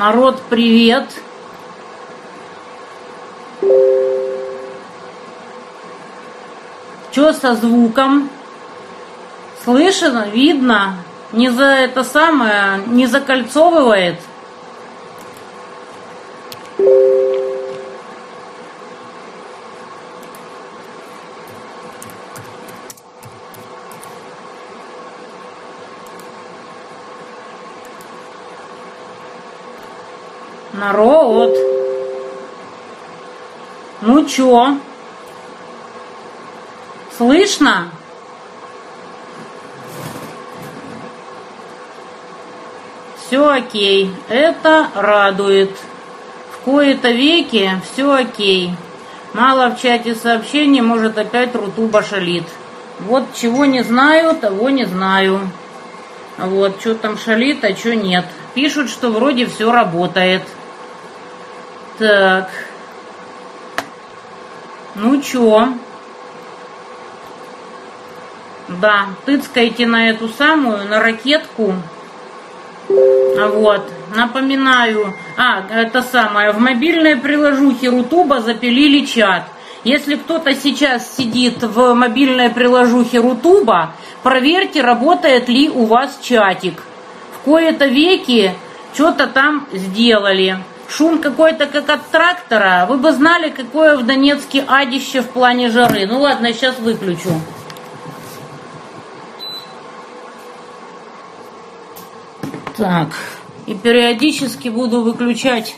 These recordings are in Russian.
Народ, привет! Чё со звуком? Слышно, видно? Не за это самое, не закольцовывает? Народ. Ну чё? Слышно? Все окей. Это радует. В кои-то веки все окей. Мало в чате сообщений, может опять Рутуба шалит. Вот чего не знаю, того не знаю. Вот, что там шалит, а что нет. Пишут, что вроде все работает. Так. Ну чё? Да, тыцкайте на эту самую, на ракетку. Вот, напоминаю. А, это самое, в мобильной приложухе Рутуба запилили чат. Если кто-то сейчас сидит в мобильной приложухе Рутуба, проверьте, работает ли у вас чатик. В кои-то веки что-то там сделали шум какой-то как от трактора, вы бы знали, какое в Донецке адище в плане жары. Ну ладно, сейчас выключу. Так, и периодически буду выключать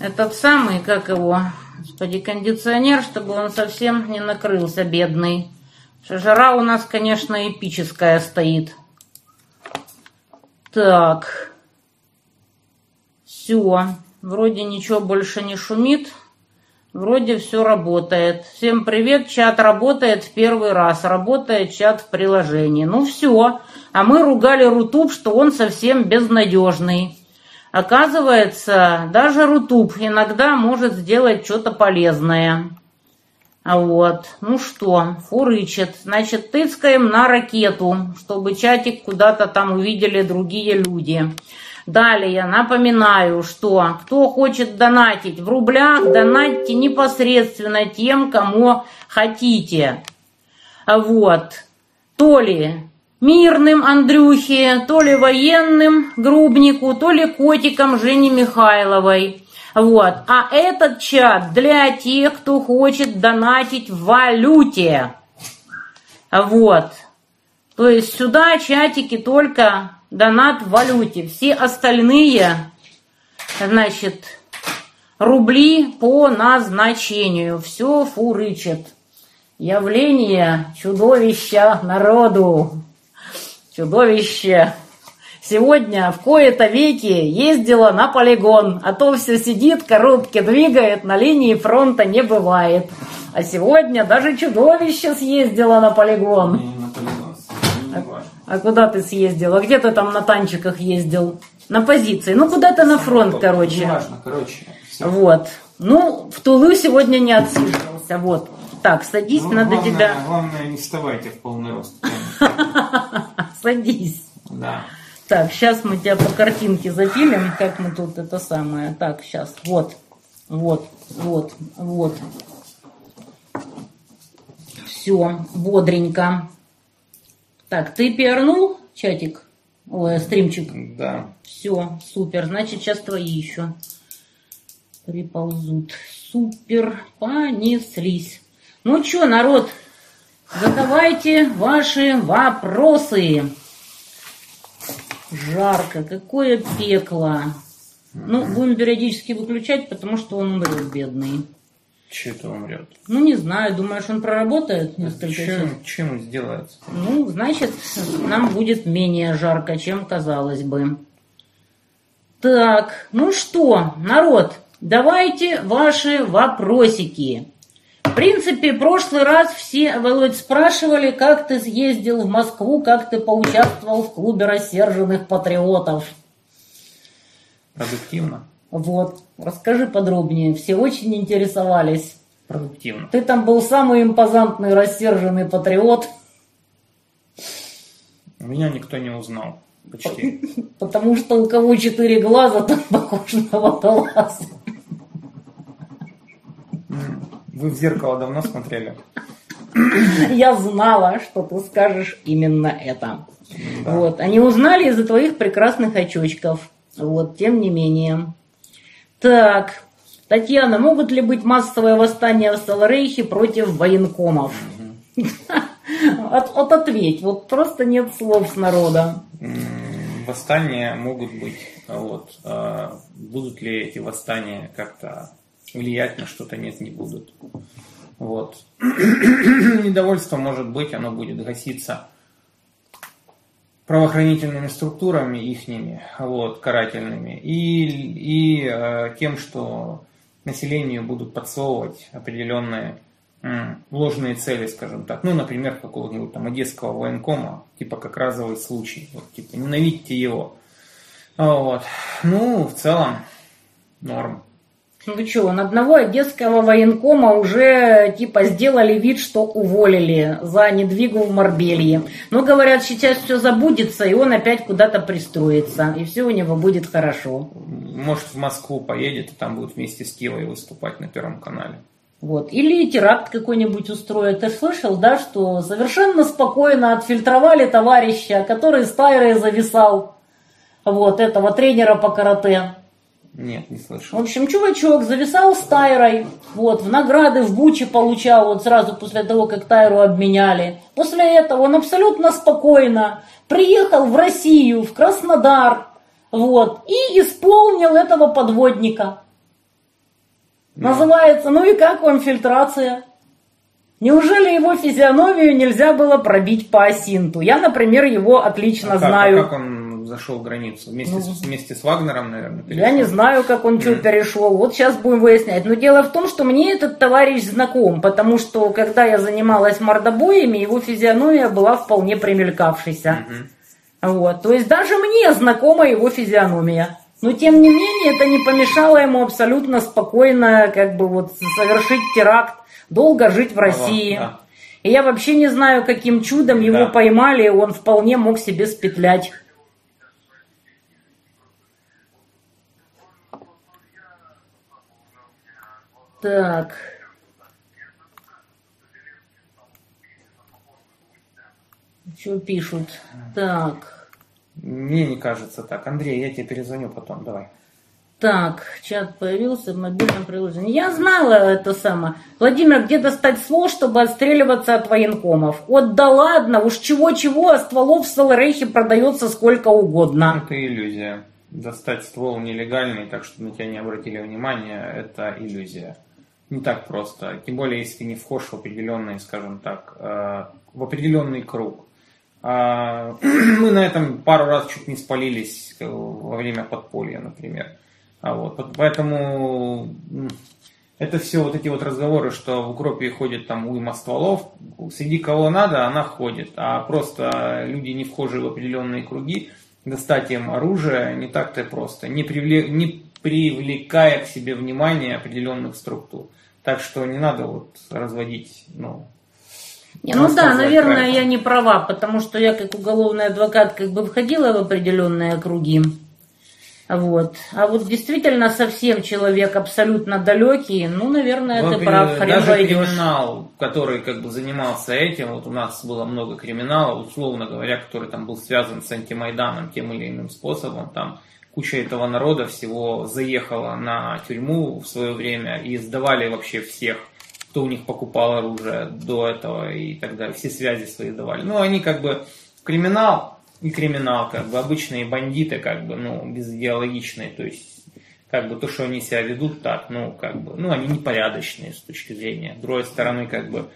этот самый, как его, господи, кондиционер, чтобы он совсем не накрылся, бедный. Жара у нас, конечно, эпическая стоит. Так. Все. Вроде ничего больше не шумит. Вроде все работает. Всем привет, чат работает в первый раз. Работает чат в приложении. Ну все. А мы ругали Rutube, что он совсем безнадежный. Оказывается, даже Rutube иногда может сделать что-то полезное. А вот, ну что, фурычит. Значит, тыцкаем на ракету, чтобы чатик куда-то там увидели другие люди. Далее напоминаю, что кто хочет донатить в рублях, донатьте непосредственно тем, кому хотите. Вот. То ли мирным Андрюхе, то ли военным Грубнику, то ли котикам Жене Михайловой. Вот. А этот чат для тех, кто хочет донатить в валюте. Вот. То есть сюда чатики только донат в валюте. Все остальные, значит, рубли по назначению. Все фурычит. Явление чудовища народу. Чудовище. Сегодня в кои-то веки ездила на полигон, а то все сидит, коробки двигает, на линии фронта не бывает. А сегодня даже чудовище съездило на полигон. Не на полигон. Не важно. А куда ты съездил? А где ты там на танчиках ездил? На позиции. Ну, куда-то на фронт, короче. Не важно, короче. всё. Вот. Ну, в Тулу сегодня не отсиживался. Вот. Так, садись, Ну, надо главное, тебя... Главное, не вставайте в полный рост. Садись. Да. Так, сейчас мы тебя по картинке запилим, как мы тут это самое. Так, сейчас. Вот. Вот. Вот. Вот. Все, бодренько. Так, ты пиарнул чатик? Ой, стримчик. Да. Все, супер. Значит, сейчас твои еще приползут. Супер, понеслись. Ну что, народ, задавайте ваши вопросы. Жарко, какое пекло. Ну, будем периодически выключать, потому что он умрет, бедный. Че это умрет? Ну, не знаю, думаешь, он проработает несколько часов? Чем, чем сделается? Ну, значит, нам будет менее жарко, чем казалось бы. Так, ну что, народ, давайте ваши вопросики. В принципе, прошлый раз все, Володь, спрашивали, как ты съездил в Москву, как ты поучаствовал в клубе рассерженных патриотов. Продуктивно? Вот, расскажи подробнее, все очень интересовались. Продуктивно. Ты там был самый импозантный рассерженный патриот. Меня никто не узнал. Почти. Потому что у кого четыре глаза, тот похож на водолаза. Вы в зеркало давно смотрели? Я знала, что ты скажешь именно это. Да. Вот. Они узнали из-за твоих прекрасных очочков. Вот, тем не менее. Так, Татьяна, могут ли быть массовые восстания в Саларейхе против военкомов? От, от ответь, вот просто нет слов с народа. Восстания могут быть. Вот. А Будут ли эти восстания как-то влиять на что-то? Нет, не будут. Вот. Недовольство может быть, оно будет гаситься правоохранительными структурами ихними, вот, карательными, и, и э, тем, что населению будут подсовывать определенные м, ложные цели, скажем так. Ну, например, какого-нибудь там одесского военкома, типа как разовый случай. Вот, типа, ненавидьте его. Вот. Ну, в целом, норм. Ну вы что, он одного одесского военкома уже типа сделали вид, что уволили за недвигу в Марбелье. Но говорят, сейчас все забудется, и он опять куда-то пристроится, и все у него будет хорошо. Может, в Москву поедет, и там будет вместе с Кивой выступать на Первом канале. Вот. Или теракт какой-нибудь устроят. Ты слышал, да, что совершенно спокойно отфильтровали товарища, который с Тайрой зависал. Вот, этого тренера по карате. Нет, не В слышал. общем, чувачок зависал с Тайрой, вот, в награды в Буче получал, вот сразу после того, как Тайру обменяли. После этого он абсолютно спокойно приехал в Россию, в Краснодар, вот, и исполнил этого подводника. Называется, ну и как вам фильтрация? Неужели его физиономию нельзя было пробить по осинту? Я, например, его отлично А как, знаю. а как он зашел границу? Вместе, Ну, с, вместе с Вагнером, наверное? Я не знаю, как он что перешел. Вот сейчас будем выяснять. Но дело в том, что мне этот товарищ знаком, потому что когда я занималась мордобоями, его физиономия была вполне примелькавшейся. Вот. То есть даже мне знакома его физиономия. Но тем не менее это не помешало ему абсолютно спокойно как бы вот совершить теракт, долго жить в России. да. И я вообще не знаю, каким чудом его Да. поймали, он вполне мог себе спетлять. Так. Что пишут? Так. Мне не кажется так. Андрей, я тебе перезвоню потом, давай. Так, чат появился в мобильном приложении. Я знала это самое. Владимир, где достать ствол, чтобы отстреливаться от военкомов? Вот да ладно, уж чего-чего, а стволов в Саларейхе продается сколько угодно. Это иллюзия. Достать ствол нелегальный, так что на тебя не обратили внимания, это иллюзия. Не так просто. Тем более, если ты не вхож в определенный, скажем так, э, в определенный круг. А, Мы на этом пару раз чуть не спалились э, во время подполья, например. А вот, поэтому это все вот эти вот разговоры, что в укропе ходит там уйма стволов, среди кого надо, она ходит, а просто люди, не вхожие в определенные круги, достать им оружие не так-то просто, не, привле- не привлекая к себе внимание определенных структур. Так что не надо вот разводить, ну, Не, ну да, наверное, это. я не права, потому что я как уголовный адвокат как бы входила в определенные круги. Вот. А вот действительно совсем человек абсолютно далекий, ну, наверное, Вот ты прав, хрен даже войдешь. криминал, который как бы занимался этим, вот у нас было много криминала, условно говоря, который там был связан с антимайданом тем или иным способом, там куча этого народа всего заехала на тюрьму в свое время и сдавали вообще всех, кто у них покупал оружие до этого и так далее, все связи свои давали. Ну, они как бы криминал и криминал, как бы обычные бандиты, как бы, ну, безидеологичные, то есть как бы то, что они себя ведут так, ну, как бы, ну, они непорядочные с точки зрения. С другой стороны, как бы,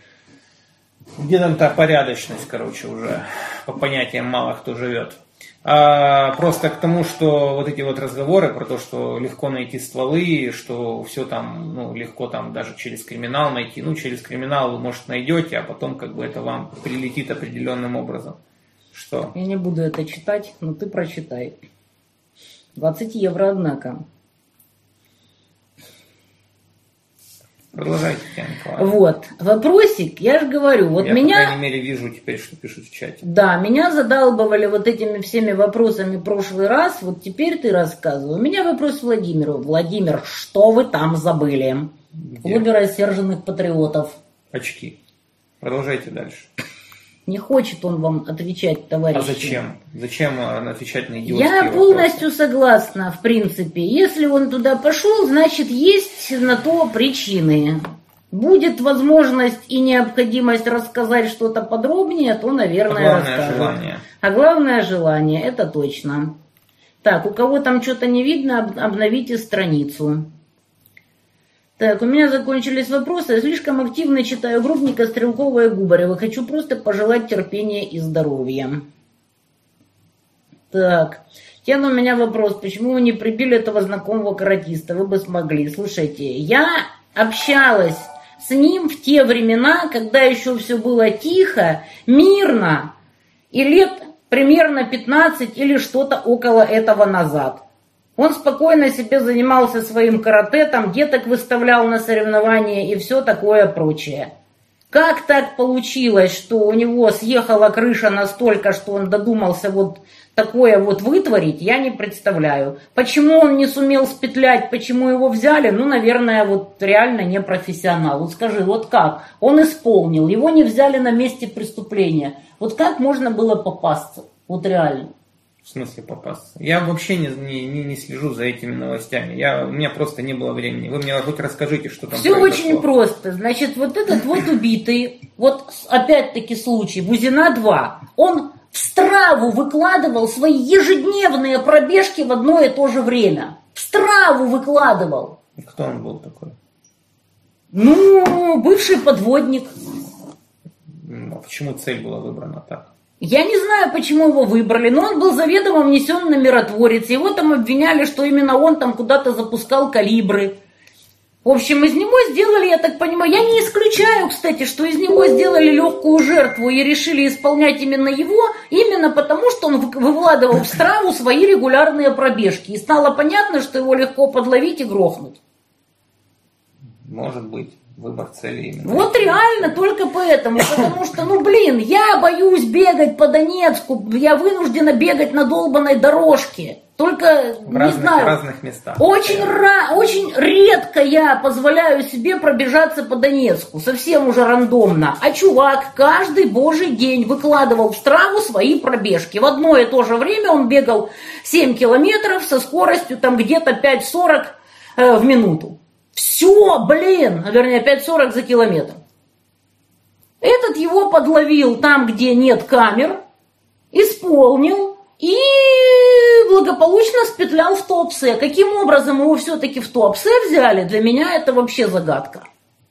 где там та порядочность, короче, уже по понятиям мало кто живет. А, просто к тому, что вот эти вот разговоры про то, что легко найти стволы, что все там, ну, легко там даже через криминал найти, ну, через криминал вы, может, найдете, а потом как бы это вам прилетит определенным образом. Что? Я не буду это читать, но ты прочитай. 20 евро, однако. Продолжайте, Татьяна. Вот. Вопросик, я же говорю, вот Я, меня... по крайней мере, вижу теперь, что пишут в чате. Да, меня задалбывали вот этими всеми вопросами прошлый раз, вот теперь ты рассказывай. У меня вопрос Владимиру. Владимир, что вы там забыли? Где? клубе рассерженных патриотов. Очки. Продолжайте дальше. Не хочет он вам отвечать, товарищ. А зачем? Зачем э, отвечать на идиотские Я вопросы? полностью согласна, в принципе. Если он туда пошел, значит, есть на то причины. Будет возможность и необходимость рассказать что-то подробнее, то, А наверное, главное расскажет. желание. А главное желание, это точно. Так, у кого там что-то не видно, об- обновите страницу. Так, у меня закончились вопросы. Я слишком активно читаю Грубника, Стрелкова и Губарева. Хочу просто пожелать терпения и здоровья. Так, Тен, у меня вопрос. Почему вы не прибили этого знакомого каратиста? Вы бы смогли. Слушайте, я общалась с ним в те времена, когда еще все было тихо, мирно, и лет примерно 15 или что-то около этого назад. Он спокойно себе занимался своим карате, там деток выставлял на соревнования и все такое прочее. Как так получилось, что у него съехала крыша настолько, что он додумался вот такое вот вытворить, я не представляю. Почему он не сумел спетлять, почему его взяли, ну, наверное, вот реально не профессионал. Вот скажи, вот как? Он исполнил, его не взяли на месте преступления. Вот как можно было попасться? Вот реально. В смысле попасться? Я вообще не, не, не, слежу за этими новостями. Я, у меня просто не было времени. Вы мне хоть расскажите, что там Все произошло. очень просто. Значит, вот этот вот убитый, вот опять-таки случай, Бузина-2, он в страву выкладывал свои ежедневные пробежки в одно и то же время. В страву выкладывал. Кто он был такой? Ну, бывший подводник. А почему цель была выбрана так? Я не знаю, почему его выбрали, но он был заведомо внесен на миротворец. Его там обвиняли, что именно он там куда-то запускал калибры. В общем, из него сделали, я так понимаю, я не исключаю, кстати, что из него сделали легкую жертву и решили исполнять именно его, именно потому, что он вы- выкладывал в страву свои регулярные пробежки. И стало понятно, что его легко подловить и грохнуть. Может быть, выбор цели именно. Вот реально только поэтому, потому что, ну блин, я боюсь бегать по Донецку, я вынуждена бегать на долбанной дорожке. Только, В не разных, знаю, разных местах. очень, ра- очень редко я позволяю себе пробежаться по Донецку, совсем уже рандомно. А чувак каждый божий день выкладывал в страву свои пробежки. В одно и то же время он бегал 7 километров со скоростью там где-то 5.40 э, в минуту. Все, блин, а вернее 5.40 за километр. Этот его подловил там, где нет камер, исполнил и благополучно спетлял в Туапсе. Каким образом его все-таки в Туапсе взяли, для меня это вообще загадка.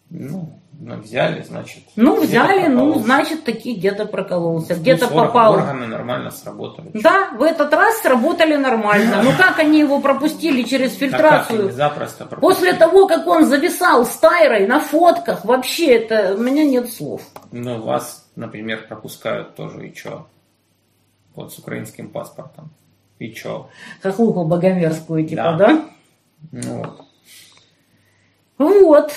Ну, ну, взяли, значит. Ну, где-то взяли, ну, значит, таки где-то прокололся, где-то Плюс ор- попал. Органы нормально сработали. Да, в этот раз сработали нормально. Но как они его пропустили через фильтрацию? запросто пропустили? После того, как он зависал с Тайрой на фотках, вообще это, у меня нет слов. Ну, вас, например, пропускают тоже, и чё? Вот с украинским паспортом. И чё? Хохлуху богомерзкую, типа, Да. да? Ну, вот. Вот.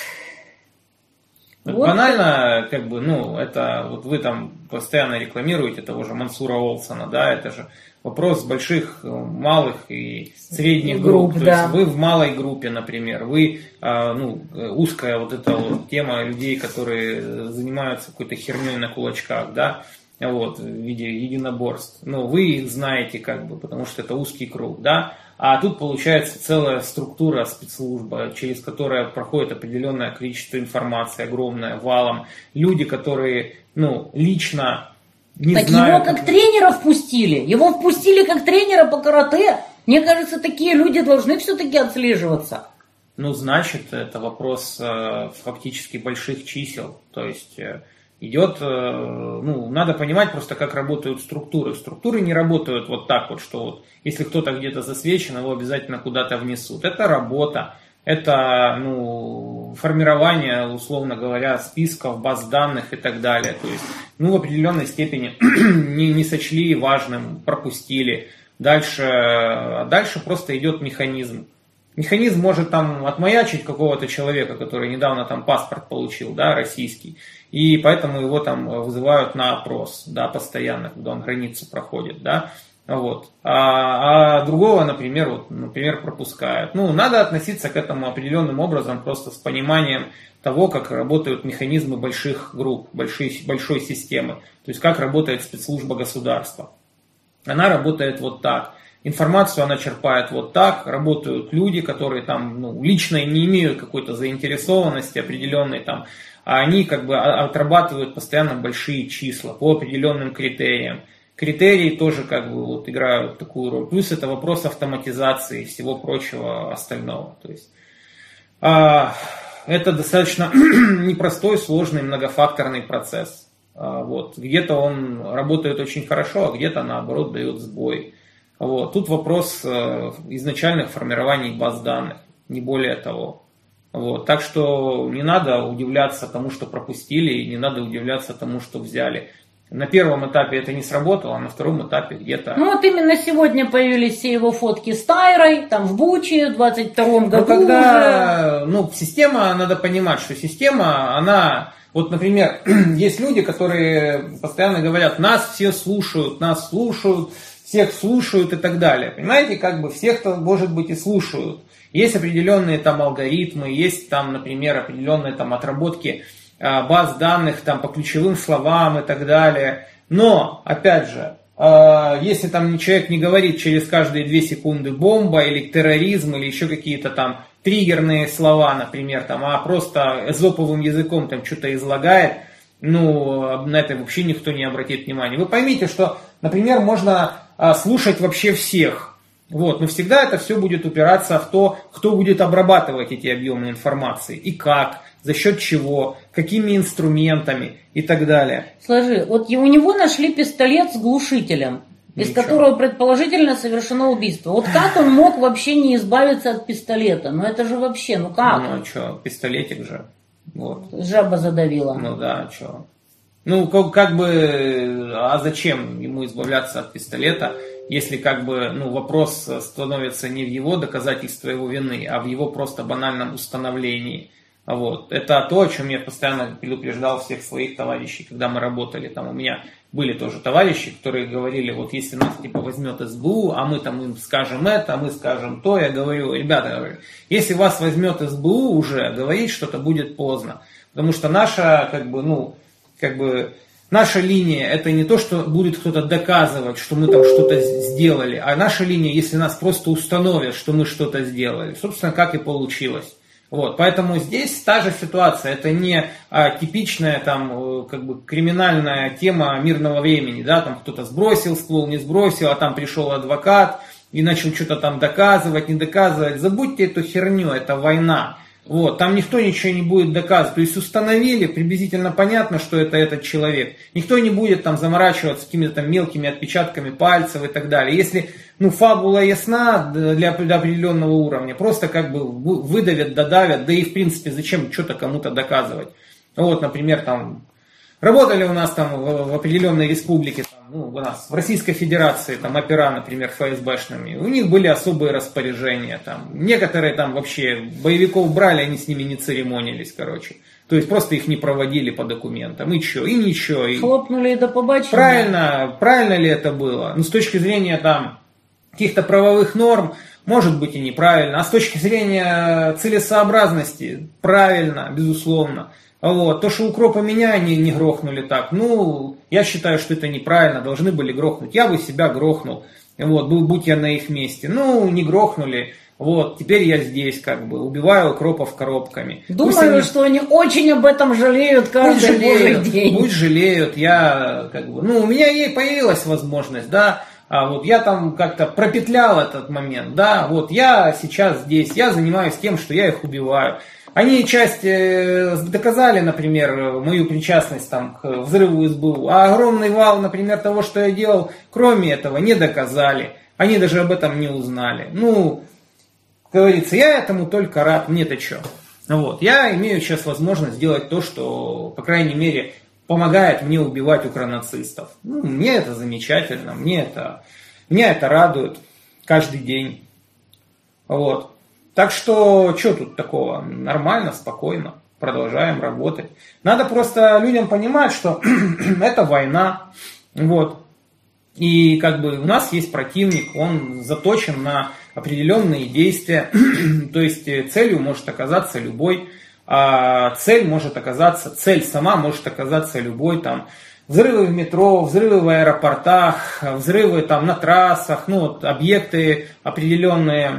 Вот банально, как бы, ну, это вот вы там постоянно рекламируете того же Мансура Олсона, да, это же вопрос больших, э, малых и средних групп. Групп, То да. есть вы в малой группе, например, вы, а, ну, э, узкая вот эта вот тема людей, которые занимаются какой-то херней на кулачках, да, вот, в виде единоборств. Ну, вы их знаете, как бы, потому что это узкий круг, да. А тут получается целая структура, спецслужба, через которую проходит определенное количество информации, огромное, валом. Люди, которые, ну, лично не так знают... его как тренера впустили. Его впустили как тренера по карате. Мне кажется, такие люди должны все-таки отслеживаться. Ну, значит, это вопрос э, фактически больших чисел. То есть э, идет, э, ну, надо понимать просто, как работают структуры. Структуры не работают вот так вот, что вот, если кто-то где-то засвечен, его обязательно куда-то внесут. Это работа, это, ну, формирование, условно говоря, списков, баз данных и так далее. То есть, ну, в определенной степени не, не сочли важным, пропустили. Дальше, дальше просто идет механизм Механизм может там отмаячить какого-то человека, который недавно там паспорт получил, да, российский, и поэтому его там вызывают на опрос, да, постоянно, когда он границу проходит, да, вот. А, а другого, например, вот, например, пропускают. Ну, надо относиться к этому определенным образом, просто с пониманием того, как работают механизмы больших групп, большой, большой системы. То есть, как работает спецслужба государства. Она работает вот так. Информацию она черпает вот так, работают люди, которые там ну, лично не имеют какой-то заинтересованности определенной там, а они как бы отрабатывают постоянно большие числа по определенным критериям. Критерии тоже как бы вот играют такую роль. Плюс это вопрос автоматизации и всего прочего остального. То есть а, это достаточно непростой, сложный, многофакторный процесс. А, вот. Где-то он работает очень хорошо, а где-то наоборот дает сбой. Вот. Тут вопрос э, изначальных формирований баз данных, не более того. Вот. Так что не надо удивляться тому, что пропустили, и не надо удивляться тому, что взяли. На первом этапе это не сработало, а на втором этапе где-то... Ну вот именно сегодня появились все его фотки с Тайрой, там в Буче в 22 году Но когда, уже. Ну, система, надо понимать, что система, она... Вот, например, есть люди, которые постоянно говорят, нас все слушают, нас слушают, всех слушают и так далее. Понимаете, как бы всех-то, может быть, и слушают. Есть определенные там алгоритмы, есть там, например, определенные там отработки а, баз данных там по ключевым словам и так далее. Но, опять же, а, если там человек не говорит через каждые две секунды бомба или терроризм или еще какие-то там триггерные слова, например, там, а просто эзоповым языком там что-то излагает, ну, на это вообще никто не обратит внимания. Вы поймите, что, например, можно слушать вообще всех. Вот, но всегда это все будет упираться в то, кто будет обрабатывать эти объемы информации и как, за счет чего, какими инструментами и так далее. Сложи, вот у него нашли пистолет с глушителем, из Ничего. которого предположительно совершено убийство. Вот как он мог вообще не избавиться от пистолета? Ну это же вообще, ну как? Ну а что, пистолетик же. Вот. Жаба задавила. Ну да, что. Ну, как, как бы, а зачем ему избавляться от пистолета, если как бы, ну, вопрос становится не в его доказательстве его вины, а в его просто банальном установлении. Вот. Это то, о чем я постоянно предупреждал всех своих товарищей, когда мы работали. Там у меня были тоже товарищи, которые говорили, вот если нас типа возьмет СБУ, а мы там им скажем это, а мы скажем то, я говорю, ребята, говорю, если вас возьмет СБУ уже, говорить что-то будет поздно. Потому что наша, как бы, ну, как бы наша линия это не то, что будет кто-то доказывать, что мы там что-то сделали, а наша линия, если нас просто установят, что мы что-то сделали. Собственно, как и получилось. Вот, поэтому здесь та же ситуация, это не а, типичная там э, как бы криминальная тема мирного времени, да, там кто-то сбросил ствол, не сбросил, а там пришел адвокат и начал что-то там доказывать, не доказывать. Забудьте эту херню, это война. Вот, там никто ничего не будет доказывать. То есть установили, приблизительно понятно, что это этот человек. Никто не будет там заморачиваться какими-то там мелкими отпечатками пальцев и так далее. Если ну, фабула ясна для, для определенного уровня, просто как бы выдавят, додавят, да и в принципе зачем что-то кому-то доказывать. Вот, например, там Работали у нас там в, в определенной республике, ну, у нас в Российской Федерации, там опера, например, ФСБшными, у них были особые распоряжения, там, некоторые там вообще боевиков брали, они с ними не церемонились, короче. То есть просто их не проводили по документам. И что, и ничего. И... Хлопнули и до побачення. Правильно, правильно ли это было? Ну, с точки зрения там каких-то правовых норм, может быть и неправильно. А с точки зрения целесообразности, правильно, безусловно. Вот. То, что укропа меня они не грохнули так, ну, я считаю, что это неправильно, должны были грохнуть. Я бы себя грохнул, вот, был, будь я на их месте. Ну, не грохнули, вот, теперь я здесь, как бы, убиваю укропов коробками. Думаю, они... что они очень об этом жалеют каждый пусть жалеют, день. Пусть жалеют, я, как бы, ну, у меня ей появилась возможность, да, а вот я там как-то пропетлял этот момент, да, вот я сейчас здесь, я занимаюсь тем, что я их убиваю. Они часть э, доказали, например, мою причастность там, к взрыву СБУ, а огромный вал, например, того, что я делал, кроме этого, не доказали. Они даже об этом не узнали. Ну, как говорится, я этому только рад, мне-то что. Вот. Я имею сейчас возможность сделать то, что, по крайней мере, помогает мне убивать укронацистов. Ну, мне это замечательно, мне это, меня это радует каждый день. Вот. Так что, что тут такого? Нормально, спокойно, продолжаем работать. Надо просто людям понимать, что это война, вот. И как бы у нас есть противник, он заточен на определенные действия, то есть э, целью может оказаться любой, а цель может оказаться, цель сама может оказаться любой, там, взрывы в метро, взрывы в аэропортах, взрывы там на трассах, ну вот объекты определенные,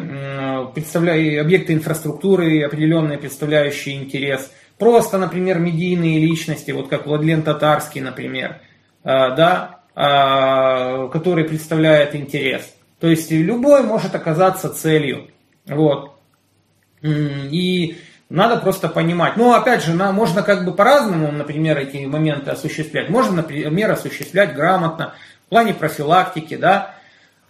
представляя, объекты инфраструктуры определенные, представляющие интерес. Просто, например, медийные личности, вот как Владлен Татарский, например, а, да, а, который представляет интерес. То есть любой может оказаться целью. Вот. И надо просто понимать. Но опять же, на, можно как бы по-разному, например, эти моменты осуществлять. Можно, например, осуществлять грамотно в плане профилактики, да.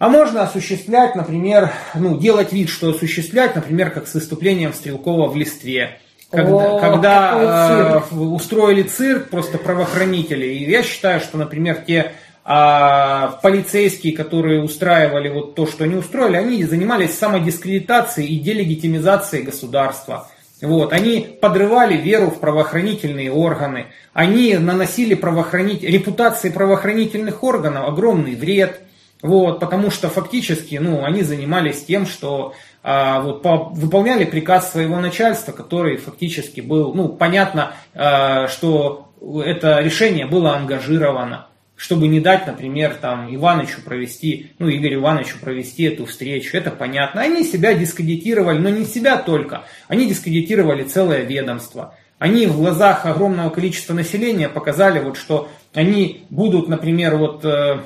А можно осуществлять, например, ну, делать вид, что осуществлять, например, как с выступлением Стрелкова в листве. Когда, О, когда э, устроили цирк просто правоохранители. И я считаю, что, например, те а полицейские, которые устраивали вот то, что они устроили, они занимались самодискредитацией и делегитимизацией государства. Вот, они подрывали веру в правоохранительные органы, они наносили правоохранить... репутации правоохранительных органов огромный вред, вот, потому что фактически ну, они занимались тем, что а, вот, по, выполняли приказ своего начальства, который фактически был, ну, понятно, а, что это решение было ангажировано чтобы не дать, например, там, Иванычу провести, ну, Игорю Ивановичу провести эту встречу, это понятно. Они себя дискредитировали, но не себя только, они дискредитировали целое ведомство. Они в глазах огромного количества населения показали, вот, что они будут, например, вот, э,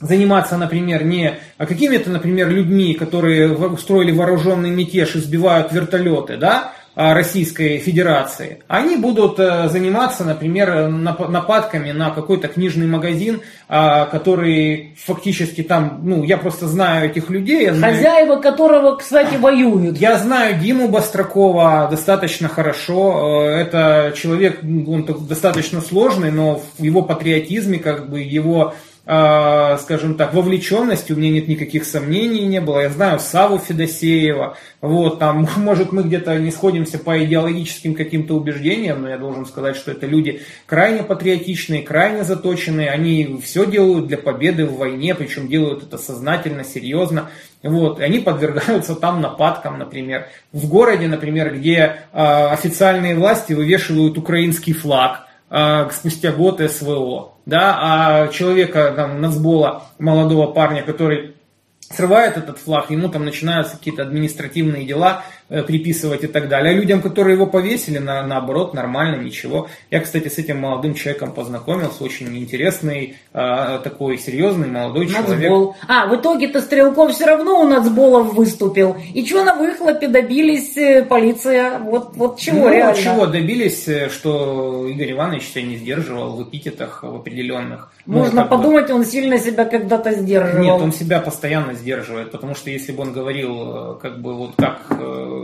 заниматься, например, не какими-то, например, людьми, которые устроили вооруженный мятеж и сбивают вертолеты, да, а, Российской Федерации, они будут э, заниматься, например, нападками на какой-то книжный магазин, а, который фактически там, ну, я просто знаю этих людей. Знаю, Хозяева которого, кстати, воюют. Я знаю Диму Бастракова достаточно хорошо. Э, это человек, он достаточно сложный, но в его патриотизме, как бы его а, скажем так, вовлеченности, у меня нет никаких сомнений не было. Я знаю Саву Федосеева, вот, там, может, мы где-то не сходимся по идеологическим каким-то убеждениям, но я должен сказать, что это люди крайне патриотичные, крайне заточенные, они все делают для победы в войне, причем делают это сознательно, серьезно. Вот, и они подвергаются там нападкам, например. В городе, например, где э, официальные власти вывешивают украинский флаг, спустя год СВО, да, а человека, там, нацбола, молодого парня, который срывает этот флаг, ему там начинаются какие-то административные дела приписывать и так далее. А людям, которые его повесили, на, наоборот, нормально, ничего. Я, кстати, с этим молодым человеком познакомился, очень интересный, э, такой серьезный молодой Нацбол. человек. А, в итоге-то Стрелков все равно у Нацболов выступил. И что на выхлопе добились э, полиция? Вот, вот чего ну, реально? чего добились, э, что Игорь Иванович себя не сдерживал в эпитетах в определенных. Ну, Можно ну, подумать, бы... он сильно себя когда-то сдерживал. Нет, он себя постоянно сдерживает, потому что если бы он говорил, э, как бы вот как, э,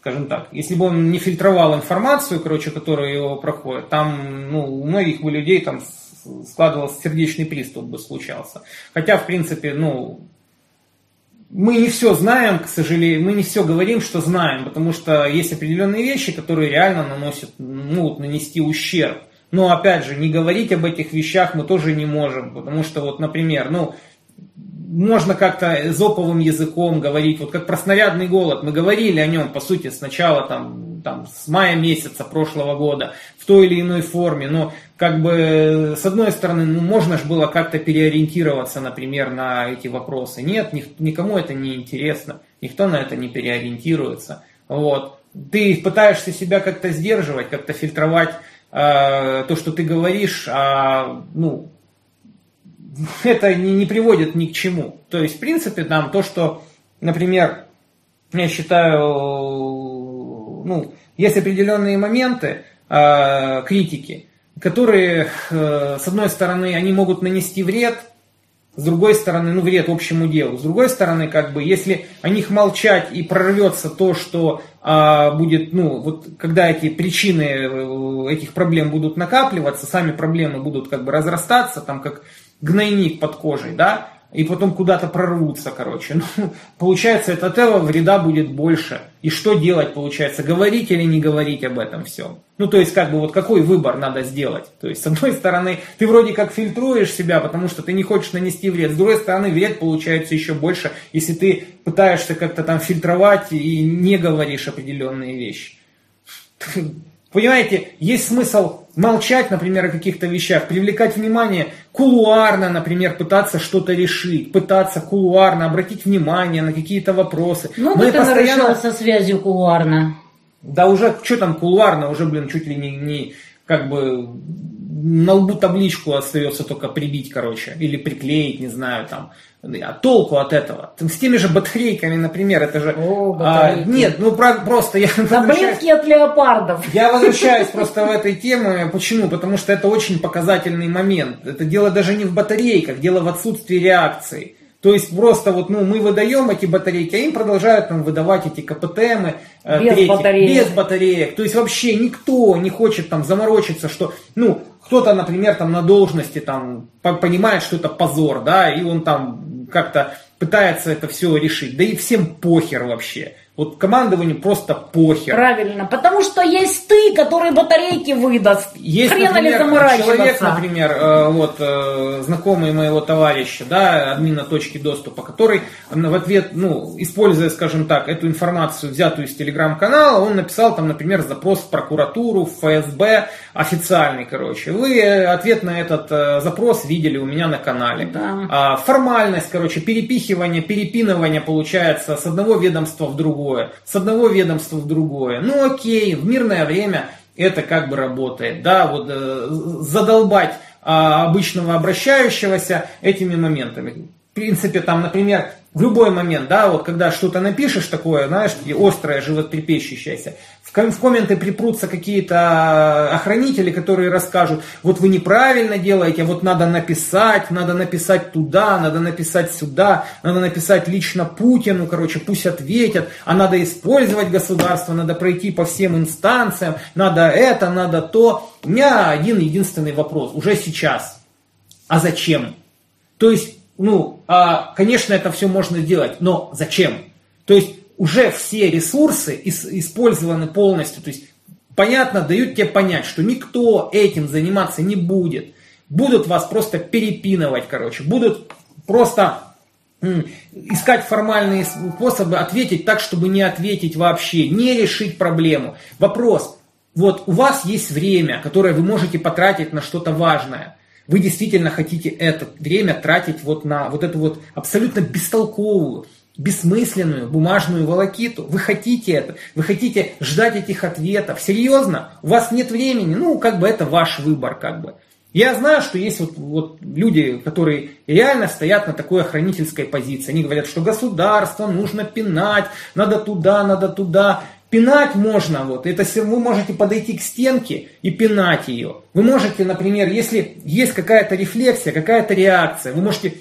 скажем так, если бы он не фильтровал информацию, короче, которая его проходит, там, ну, у многих бы людей там складывался сердечный приступ бы случался. Хотя, в принципе, ну, мы не все знаем, к сожалению, мы не все говорим, что знаем, потому что есть определенные вещи, которые реально наносят, могут нанести ущерб. Но опять же, не говорить об этих вещах мы тоже не можем, потому что вот, например, ну, можно как-то зоповым языком говорить, вот как про снарядный голод, мы говорили о нем, по сути, сначала там, там, с мая месяца прошлого года, в той или иной форме, но как бы с одной стороны, ну, можно же было как-то переориентироваться, например, на эти вопросы. Нет, никому это не интересно, никто на это не переориентируется. Вот. Ты пытаешься себя как-то сдерживать, как-то фильтровать э, то, что ты говоришь, а, ну, это не, не приводит ни к чему. То есть, в принципе, там то, что, например, я считаю, ну, есть определенные моменты э, критики, которые, э, с одной стороны, они могут нанести вред, с другой стороны, ну, вред общему делу. С другой стороны, как бы, если о них молчать и прорвется то, что а, будет, ну, вот когда эти причины э, этих проблем будут накапливаться, сами проблемы будут как бы разрастаться, там как гнойник под кожей, да, и потом куда-то прорвутся, короче. Ну, получается, от этого вреда будет больше. И что делать, получается? Говорить или не говорить об этом всем? Ну, то есть, как бы, вот какой выбор надо сделать? То есть, с одной стороны, ты вроде как фильтруешь себя, потому что ты не хочешь нанести вред. С другой стороны, вред получается еще больше, если ты пытаешься как-то там фильтровать и не говоришь определенные вещи. Понимаете, есть смысл молчать, например, о каких-то вещах, привлекать внимание, кулуарно, например, пытаться что-то решить, пытаться кулуарно обратить внимание на какие-то вопросы. Ну, Мы так постоянно... со связью кулуарно. Да уже, что там кулуарно, уже, блин, чуть ли не, не как бы на лбу табличку остается только прибить, короче, или приклеить, не знаю, там. А толку от этого? С теми же батарейками, например, это же... О, а, нет, ну про, просто я... Таблетки от леопардов. Я возвращаюсь просто в этой теме. Почему? Потому что это очень показательный момент. Это дело даже не в батарейках, дело в отсутствии реакции. То есть просто вот ну, мы выдаем эти батарейки, а им продолжают там выдавать эти КПТМы э, без, третьи, батареек. без батареек. То есть вообще никто не хочет там заморочиться, что ну кто-то, например, там на должности там понимает, что это позор, да, и он там как-то пытается это все решить. Да и всем похер вообще. Вот командованию просто похер. Правильно, потому что есть ты, который батарейки выдаст. Есть, Хрена например, человек, например, э, вот э, знакомый моего товарища, да, админа точки доступа, который в ответ, ну, используя, скажем так, эту информацию, взятую из телеграм-канала, он написал там, например, запрос в прокуратуру, в ФСБ, официальный, короче. Вы ответ на этот э, запрос видели у меня на канале. Да. А, формальность, короче, перепихивание, перепинывание получается с одного ведомства в другое другое, с одного ведомства в другое. Ну окей, в мирное время это как бы работает. Да, вот э, задолбать а, обычного обращающегося этими моментами. Принципе, там, например, в любой момент, да, вот когда что-то напишешь такое, знаешь, острое, животрепещущееся, в, в комменты припрутся какие-то охранители, которые расскажут, вот вы неправильно делаете, вот надо написать, надо написать туда, надо написать сюда, надо написать лично Путину, короче, пусть ответят, а надо использовать государство, надо пройти по всем инстанциям, надо это, надо то. У меня один единственный вопрос, уже сейчас. А зачем? То есть ну, а, конечно, это все можно сделать, но зачем? То есть уже все ресурсы использованы полностью. То есть, понятно, дают тебе понять, что никто этим заниматься не будет. Будут вас просто перепинывать, короче. Будут просто искать формальные способы ответить так, чтобы не ответить вообще, не решить проблему. Вопрос. Вот у вас есть время, которое вы можете потратить на что-то важное вы действительно хотите это время тратить вот на вот эту вот абсолютно бестолковую, бессмысленную бумажную волокиту. Вы хотите это, вы хотите ждать этих ответов. Серьезно? У вас нет времени? Ну, как бы это ваш выбор, как бы. Я знаю, что есть вот, вот люди, которые реально стоят на такой охранительской позиции. Они говорят, что государство нужно пинать, надо туда, надо туда. Пинать можно, вот, это вы можете подойти к стенке и пинать ее. Вы можете, например, если есть какая-то рефлексия, какая-то реакция, вы можете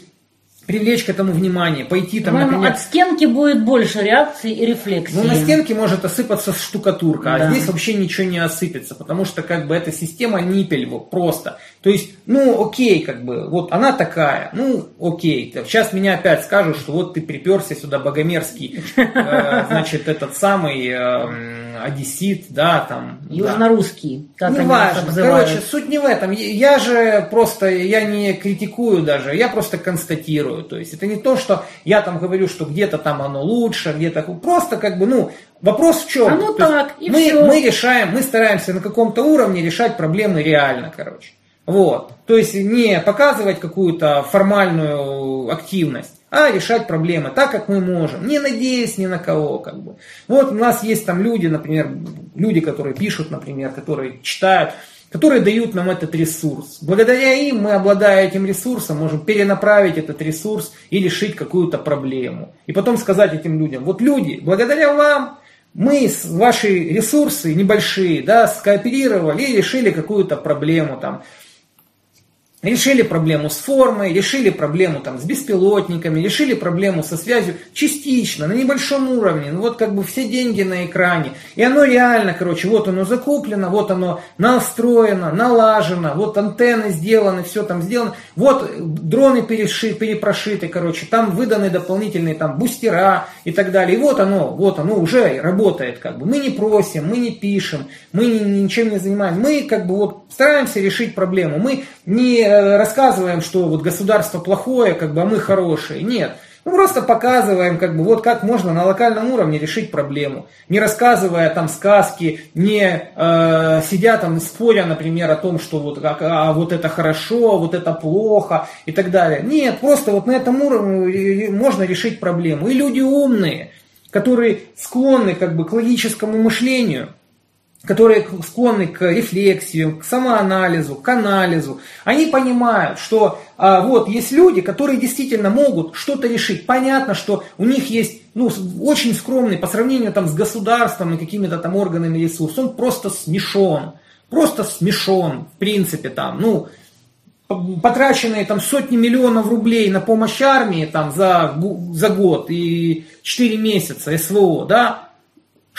привлечь к этому внимание, пойти там, например... от стенки будет больше реакции и рефлексии. Ну, на стенке может осыпаться штукатурка, а да. а здесь вообще ничего не осыпется, потому что как бы эта система ниппель вот, просто. То есть, ну, окей, как бы, вот она такая, ну, окей. Сейчас меня опять скажут, что вот ты приперся сюда богомерзкий, э, значит, этот самый э, одессит, да, там. Южнорусский, как не они важно. Короче, суть не в этом. Я же просто, я не критикую даже, я просто констатирую. То есть, это не то, что я там говорю, что где-то там оно лучше, где-то просто как бы, ну, Вопрос в чем? А ну так, и мы, все. мы решаем, мы стараемся на каком-то уровне решать проблемы реально, короче. Вот. То есть не показывать какую-то формальную активность, а решать проблемы так, как мы можем, не надеясь ни на кого. Как бы. Вот у нас есть там люди, например, люди, которые пишут, например, которые читают, которые дают нам этот ресурс. Благодаря им мы, обладая этим ресурсом, можем перенаправить этот ресурс и решить какую-то проблему. И потом сказать этим людям, вот люди, благодаря вам мы ваши ресурсы небольшие, да, скооперировали и решили какую-то проблему там решили проблему с формой, решили проблему там, с беспилотниками, решили проблему со связью частично, на небольшом уровне. Ну вот как бы все деньги на экране. И оно реально, короче, вот оно закуплено, вот оно настроено, налажено, вот антенны сделаны, все там сделано. Вот дроны переши, перепрошиты, короче, там выданы дополнительные там бустера и так далее. И вот оно, вот оно уже работает как бы. Мы не просим, мы не пишем, мы ни, ничем не занимаемся. Мы как бы вот стараемся решить проблему. Мы не э, рассказываем, что вот государство плохое, как бы, а мы хорошие. Нет. Мы просто показываем, как бы, вот как можно на локальном уровне решить проблему. Не рассказывая там сказки, не э, сидя там споря, например, о том, что вот, как, а, вот это хорошо, вот это плохо и так далее. Нет, просто вот на этом уровне можно решить проблему. И люди умные, которые склонны как бы к логическому мышлению, которые склонны к рефлексии, к самоанализу, к анализу, они понимают, что а, вот есть люди, которые действительно могут что-то решить. Понятно, что у них есть ну, очень скромный по сравнению там, с государством и какими-то там органами ресурсов. Он просто смешон. Просто смешон, в принципе, там, ну, потраченные там сотни миллионов рублей на помощь армии там за, за год и 4 месяца СВО, да,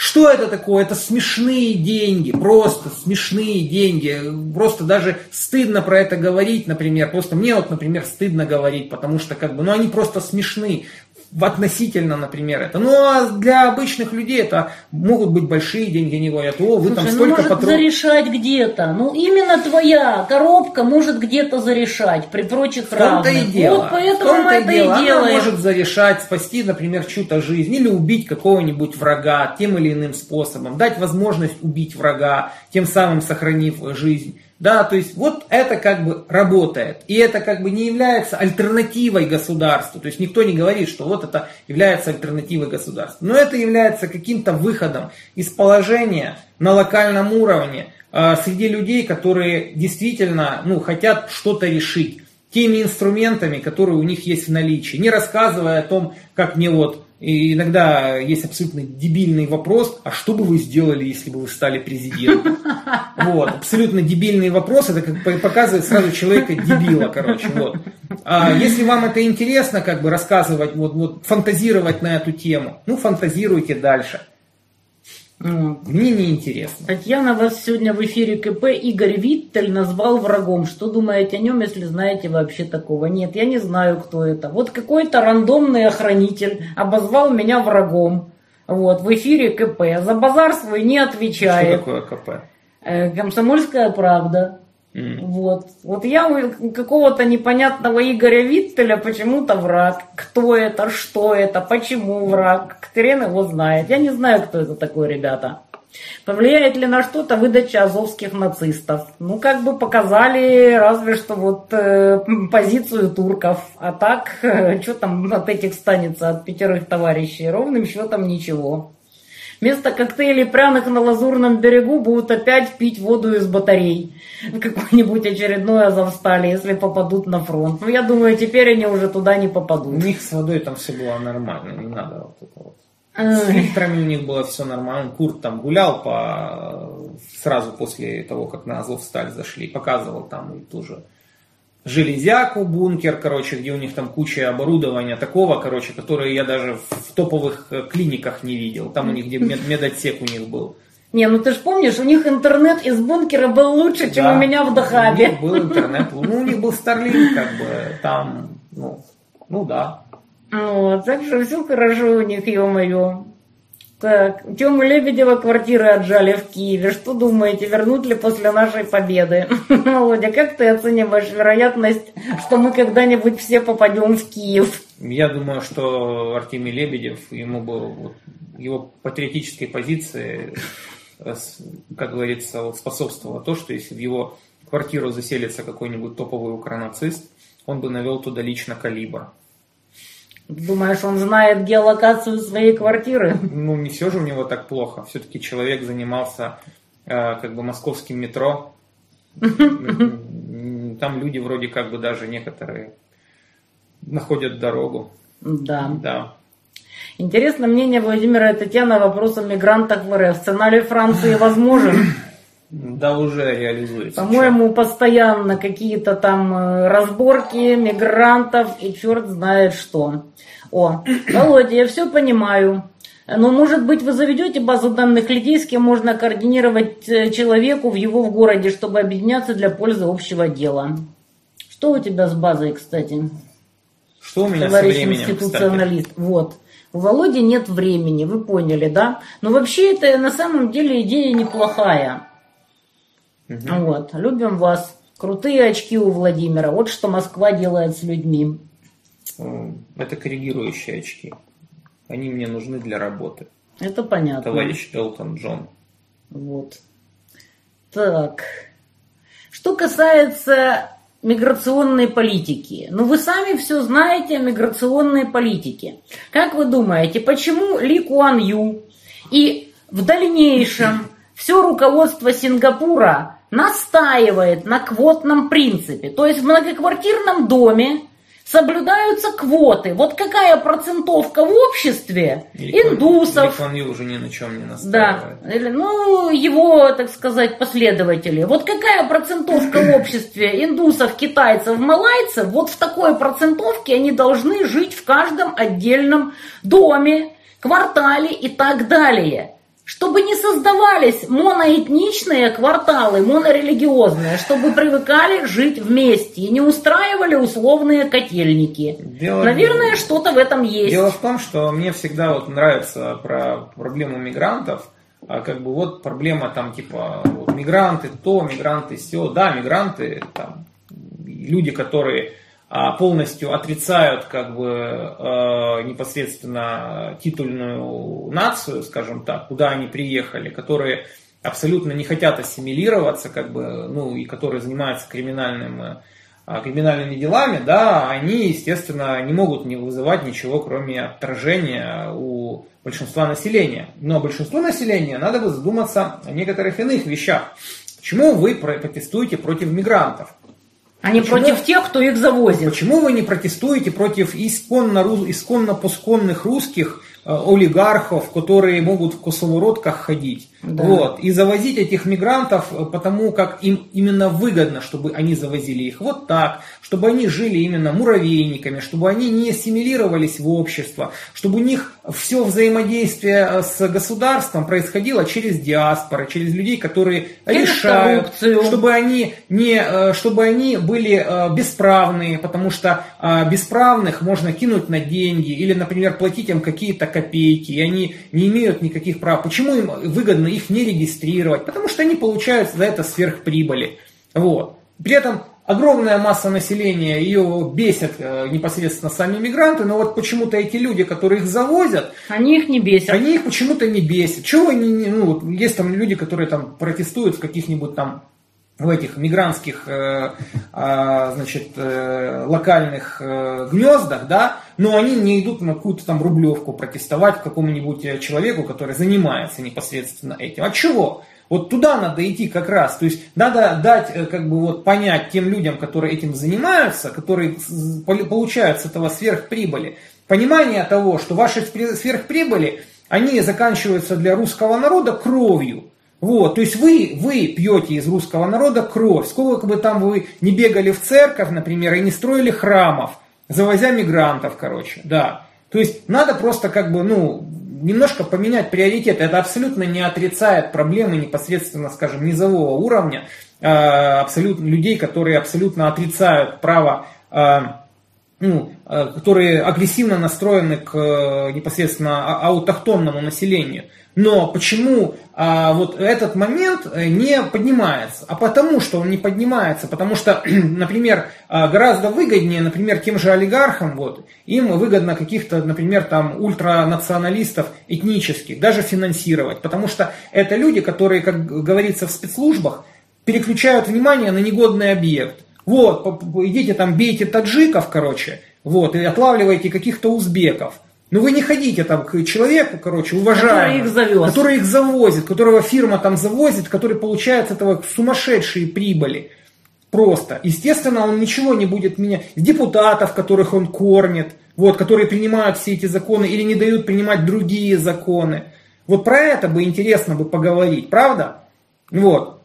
что это такое? Это смешные деньги, просто смешные деньги. Просто даже стыдно про это говорить, например. Просто мне вот, например, стыдно говорить, потому что как бы, ну они просто смешны в относительно, например, это. Ну, а для обычных людей это могут быть большие деньги, они говорят, о, вы Слушай, там столько ну, может патрон... зарешать где-то. Ну, именно твоя коробка может где-то зарешать при прочих равных. и дело. Вот поэтому мы это дело. и делаем. Она может зарешать, спасти, например, чью-то жизнь или убить какого-нибудь врага тем или иным способом, дать возможность убить врага, тем самым сохранив жизнь. Да, то есть вот это как бы работает. И это как бы не является альтернативой государству. То есть никто не говорит, что вот это является альтернативой государству. Но это является каким-то выходом из положения на локальном уровне э, среди людей, которые действительно ну, хотят что-то решить теми инструментами, которые у них есть в наличии. Не рассказывая о том, как мне вот и иногда есть абсолютно дебильный вопрос, а что бы вы сделали, если бы вы стали президентом? Вот, абсолютно дебильный вопрос, это как показывает сразу человека дебила, короче, вот. А если вам это интересно, как бы рассказывать, вот, вот фантазировать на эту тему, ну фантазируйте дальше. Мне не интересно. Татьяна вас сегодня в эфире КП Игорь Виттель назвал врагом. Что думаете о нем, если знаете вообще такого? Нет, я не знаю, кто это. Вот какой-то рандомный охранитель обозвал меня врагом. Вот, в эфире КП. За базар свой не отвечает. Что такое КП? Э, комсомольская правда. Mm. Вот. Вот я у какого-то непонятного Игоря Виттеля почему-то враг. Кто это, что это, почему враг, хрен его знает. Я не знаю, кто это такой, ребята. Повлияет ли на что-то выдача азовских нацистов? Ну, как бы показали разве что вот э, позицию турков. А так, э, что там от этих станется, от пятерых товарищей? Ровным счетом ничего. Вместо коктейлей пряных на Лазурном берегу будут опять пить воду из батарей. В какой-нибудь очередной Азовстале, если попадут на фронт. Ну, я думаю, теперь они уже туда не попадут. У них с водой там все было нормально, не надо вот это вот. С фильтрами у них было все нормально. Курт там гулял по... сразу после того, как на Азовсталь зашли. Показывал там и тоже железяку, бункер, короче, где у них там куча оборудования такого, короче, которое я даже в топовых э, клиниках не видел. Там у них где мед, медотсек у них был. Не, ну ты же помнишь, у них интернет из бункера был лучше, чем да, у меня в Дахабе. У них был интернет, ну у них был Starlink, как бы, там, ну, ну да. Вот, так что все хорошо у них, ё-моё. Так, Тему Лебедева квартиры отжали в Киеве. Что думаете, вернут ли после нашей победы? Володя, как ты оцениваешь вероятность, что мы когда-нибудь все попадем в Киев? Я думаю, что Артемий Лебедев, ему бы вот, его патриотической позиции, э, как говорится, вот, способствовало то, что если в его квартиру заселится какой-нибудь топовый укронацист, он бы навел туда лично калибр. Думаешь, он знает геолокацию своей квартиры? Ну, не все же у него так плохо. Все-таки человек занимался э, как бы московским метро. Там люди вроде как бы даже некоторые находят дорогу. Да. Да. Интересно мнение Владимира и Татьяны о вопросе о мигрантах в РФ. Сценарий Франции возможен? Да, уже реализуется. По-моему, постоянно какие-то там э, разборки мигрантов и черт знает что. О, Володя, я все понимаю. Но, может быть, вы заведете базу данных людей, с кем можно координировать э, человеку в его в городе, чтобы объединяться для пользы общего дела. Что у тебя с базой, кстати? Что у меня Товарищ со временем, институционалист. Вот. У Володи нет времени, вы поняли, да? Но вообще это на самом деле идея неплохая. Угу. Вот. Любим вас. Крутые очки у Владимира. Вот что Москва делает с людьми. Это коррегирующие очки. Они мне нужны для работы. Это понятно. Товарищ Элтон Джон. Вот. Так. Что касается миграционной политики. Ну, вы сами все знаете о миграционной политике. Как вы думаете, почему Ли Куан Ю и в дальнейшем все руководство Сингапура настаивает на квотном принципе? То есть в многоквартирном доме соблюдаются квоты. Вот какая процентовка в обществе Или индусов. Ли уже ни на чем не Да, настаивает. Или, ну, его, так сказать, последователи. Вот какая процентовка в обществе индусов, китайцев, малайцев, вот в такой процентовке они должны жить в каждом отдельном доме, квартале и так далее чтобы не создавались моноэтничные кварталы, монорелигиозные, чтобы привыкали жить вместе и не устраивали условные котельники. Дело- Наверное, что-то в этом есть. Дело в том, что мне всегда вот нравится про проблему мигрантов, а как бы вот проблема там типа вот, мигранты то, мигранты все, да, мигранты там люди, которые полностью отрицают как бы э, непосредственно титульную нацию, скажем так, куда они приехали, которые абсолютно не хотят ассимилироваться, как бы, ну и которые занимаются криминальным, э, криминальными делами, да, они, естественно, не могут не вызывать ничего, кроме отражения у большинства населения. Но большинству населения надо бы задуматься о некоторых иных вещах. Почему вы про- протестуете против мигрантов? А не Почему? против тех, кто их завозит. Почему вы не протестуете против исконно, исконно пусконных русских э, олигархов, которые могут в косовородках ходить? Да. Вот, и завозить этих мигрантов, э, потому как им именно выгодно, чтобы они завозили их вот так, чтобы они жили именно муравейниками, чтобы они не ассимилировались в общество, чтобы у них все взаимодействие э, с государством происходило через диаспоры, через людей, которые Через решают, коррупцию. чтобы они не, э, чтобы они были бесправные, потому что бесправных можно кинуть на деньги или, например, платить им какие-то копейки, и они не имеют никаких прав. Почему им выгодно их не регистрировать? Потому что они получают за это сверхприбыли. Вот. При этом огромная масса населения, ее бесят э, непосредственно сами мигранты, но вот почему-то эти люди, которые их завозят, Они их не бесят. они их почему-то не бесят. Чего они, ну, есть там люди, которые там протестуют в каких-нибудь там в этих мигрантских, э, а, значит, э, локальных гнездах, да, но они не идут на какую-то там рублевку протестовать какому-нибудь э, человеку, который занимается непосредственно этим. От чего? Вот туда надо идти как раз. То есть надо дать, э, как бы вот понять тем людям, которые этим занимаются, которые получают с этого сверхприбыли, понимание того, что ваши сверхприбыли, они заканчиваются для русского народа кровью. Вот, то есть вы, вы пьете из русского народа кровь. Сколько бы там вы не бегали в церковь, например, и не строили храмов, завозя мигрантов, короче, да. То есть надо просто как бы, ну, немножко поменять приоритеты. Это абсолютно не отрицает проблемы непосредственно, скажем, низового уровня, э, абсолютно людей, которые абсолютно отрицают право э, ну, э, которые агрессивно настроены к э, непосредственно а- аутохтонному населению. Но почему а, вот этот момент э, не поднимается? А потому что он не поднимается, потому что, например, а, гораздо выгоднее, например, тем же олигархам, вот, им выгодно каких-то, например, там ультранационалистов этнических даже финансировать, потому что это люди, которые, как говорится в спецслужбах, переключают внимание на негодный объект. Вот, идите там, бейте таджиков, короче, вот, и отлавливайте каких-то узбеков. Но вы не ходите там к человеку, короче, уважаемому, Который их завез. который их завозит, которого фирма там завозит, который получает с этого сумасшедшие прибыли. Просто. Естественно, он ничего не будет менять. Депутатов, которых он кормит, вот, которые принимают все эти законы или не дают принимать другие законы. Вот про это бы интересно бы поговорить, правда? Вот.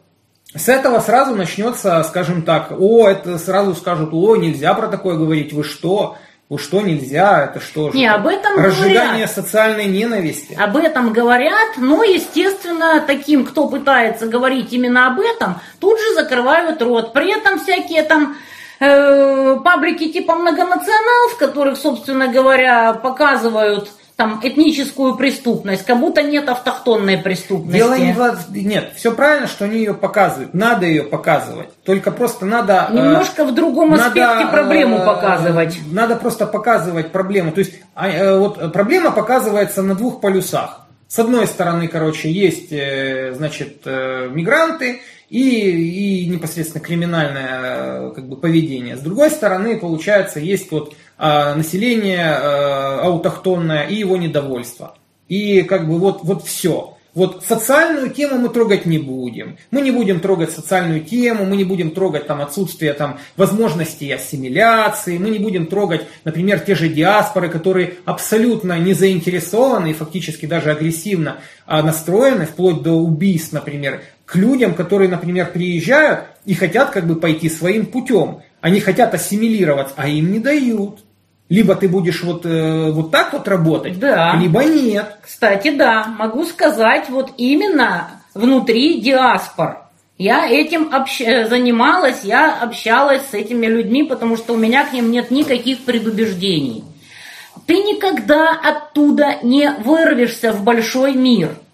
с этого сразу начнется, скажем так, о, это сразу скажут, о, нельзя про такое говорить, вы что? Вы что, нельзя? Это что же? Не, об этом Разжигание говорят. социальной ненависти. Об этом говорят, но, естественно, таким, кто пытается говорить именно об этом, тут же закрывают рот. При этом всякие там э, паблики типа многонационал, в которых, собственно говоря, показывают там этническую преступность, как будто нет автохтонной преступности. Дело не в... Нет, все правильно, что они ее показывают. Надо ее показывать. Только просто надо... Э, Немножко э, в другом аспекте надо, проблему э, показывать. Надо просто показывать проблему. То есть а, э, вот проблема показывается на двух полюсах. С одной стороны, короче, есть, э, значит, э, мигранты, и, и непосредственно криминальное как бы, поведение. С другой стороны, получается, есть вот население а, аутохтонное и его недовольство. И как бы вот, вот все. Вот социальную тему мы трогать не будем. Мы не будем трогать социальную тему, мы не будем трогать там отсутствие там возможностей ассимиляции, мы не будем трогать, например, те же диаспоры, которые абсолютно не заинтересованы и фактически даже агрессивно а, настроены, вплоть до убийств, например, к людям, которые, например, приезжают и хотят как бы пойти своим путем. Они хотят ассимилироваться, а им не дают. Либо ты будешь вот, э, вот так вот работать, да. либо нет. Кстати, да, могу сказать, вот именно внутри диаспор. Я этим общ... занималась, я общалась с этими людьми, потому что у меня к ним нет никаких предубеждений. Ты никогда оттуда не вырвешься в большой мир –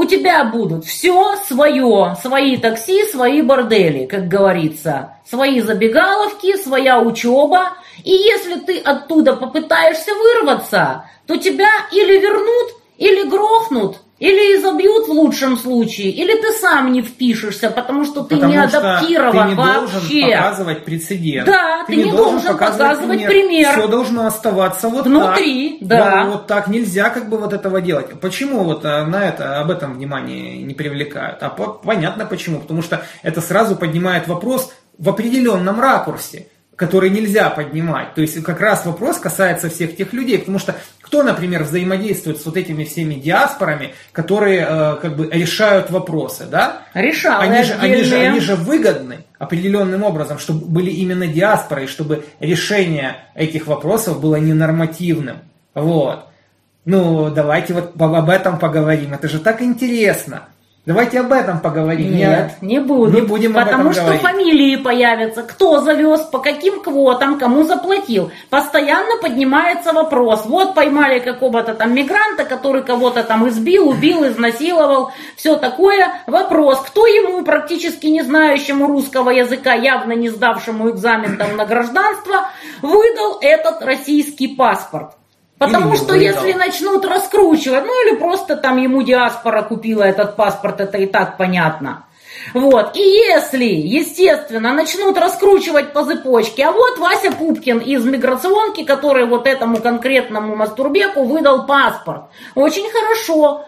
у тебя будут все свое, свои такси, свои бордели, как говорится, свои забегаловки, своя учеба. И если ты оттуда попытаешься вырваться, то тебя или вернут, или грохнут, или изобьют в лучшем случае, или ты сам не впишешься, потому что ты потому не адаптирован ты не вообще. должен показывать прецедент. Да, ты, ты не, не должен, должен показывать, показывать пример. пример. Все должно оставаться вот Внутри, так. да. Вот, вот так нельзя как бы вот этого делать. Почему вот а, на это, об этом внимание не привлекают? А понятно почему. Потому что это сразу поднимает вопрос в определенном ракурсе который нельзя поднимать. То есть как раз вопрос касается всех тех людей, потому что кто, например, взаимодействует с вот этими всеми диаспорами, которые э, как бы решают вопросы, да? Решают. Они же, они, же, они же выгодны определенным образом, чтобы были именно диаспоры, и чтобы решение этих вопросов было ненормативным. Вот. Ну, давайте вот об этом поговорим. Это же так интересно. Давайте об этом поговорим. Нет, не, не буду. Не будем Потому что говорить. фамилии появятся. Кто завез, по каким квотам, кому заплатил. Постоянно поднимается вопрос. Вот поймали какого-то там мигранта, который кого-то там избил, убил, изнасиловал. Все такое. Вопрос, кто ему, практически не знающему русского языка, явно не сдавшему экзамен там на гражданство, выдал этот российский паспорт. Потому что если начнут раскручивать, ну или просто там ему диаспора купила этот паспорт, это и так понятно. Вот. И если, естественно, начнут раскручивать по цепочке, а вот Вася Пупкин из миграционки, который вот этому конкретному мастурбеку выдал паспорт. Очень хорошо.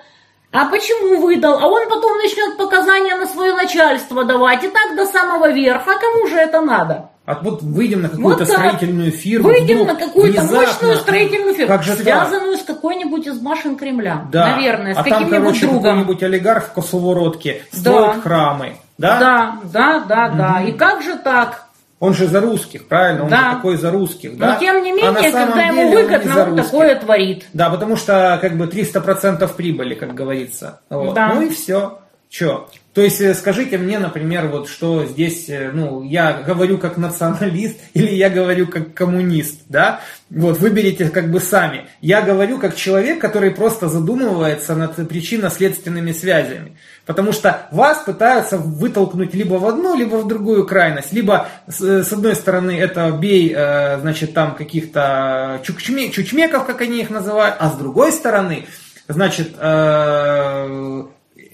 А почему выдал? А он потом начнет показания на свое начальство давать. И так до самого верха. А кому же это надо? А вот выйдем на какую-то вот строительную фирму. Выйдем вдруг, на какую-то мощную строительную фирму, как же связанную так? с какой-нибудь из башен Кремля. Да. Наверное, с а каким-нибудь там, короче, другом. какой-нибудь олигарх в Косоворотке строит да. храмы. Да, да, да, да. Угу. да. И как же так? Он же за русских, правильно? Он да. же такой за русских, да? Но тем не а менее, а когда ему выгодно, он, он такое творит. Да, потому что как бы 300% прибыли, как говорится. Вот. Да. Ну и все. Че? То есть э, скажите мне, например, вот что здесь, э, ну, я говорю как националист или я говорю как коммунист, да? Вот, выберите как бы сами. Я говорю как человек, который просто задумывается над причинно-следственными связями. Потому что вас пытаются вытолкнуть либо в одну, либо в другую крайность. Либо, с э, одной стороны, это бей, значит, там каких-то чучме, чучмеков, как они их называют, а с другой стороны, значит,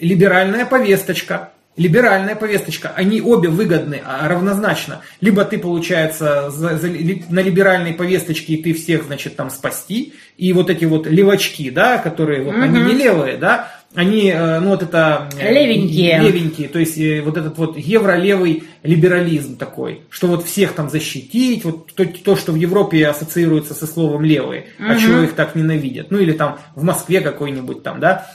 либеральная повесточка. Либеральная повесточка, они обе выгодны а, равнозначно. Либо ты, получается, за, за, на либеральной повесточке и ты всех, значит, там спасти, и вот эти вот левачки, да, которые, вот, угу. они не левые, да, они, э, ну вот это... Э, левенькие. Левенькие, то есть э, вот этот вот евролевый либерализм такой, что вот всех там защитить, вот то, то что в Европе ассоциируется со словом левые, угу. а чего их так ненавидят. Ну или там в Москве какой-нибудь там, да,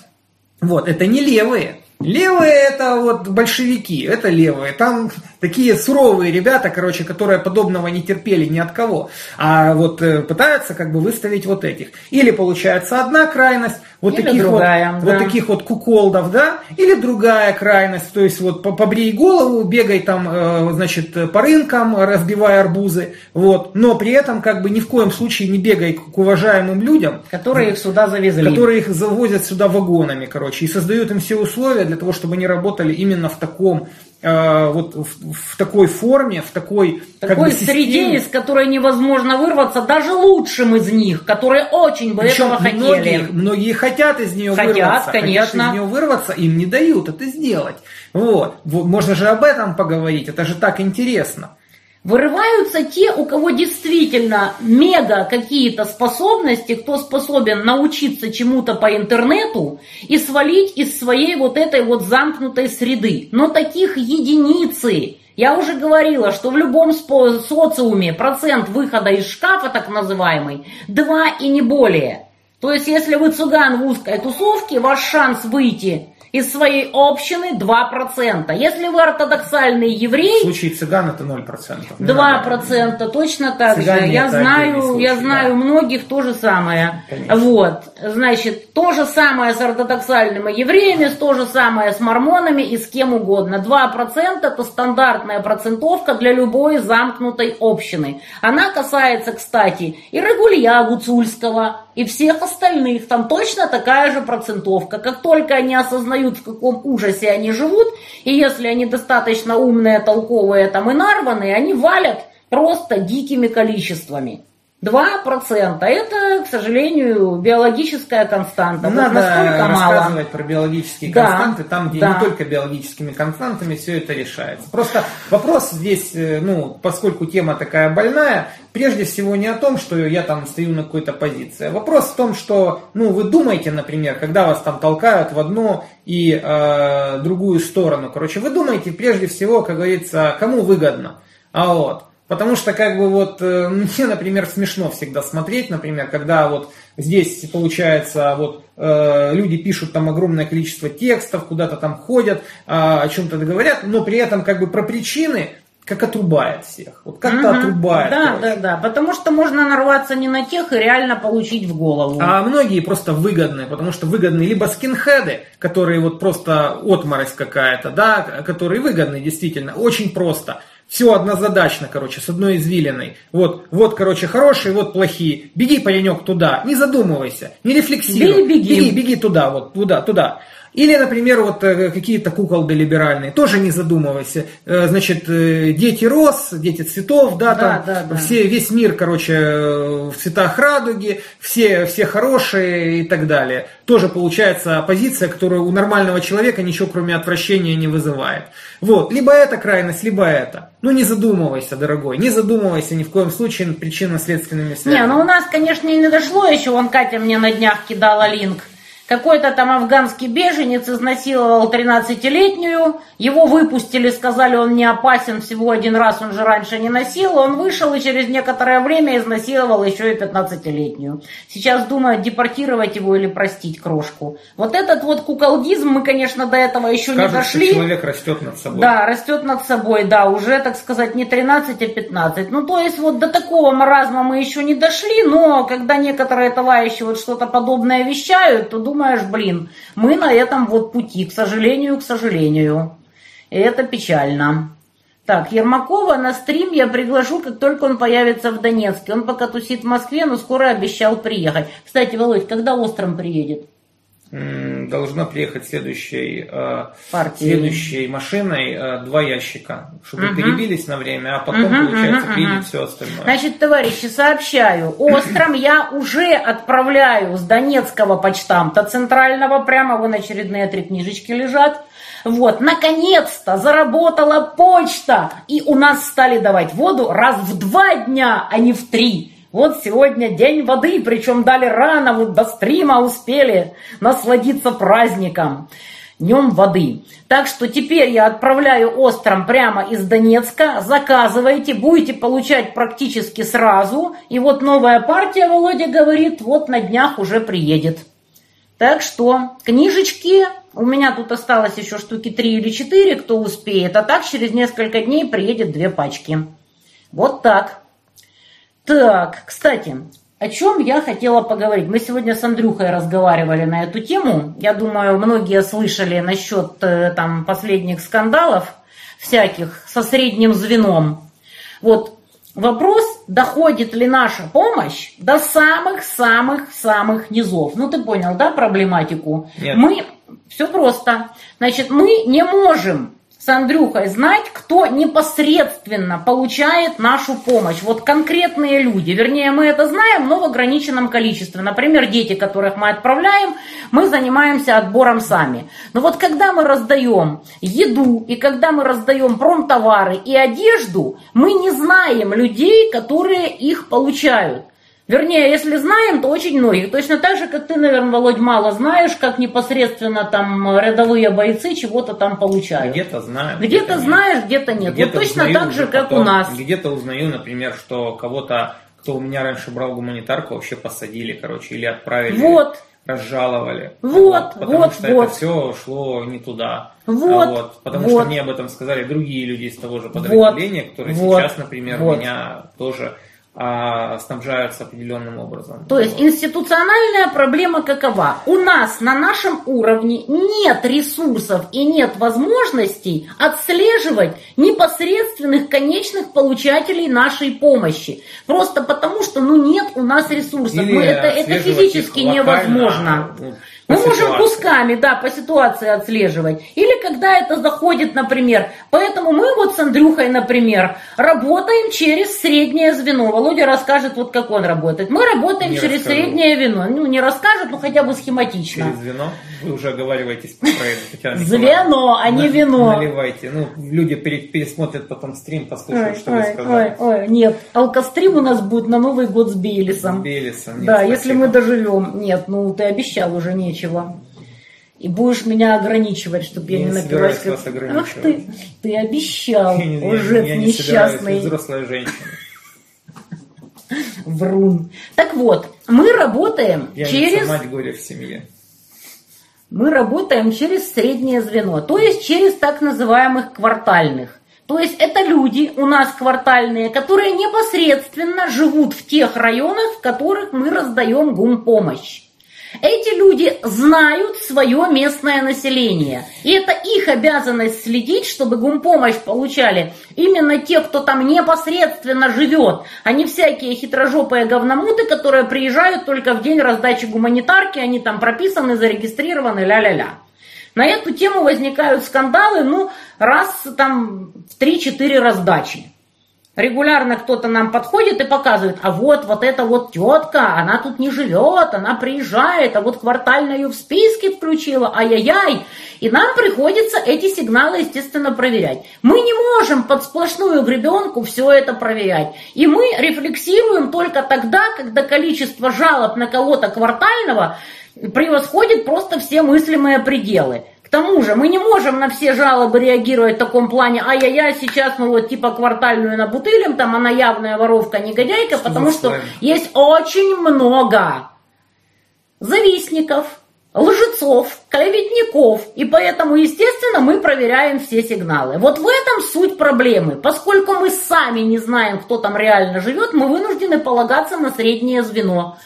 вот, это не левые. Левые это вот большевики, это левые. Там такие суровые ребята, короче, которые подобного не терпели ни от кого. А вот э, пытаются как бы выставить вот этих. Или получается одна крайность, вот Или таких другая, вот, да. вот таких вот куколдов, да, или другая крайность, то есть вот по- побрей голову, бегай там, э, значит, по рынкам, разбивай арбузы, вот, но при этом как бы ни в коем случае не бегай к уважаемым людям, Которые их сюда завезли. которые их завозят сюда вагонами, короче, и создают им все условия для того, чтобы они работали именно в таком, э, вот в, в такой форме, в такой, как такой бы, среде, системе. из которой невозможно вырваться даже лучшим из них, которые очень бы Причем этого хотели. многие, многие хотят из нее Хотят, вырваться, конечно. хотят из нее вырваться, им не дают это сделать. Вот. Можно же об этом поговорить, это же так интересно. Вырываются те, у кого действительно мега какие-то способности, кто способен научиться чему-то по интернету и свалить из своей вот этой вот замкнутой среды. Но таких единицы. Я уже говорила, что в любом социуме процент выхода из шкафа, так называемый, 2 и не более. То есть, если вы цыган в узкой тусовке, ваш шанс выйти из своей общины 2%. Если вы ортодоксальный еврей, В случае цыган это 0%. Не Два надо. процента, точно так Цыгане же. Я знаю, случай, я да. знаю многих то же самое. Конечно. Вот, значит, то же самое с ортодоксальными евреями, то же самое с мормонами и с кем угодно. Два процента это стандартная процентовка для любой замкнутой общины. Она касается, кстати, и Рагулья Гуцульского, и всех остальных. Там точно такая же процентовка. Как только они осознают, в каком ужасе они живут, и если они достаточно умные, толковые там и нарванные, они валят просто дикими количествами. 2% это, к сожалению, биологическая константа. Не Вот надо настолько мало. рассказывать про биологические Да, константы, там, где да. не только биологическими константами все это решается. Просто вопрос здесь, э, ну, поскольку тема такая больная, прежде всего не о том, что я там стою на какой-то позиции. Вопрос в том, что, ну, вы думаете, например, когда вас там толкают в одну и э, другую сторону, короче, вы думаете прежде всего, как говорится, кому выгодно. А вот. Потому что, как бы, вот, э, мне, например, смешно всегда смотреть, например, когда вот здесь, получается, вот, э, люди пишут там огромное количество текстов, куда-то там ходят, а, о чем-то говорят, но при этом, как бы, про причины, как отрубает всех. Вот как-то Мгм. отрубает. Да, короче. да, да. Потому что можно нарваться не на тех и реально получить в голову. А многие просто выгодные, потому что выгодны либо скинхеды, которые вот просто отморозь какая-то, да, которые выгодны действительно, очень просто. Все однозадачно, короче, с одной извилиной. Вот, вот, короче, хорошие, вот плохие. Беги, паренек, туда, не задумывайся, не рефлексируй. Беги, беги. беги, беги туда, вот, туда, туда. Или, например, вот э, какие-то куколды либеральные, тоже не задумывайся. Э, Значит, э, дети роз, дети цветов, да, Да, там, да, да. все, весь мир, короче, в цветах радуги, все, все хорошие и так далее. Тоже получается позиция, которая у нормального человека ничего кроме отвращения не вызывает. Вот, либо эта крайность, либо это. Ну не задумывайся, дорогой, не задумывайся ни в коем случае причинно-следственными связями. Не, ну у нас, конечно, и не дошло еще. Вон Катя мне на днях кидала линк. Какой-то там афганский беженец изнасиловал 13-летнюю. Его выпустили, сказали, он не опасен, всего один раз он же раньше не носил. Он вышел и через некоторое время изнасиловал еще и 15-летнюю. Сейчас думают, депортировать его или простить крошку. Вот этот вот куколдизм, мы, конечно, до этого еще не Кажется, дошли. что человек растет над собой. Да, растет над собой, да, уже, так сказать, не 13, а 15. Ну, то есть вот до такого маразма мы еще не дошли, но когда некоторые товарищи вот что-то подобное вещают, то думаешь, блин, мы на этом вот пути, к сожалению, к сожалению. И это печально. Так, Ермакова на стрим я приглашу, как только он появится в Донецке. Он пока тусит в Москве, но скоро обещал приехать. Кстати, Володь, когда Остром приедет? Должна приехать следующей, э, Партией. следующей машиной э, два ящика, чтобы Мгм. перебились на время, а потом, Мгм, получается, мгм, приедет мгм. все остальное. Значит, товарищи, сообщаю, Остром я уже отправляю с Донецкого почтамта центрального, прямо вон очередные три книжечки лежат. Вот, наконец-то заработала почта, и у нас стали давать воду раз в два дня, а не в три. Вот сегодня день воды, причем дали рано, вот до стрима успели насладиться праздником. Днем воды. Так что теперь я отправляю остром прямо из Донецка. Заказывайте, будете получать практически сразу. И вот новая партия, Володя говорит, вот на днях уже приедет. Так что книжечки У меня тут осталось еще штуки три или четыре, кто успеет. А так через несколько дней приедет две пачки. Вот так. Так, кстати, о чем я хотела поговорить? Мы сегодня с Андрюхой разговаривали на эту тему. Я думаю, многие слышали насчет э, там последних скандалов всяких со средним звеном. Вот вопрос, доходит ли наша помощь до самых-самых-самых низов. Ну, ты понял, да, проблематику? Нет. Мы, все просто. Значит, мы не можем с Андрюхой знать, кто непосредственно получает нашу помощь. Вот конкретные люди. Вернее, мы это знаем, но в ограниченном количестве. Например, дети, которых мы отправляем, мы занимаемся отбором сами. Но вот когда мы раздаем еду и когда мы раздаем промтовары и одежду, мы не знаем людей, которые их получают. Вернее, если знаем, то очень многих. Точно так же, как ты, наверное, Володь, мало знаешь, как непосредственно там рядовые бойцы чего-то там получают. Где-то знаю. Где-то знаешь, где-то нет. Где-то вот точно так же, как потом. у нас. Где-то узнаю, например, что кого-то, кто у меня раньше брал гуманитарку, вообще посадили, короче, или отправили. Вот. разжаловали. Вот, потому вот, что вот. это все шло не туда. Вот, А потому вот. что мне об этом сказали другие люди из того же подразделения, которые вот, сейчас, например, вот. меня тоже снабжаются определенным образом. То есть институциональная проблема какова? У нас на нашем уровне нет ресурсов и нет возможностей отслеживать непосредственных конечных получателей нашей помощи. Просто потому, что ну нет у нас ресурсов. Или Мы- это, это физически невозможно. Ну, Мы по можем ситуации. кусками, да, по ситуации отслеживать. Или когда это заходит, например. Поэтому мы вот с Андрюхой, например, работаем через среднее звено. Володя расскажет, вот как он работает. Мы работаем Не через расскажу. среднее звено. Ну, не расскажет, но хотя бы схематично. Через вино. Вы уже оговариваетесь по Татьяна Николаевна. Звено, а не вино. Наливайте. Ну, люди пере- пересмотрят потом стрим, послушают, Ой, что вы ой, сказали. ой, нет. Алкострим у нас будет на Новый год с Бейлисом. Белиса, нет, Да, спасибо. если мы доживем. Нет, ну ты обещал уже нечего. И будешь меня ограничивать, чтобы я Я не не напилась. вас Ах ты, ты обещал, Я не- я- я не собираюсь, взрослая женщина. врун. Так вот, мы работаем Я через... мать горя в семье. Мы работаем через среднее звено, то есть через так называемых квартальных. То есть это люди у нас квартальные, которые непосредственно живут в тех районах, в которых мы раздаем гумпомощь. Эти люди знают свое местное население. И это их обязанность следить, чтобы гумпомощь получали именно те, кто там непосредственно живет, а не всякие хитрожопые говномуты, которые приезжают только в день раздачи гуманитарки, они там прописаны, зарегистрированы, ля-ля-ля. На эту тему возникают скандалы, ну, раз там в 3-4 раздачи. Регулярно кто-то нам подходит и показывает, а вот, вот эта вот тетка, она тут не живет, она приезжает, а вот квартально ее в списке включила, ай-яй-яй. И нам приходится эти сигналы, естественно, проверять. Мы не можем под сплошную гребенку все это проверять. И мы рефлексируем только тогда, когда количество жалоб на кого-то квартального превосходит просто все мыслимые пределы. К тому же мы не можем на все жалобы реагировать в таком плане, ай-яй-яй, сейчас мы вот типа квартальную набутылим, там она явная воровка, негодяйка, потому за что есть очень много завистников, лжецов, клеветников, и поэтому, естественно, мы проверяем все сигналы. Вот в этом суть проблемы. Поскольку мы сами не знаем, кто там реально живет, мы вынуждены полагаться на среднее звено.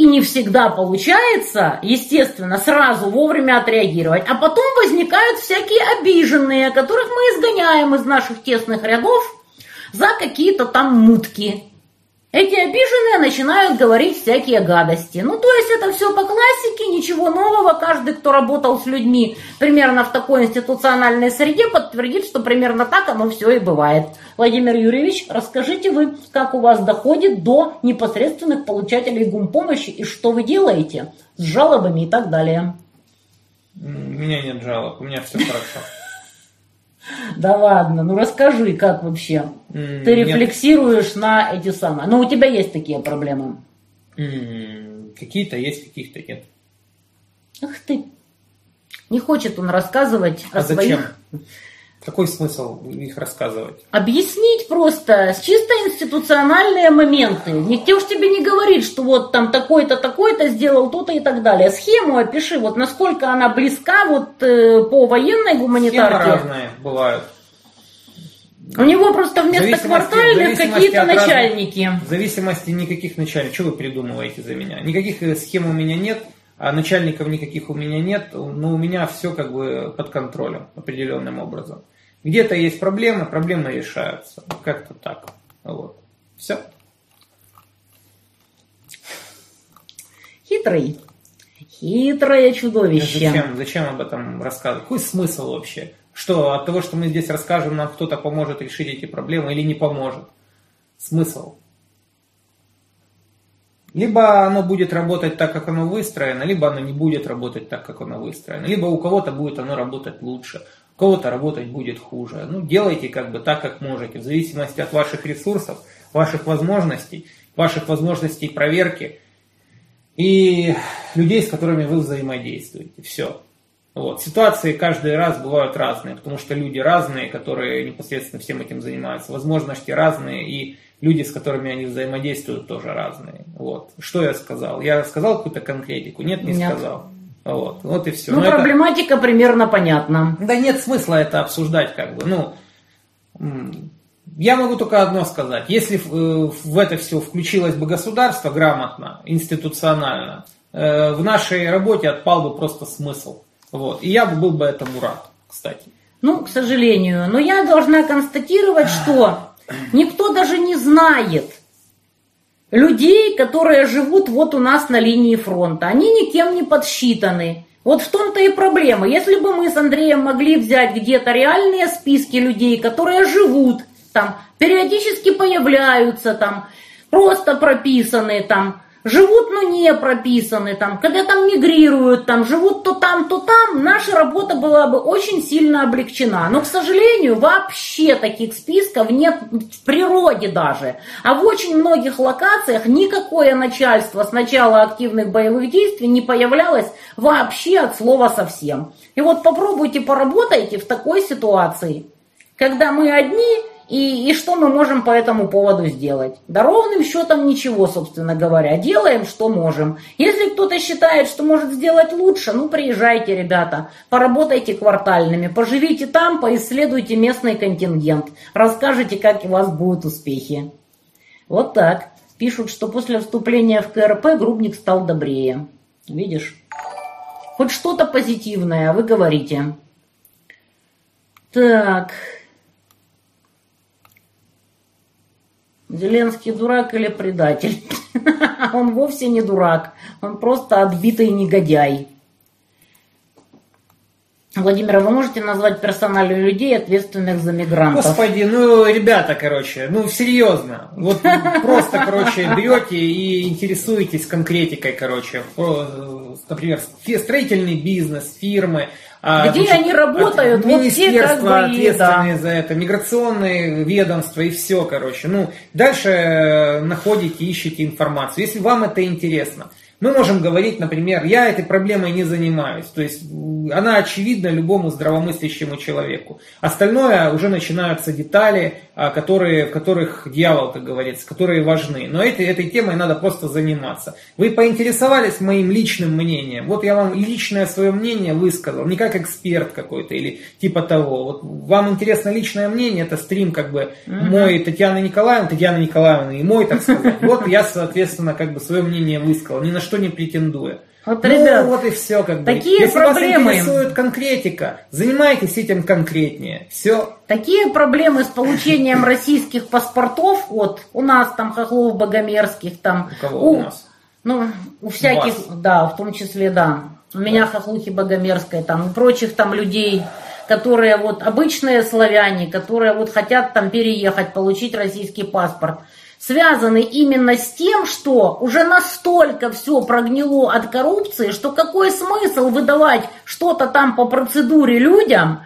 И не всегда получается, естественно, сразу вовремя отреагировать. А потом возникают всякие обиженные, которых мы изгоняем из наших тесных рядов за какие-то там мутки. Эти обиженные начинают говорить всякие гадости. Ну, то есть это все по классике, ничего нового. Каждый, кто работал с людьми примерно в такой институциональной среде, подтвердит, что примерно так оно все и бывает. Владимир Юрьевич, расскажите вы, как у вас доходит до непосредственных получателей гумпомощи и что вы делаете с жалобами и так далее. У меня нет жалоб, у меня все хорошо. Да ладно, ну расскажи, как вообще. М, Ты нет. рефлексируешь на эти самые. Но у тебя есть такие проблемы. М, Какие-то есть, каких-то нет. Ах ты. Не хочет он рассказывать о А зачем? своих... Какой смысл их рассказывать? Объяснить просто с чисто институциональные моменты. Никто ж тебе не говорит, что вот там такой-то, такой-то сделал то-то и так далее. Схему опиши, вот насколько она близка вот э, по военной гуманитарке. Схемы разные бывают. У него просто вместо квартальных какие-то начальники. Разных, в зависимости никаких начальников. Что вы придумываете за меня? Никаких э, схем у меня нет, а начальников никаких у меня нет, но у меня все как бы под контролем определенным образом. Где-то есть проблемы, проблемы решаются. Как-то так. Вот. Все. Хитрый. Хитрое чудовище. Зачем, зачем об этом рассказывать? Какой смысл вообще? Что от того, что мы здесь расскажем, нам кто-то поможет решить эти проблемы или не поможет? Смысл? Либо оно будет работать так, как оно выстроено, либо оно не будет работать так, как оно выстроено. Либо у кого-то будет оно работать лучше, у кого-то работать будет хуже. Ну, делайте как бы так, как можете, в зависимости от ваших ресурсов, ваших возможностей, ваших возможностей проверки и людей, с которыми вы взаимодействуете. Все. Вот. Ситуации каждый раз бывают разные, потому что люди разные, которые непосредственно всем этим занимаются, возможности разные, и люди, с которыми они взаимодействуют, тоже разные. Вот. Что я сказал? Я сказал какую-то конкретику? Нет, не нет. сказал. Вот. вот и все. Ну, Но проблематика это... примерно понятна. Да нет смысла это обсуждать, как бы. Ну, я могу только одно сказать. Если в э, это все включилось бы государство грамотно, институционально, э, в нашей работе отпал бы просто смысл. Вот. И я бы был бы этому рад, кстати. Ну, к сожалению. Но я должна констатировать, что Никто даже не знает людей, которые живут вот у нас на линии фронта. Они никем не подсчитаны. Вот в том-то и проблема. Если бы мы с Андреем могли взять где-то реальные списки людей, которые живут там, периодически появляются там, просто прописаны там, живут, но не прописаны, там, когда там мигрируют, там, живут то там, то там, наша работа была бы очень сильно облегчена. Но, к сожалению, вообще таких списков нет в природе даже. А в очень многих локациях никакое начальство с начала активных боевых действий не появлялось вообще от слова совсем. И вот попробуйте поработайте в такой ситуации, когда мы одни, и, и что мы можем по этому поводу сделать? Да ровным счетом ничего, собственно говоря. Делаем, что можем. Если кто-то считает, что может сделать лучше, ну приезжайте, ребята, поработайте квартальными, поживите там, поисследуйте местный контингент, расскажите, как у вас будут успехи. Вот так. Пишут, что после вступления в КРП Грубник стал добрее. Видишь? Хоть что-то позитивное, вы говорите. Так, Зеленский дурак или предатель? Он вовсе не дурак, он просто отбитый негодяй. Владимир, вы можете назвать персонали людей, ответственных за мигрантов? Господи, ну, ребята, короче, ну, серьезно. Вот просто, короче, берете и интересуетесь конкретикой, короче. Например, строительный бизнес, фирмы, Где значит, они работают? Министерства вот как бы, ответственные да. за это, миграционные ведомства и все, короче. Ну, дальше э, находите, ищете информацию. Если вам это интересно. Мы можем говорить, например, я этой проблемой не занимаюсь. То есть она очевидна любому здравомыслящему человеку. Остальное уже начинаются детали, а, которые, в которых дьявол, как говорится, которые важны. Но этой, этой темой надо просто заниматься. Вы поинтересовались моим личным мнением. Вот я вам личное свое мнение высказал. Не как эксперт какой-то или типа того. Вот вам интересно личное мнение, это стрим как бы мой Татьяны Николаевны, Татьяна Николаевна и мой, так сказать. Вот я, соответственно, как бы свое мнение высказал. Ни на что не претендуя. Вот, ну, ребят, вот и все как бы. Такие Если проблемы. вас интересует конкретика, занимайтесь этим конкретнее. Все. Такие проблемы с получением российских паспортов, вот у нас там хохлов богомерзких, там. У кого у, у нас? Ну, у всяких, у да, в том числе, да. У меня хохлухи богомерзкой, там, и прочих там людей, которые вот обычные славяне, которые вот хотят там переехать, получить российский паспорт связаны именно с тем, что уже настолько все прогнило от коррупции, что какой смысл выдавать что-то там по процедуре людям,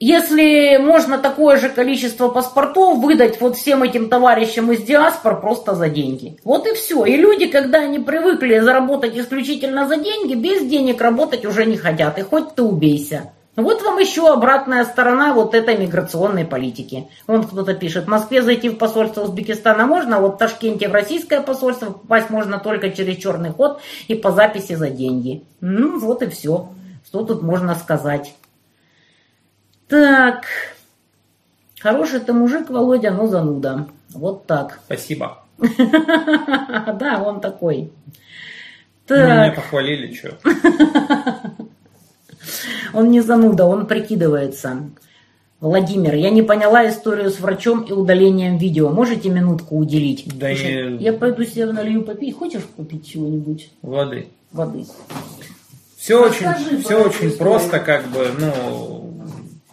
если можно такое же количество паспортов выдать вот всем этим товарищам из диаспор просто за деньги. Вот и все. И люди, когда они привыкли заработать исключительно за деньги, без денег работать уже не хотят. И хоть ты убейся. Вот вам еще обратная сторона вот этой миграционной политики. Вон кто-то пишет, в Москве зайти в посольство Узбекистана можно, а вот в Ташкенте в российское посольство попасть можно только через черный ход и по записи за деньги. Ну, вот и все. Что тут можно сказать? Так. Хороший ты мужик, Володя, но зануда. Вот так. Спасибо. Да, он такой. Ну, меня похвалили, что. Он не зануда, он прикидывается. Владимир, я не поняла историю с врачом и удалением видео. Можете минутку уделить? Да Слушай, не- Я пойду себе налью попить. Хочешь попить чего-нибудь? Воды. Воды. Все Расскажи очень, все очень историю. просто, как бы, ну,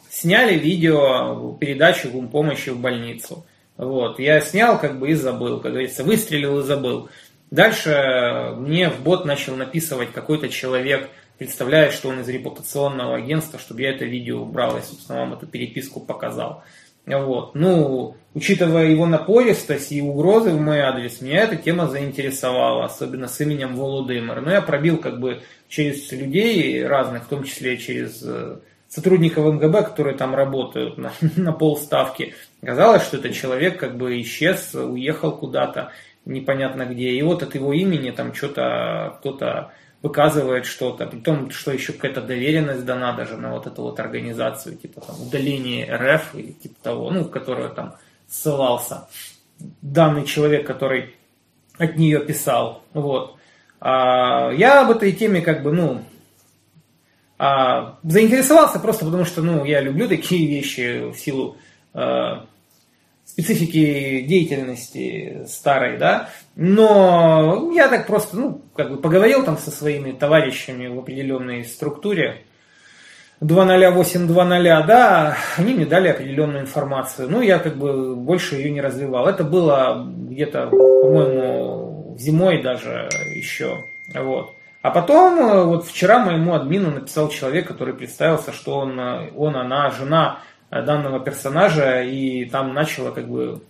сняли видео, передачу помощи в больницу. Вот, я снял, как бы, и забыл, как говорится, выстрелил и забыл. Дальше мне в бот начал написывать какой-то человек, представляет, что он из репутационного агентства, чтобы я это видео убрал и, собственно, вам эту переписку показал. Вот. Ну, учитывая его напористость и угрозы в мой адрес, меня эта тема заинтересовала, особенно с именем Володимир. Но я пробил как бы через людей разных, в том числе через э, сотрудников МГБ, которые там работают на, на полставки. Оказалось, что этот человек как бы исчез, уехал куда-то, непонятно где. И вот от его имени там что-то кто-то выказывает что-то, при том, что еще какая-то доверенность дана даже на вот эту вот организацию, типа там удаление РФ или типа того, ну, в которую там ссылался данный человек, который от нее писал. Вот. А, я об этой теме как бы, ну, а, заинтересовался просто потому, что, ну, я люблю такие вещи в силу э, специфики деятельности старой, да, но я так просто, ну, как бы поговорил там со своими товарищами в определенной структуре, 20820, да, они мне дали определенную информацию. Ну, я как бы больше ее не развивал. Это было где-то, по-моему, зимой даже еще. Вот. А потом, э, вот вчера моему админу написал человек, который представился, что он, э, он она, жена э, данного персонажа, и там начала как бы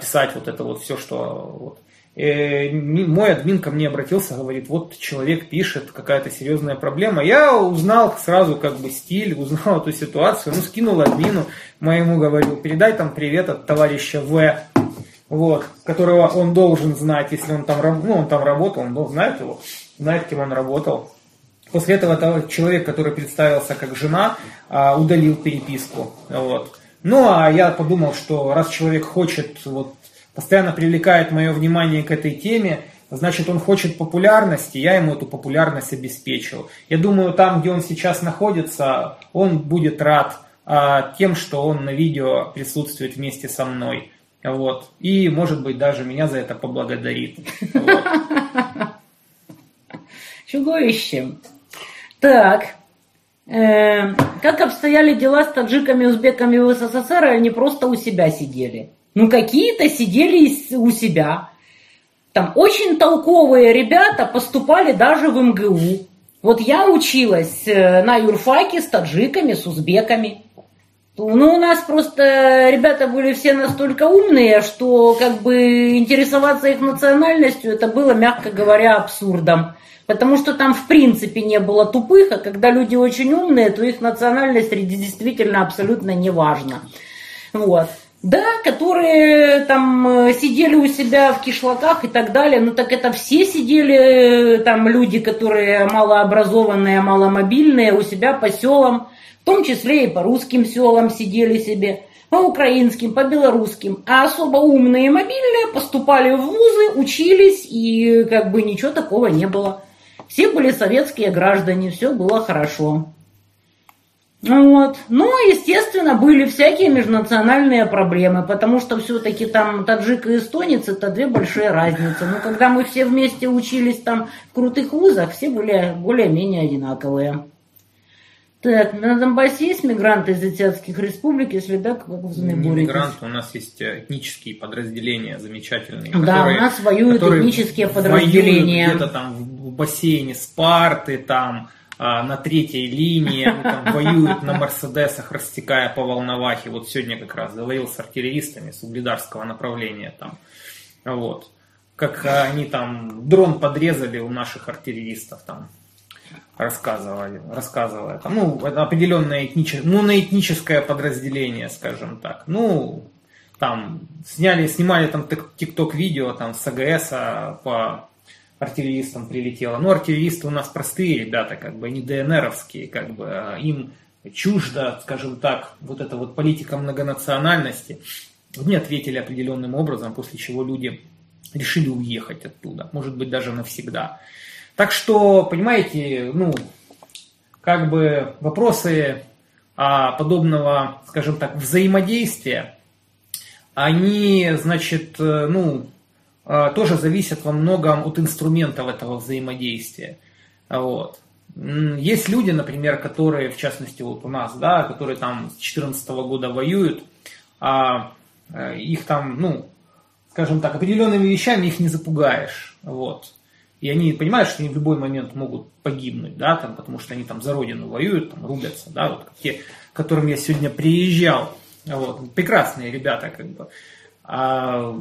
писать вот это вот все, что вот. Э, мой админ ко мне обратился, говорит, вот человек пишет, какая-то серьезная проблема. Я узнал сразу как бы стиль, узнал эту ситуацию, ну, скинул админу моему, говорю, передай там привет от товарища В, вот, которого он должен знать, если он там, ну, он там работал, он знает его, знает, кем он работал. После этого того- человек, который представился как жена, а, удалил переписку. Вот. Ну, а я подумал, что раз человек хочет, вот, постоянно привлекает мое внимание к этой теме, значит, он хочет популярности, я ему эту популярность обеспечил. Я думаю, там, где он сейчас находится, он будет рад а, тем, что он на видео присутствует вместе со мной. Вот. И, может быть, даже меня за это поблагодарит. Вот. Чудовище. Так. Э, как обстояли дела с таджиками узбеками в СССР, они просто у себя сидели? Ну, какие-то сидели у себя. Там очень толковые ребята поступали даже в МГУ. Вот я училась э, на юрфаке с таджиками, с узбеками. Ну, у нас просто ребята были все настолько умные, что как бы интересоваться их национальностью, это было, мягко говоря, абсурдом. Потому что там в принципе не было тупых, а когда люди очень умные, то их национальность действительно абсолютно не важна. Вот. Да, которые там э, сидели у себя в кишлаках и так далее, ну так это все сидели, э, там люди, которые малообразованные, маломобильные, у себя по селам, в том числе и по русским селам сидели себе, по украинским, по белорусским. А особо умные и мобильные поступали в вузы, учились, и как бы ничего такого не было. Все были советские граждане, все было хорошо. Вот. Ну, естественно, были всякие межнациональные проблемы, потому что все-таки там таджик и эстонец это две большие разницы. Но когда мы все вместе учились там в крутых вузах, все были более-менее одинаковые. Так, на Донбассе есть мигранты из азиатских республик, если да, как вы боретесь? мигранты, у нас есть этнические подразделения замечательные. Да, которые- у нас воюют которые этнические воюют подразделения. Где-то там в бассейне Спарты, там а, на третьей линии, они там воюют на Мерседесах, растекая по Волновахе. Вот сегодня как раз говорил с артиллеристами с угледарского направления там. Вот. Как а, они там дрон подрезали у наших артиллеристов там. рассказывали, рассказывая. Там, ну, определенное этническое, ну, на этническое подразделение, скажем так. Ну, там сняли, снимали там тикток видео там с АГС а по артиллеристам прилетело. Ну, артиллеристы у нас простые ребята, как бы, не ДНРовские, как бы, а им чуждо, скажем так, вот эта вот политика многонациональности. Мне ответили определенным образом, после чего люди решили уехать оттуда, может быть, даже навсегда. Так что, понимаете, ну, как бы вопросы а, подобного, скажем так, взаимодействия, они, значит, э, ну, тоже зависят во многом от инструментов этого взаимодействия. Вот. Есть люди, например, которые, в частности, вот у нас, да, которые там с 2014 года воюют, а э, их там, ну, скажем так, определенными вещами их не запугаешь. Вот. И они понимают, что они в любой момент могут погибнуть, да, там, потому что они там за родину воюют, там, рубятся, да, вот те, к которым я сегодня приезжал. Вот. Прекрасные ребята, как бы. А,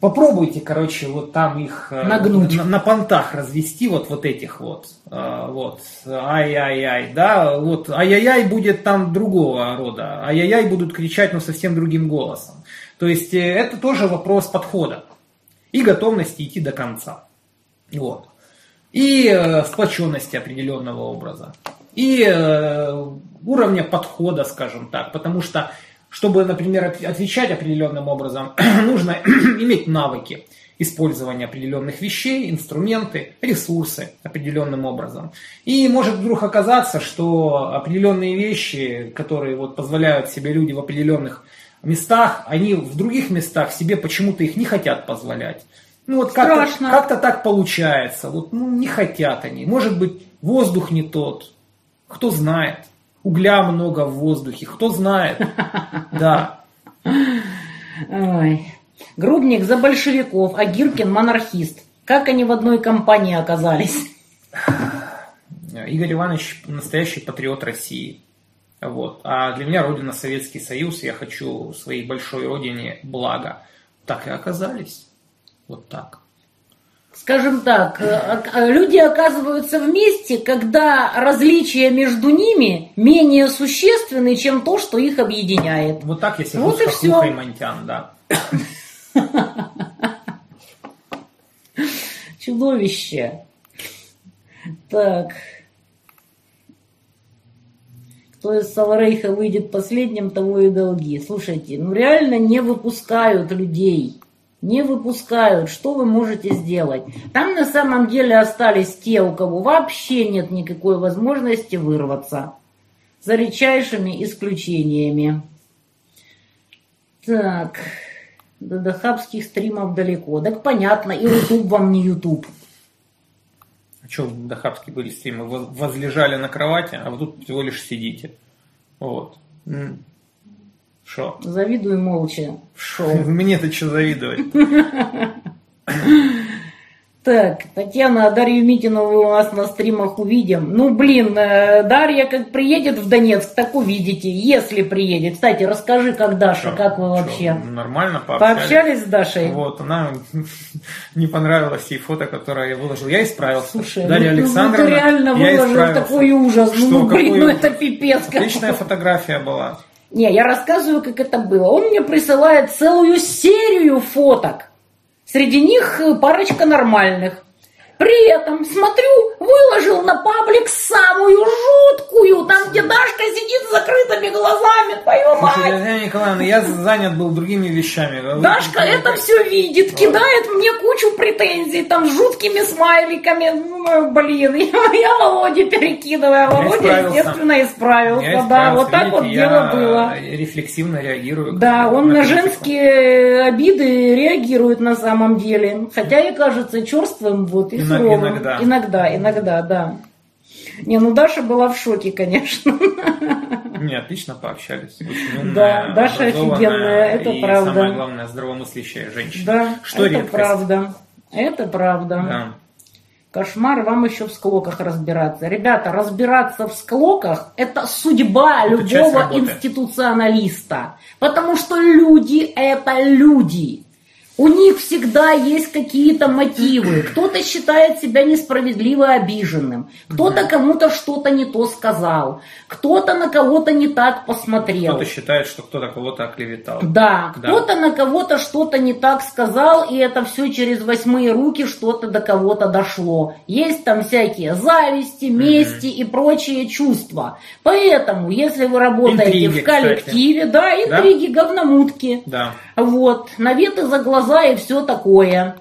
попробуйте, короче, вот там их э, Нагнуть. На, на понтах развести, вот, вот этих вот, э, вот, ай-яй-яй, да, вот, ай-яй-яй будет там другого рода, ай-яй-яй будут кричать, но совсем другим голосом. То есть э, это тоже вопрос подхода и готовности идти до конца. Вот. И сплоченности определенного образа. И уровня подхода, скажем так. Потому что чтобы, например, отвечать определенным образом, нужно иметь навыки использования определенных вещей, инструменты, ресурсы определенным образом. И может вдруг оказаться, что определенные вещи, которые вот позволяют себе люди в определенных местах, они в других местах себе почему-то их не хотят позволять. Ну вот как-то, как-то так получается. Вот, ну, не хотят они. Может быть, воздух не тот. Кто знает угля много в воздухе, кто знает. Да. Ой. Грубник за большевиков, а Гиркин монархист. Как они в одной компании оказались? Игорь Иванович настоящий патриот России. Вот. А для меня родина Советский Союз, я хочу своей большой родине блага. Так и оказались. Вот так скажем так, э, э, люди оказываются вместе, когда различия между ними менее существенны, чем то, что их объединяет. Вот так я сижу вот с и Монтян, да. Чудовище. Так. Кто из Саларейха выйдет последним, того и долги. Слушайте, ну реально не выпускают людей не выпускают, что вы можете сделать? Там на самом деле остались те, у кого вообще нет никакой возможности вырваться. За редчайшими исключениями. Так, до дахабских стримов далеко. Так понятно, и YouTube вам не YouTube. А что дахабские были стримы? Возлежали на кровати, а вы тут всего лишь сидите. Вот. Шо? Завидуй молча. Шо? Мне-то что завидовать? Так, Татьяна, Дарью Митинову у нас на стримах увидим. Ну, блин, э, Дарья как приедет в Донецк, так увидите, если приедет. Кстати, расскажи, как Даша, что, как вы вообще? Что, нормально пообщались. Пообщались с Дашей? Вот, она не понравилось ей фото, которое я выложил. Я исправился. Слушай, Дарья ну, Александровна, ну, ты реально выложил такой ужас. Что, ну, блин, ну это пипец. Отличная фотография была. Не, я рассказываю, как это было. Он мне присылает целую серию фоток. Среди них парочка нормальных. При этом, смотрю, выложил на паблик самую жуткую, там, где Дашка сидит с закрытыми глазами, твою мать. Елена Николаевна, я занят был другими вещами. Дашка это все видит, кидает мне кучу претензий, там, с жуткими смайликами. Ну, блин, я, Володе перекидываю, а Володя, естественно, исправился. Да, вот так вот дело было. рефлексивно реагирую. Да, он на женские обиды реагирует на самом деле. Хотя и кажется черствым, вот, и суровым. Иногда. Иногда, иногда, да. Не, ну Даша была в шоке, конечно. Не, отлично пообщались. Очень умная, да, Даша офигенная, это и правда. самое главное, здравомыслящая женщина. Да, Что это редкость. правда. Это правда. Да. Кошмар вам еще в склоках разбираться. Ребята, разбираться в склоках – это судьба это любого институционалиста. Потому что люди – это люди. У них всегда есть какие-то мотивы. Кто-то считает себя несправедливо обиженным, кто-то кому-то что-то не то сказал, кто-то на кого-то не так посмотрел. Кто-то считает, что кто-то кого-то оклеветал. Да, кто-то на кого-то что-то не так сказал, и это все через восьмые руки что-то до кого-то дошло. Есть там всякие зависти, мести и прочие чувства. Поэтому, если вы работаете Интриги, в коллективе, да, интриги, говномутки. Да. Вот, наветы за глаза и все такое.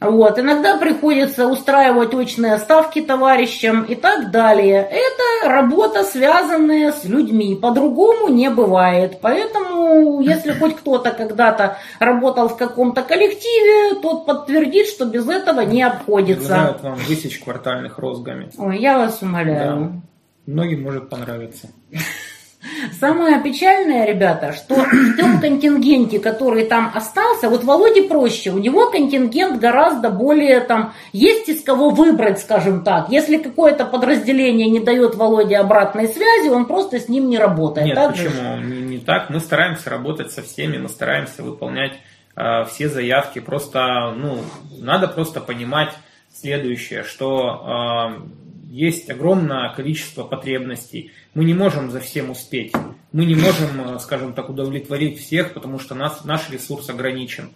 Вот, иногда приходится устраивать очные ставки товарищам и так далее. Это работа, связанная с людьми. По-другому не бывает. Поэтому, если хоть кто-то когда-то работал в каком-то коллективе, тот подтвердит, что без этого не обходится. Предлагают вам высечь квартальных розгами. Ой, я вас умоляю. Да. Многим может понравиться. Самое печальное, ребята, что в том контингенте, который там остался, вот Володе проще, у него контингент гораздо более там, есть из кого выбрать, скажем так. Если какое-то подразделение не дает Володе обратной связи, он просто с ним не работает. Нет, так почему? Не, не так. Мы стараемся работать со всеми, мы стараемся выполнять э, все заявки. Просто, ну, надо просто понимать следующее, что э, есть огромное количество потребностей. Мы не можем за всем успеть. Мы не можем, э, скажем так, удовлетворить всех, потому что нас, наш ресурс ограничен.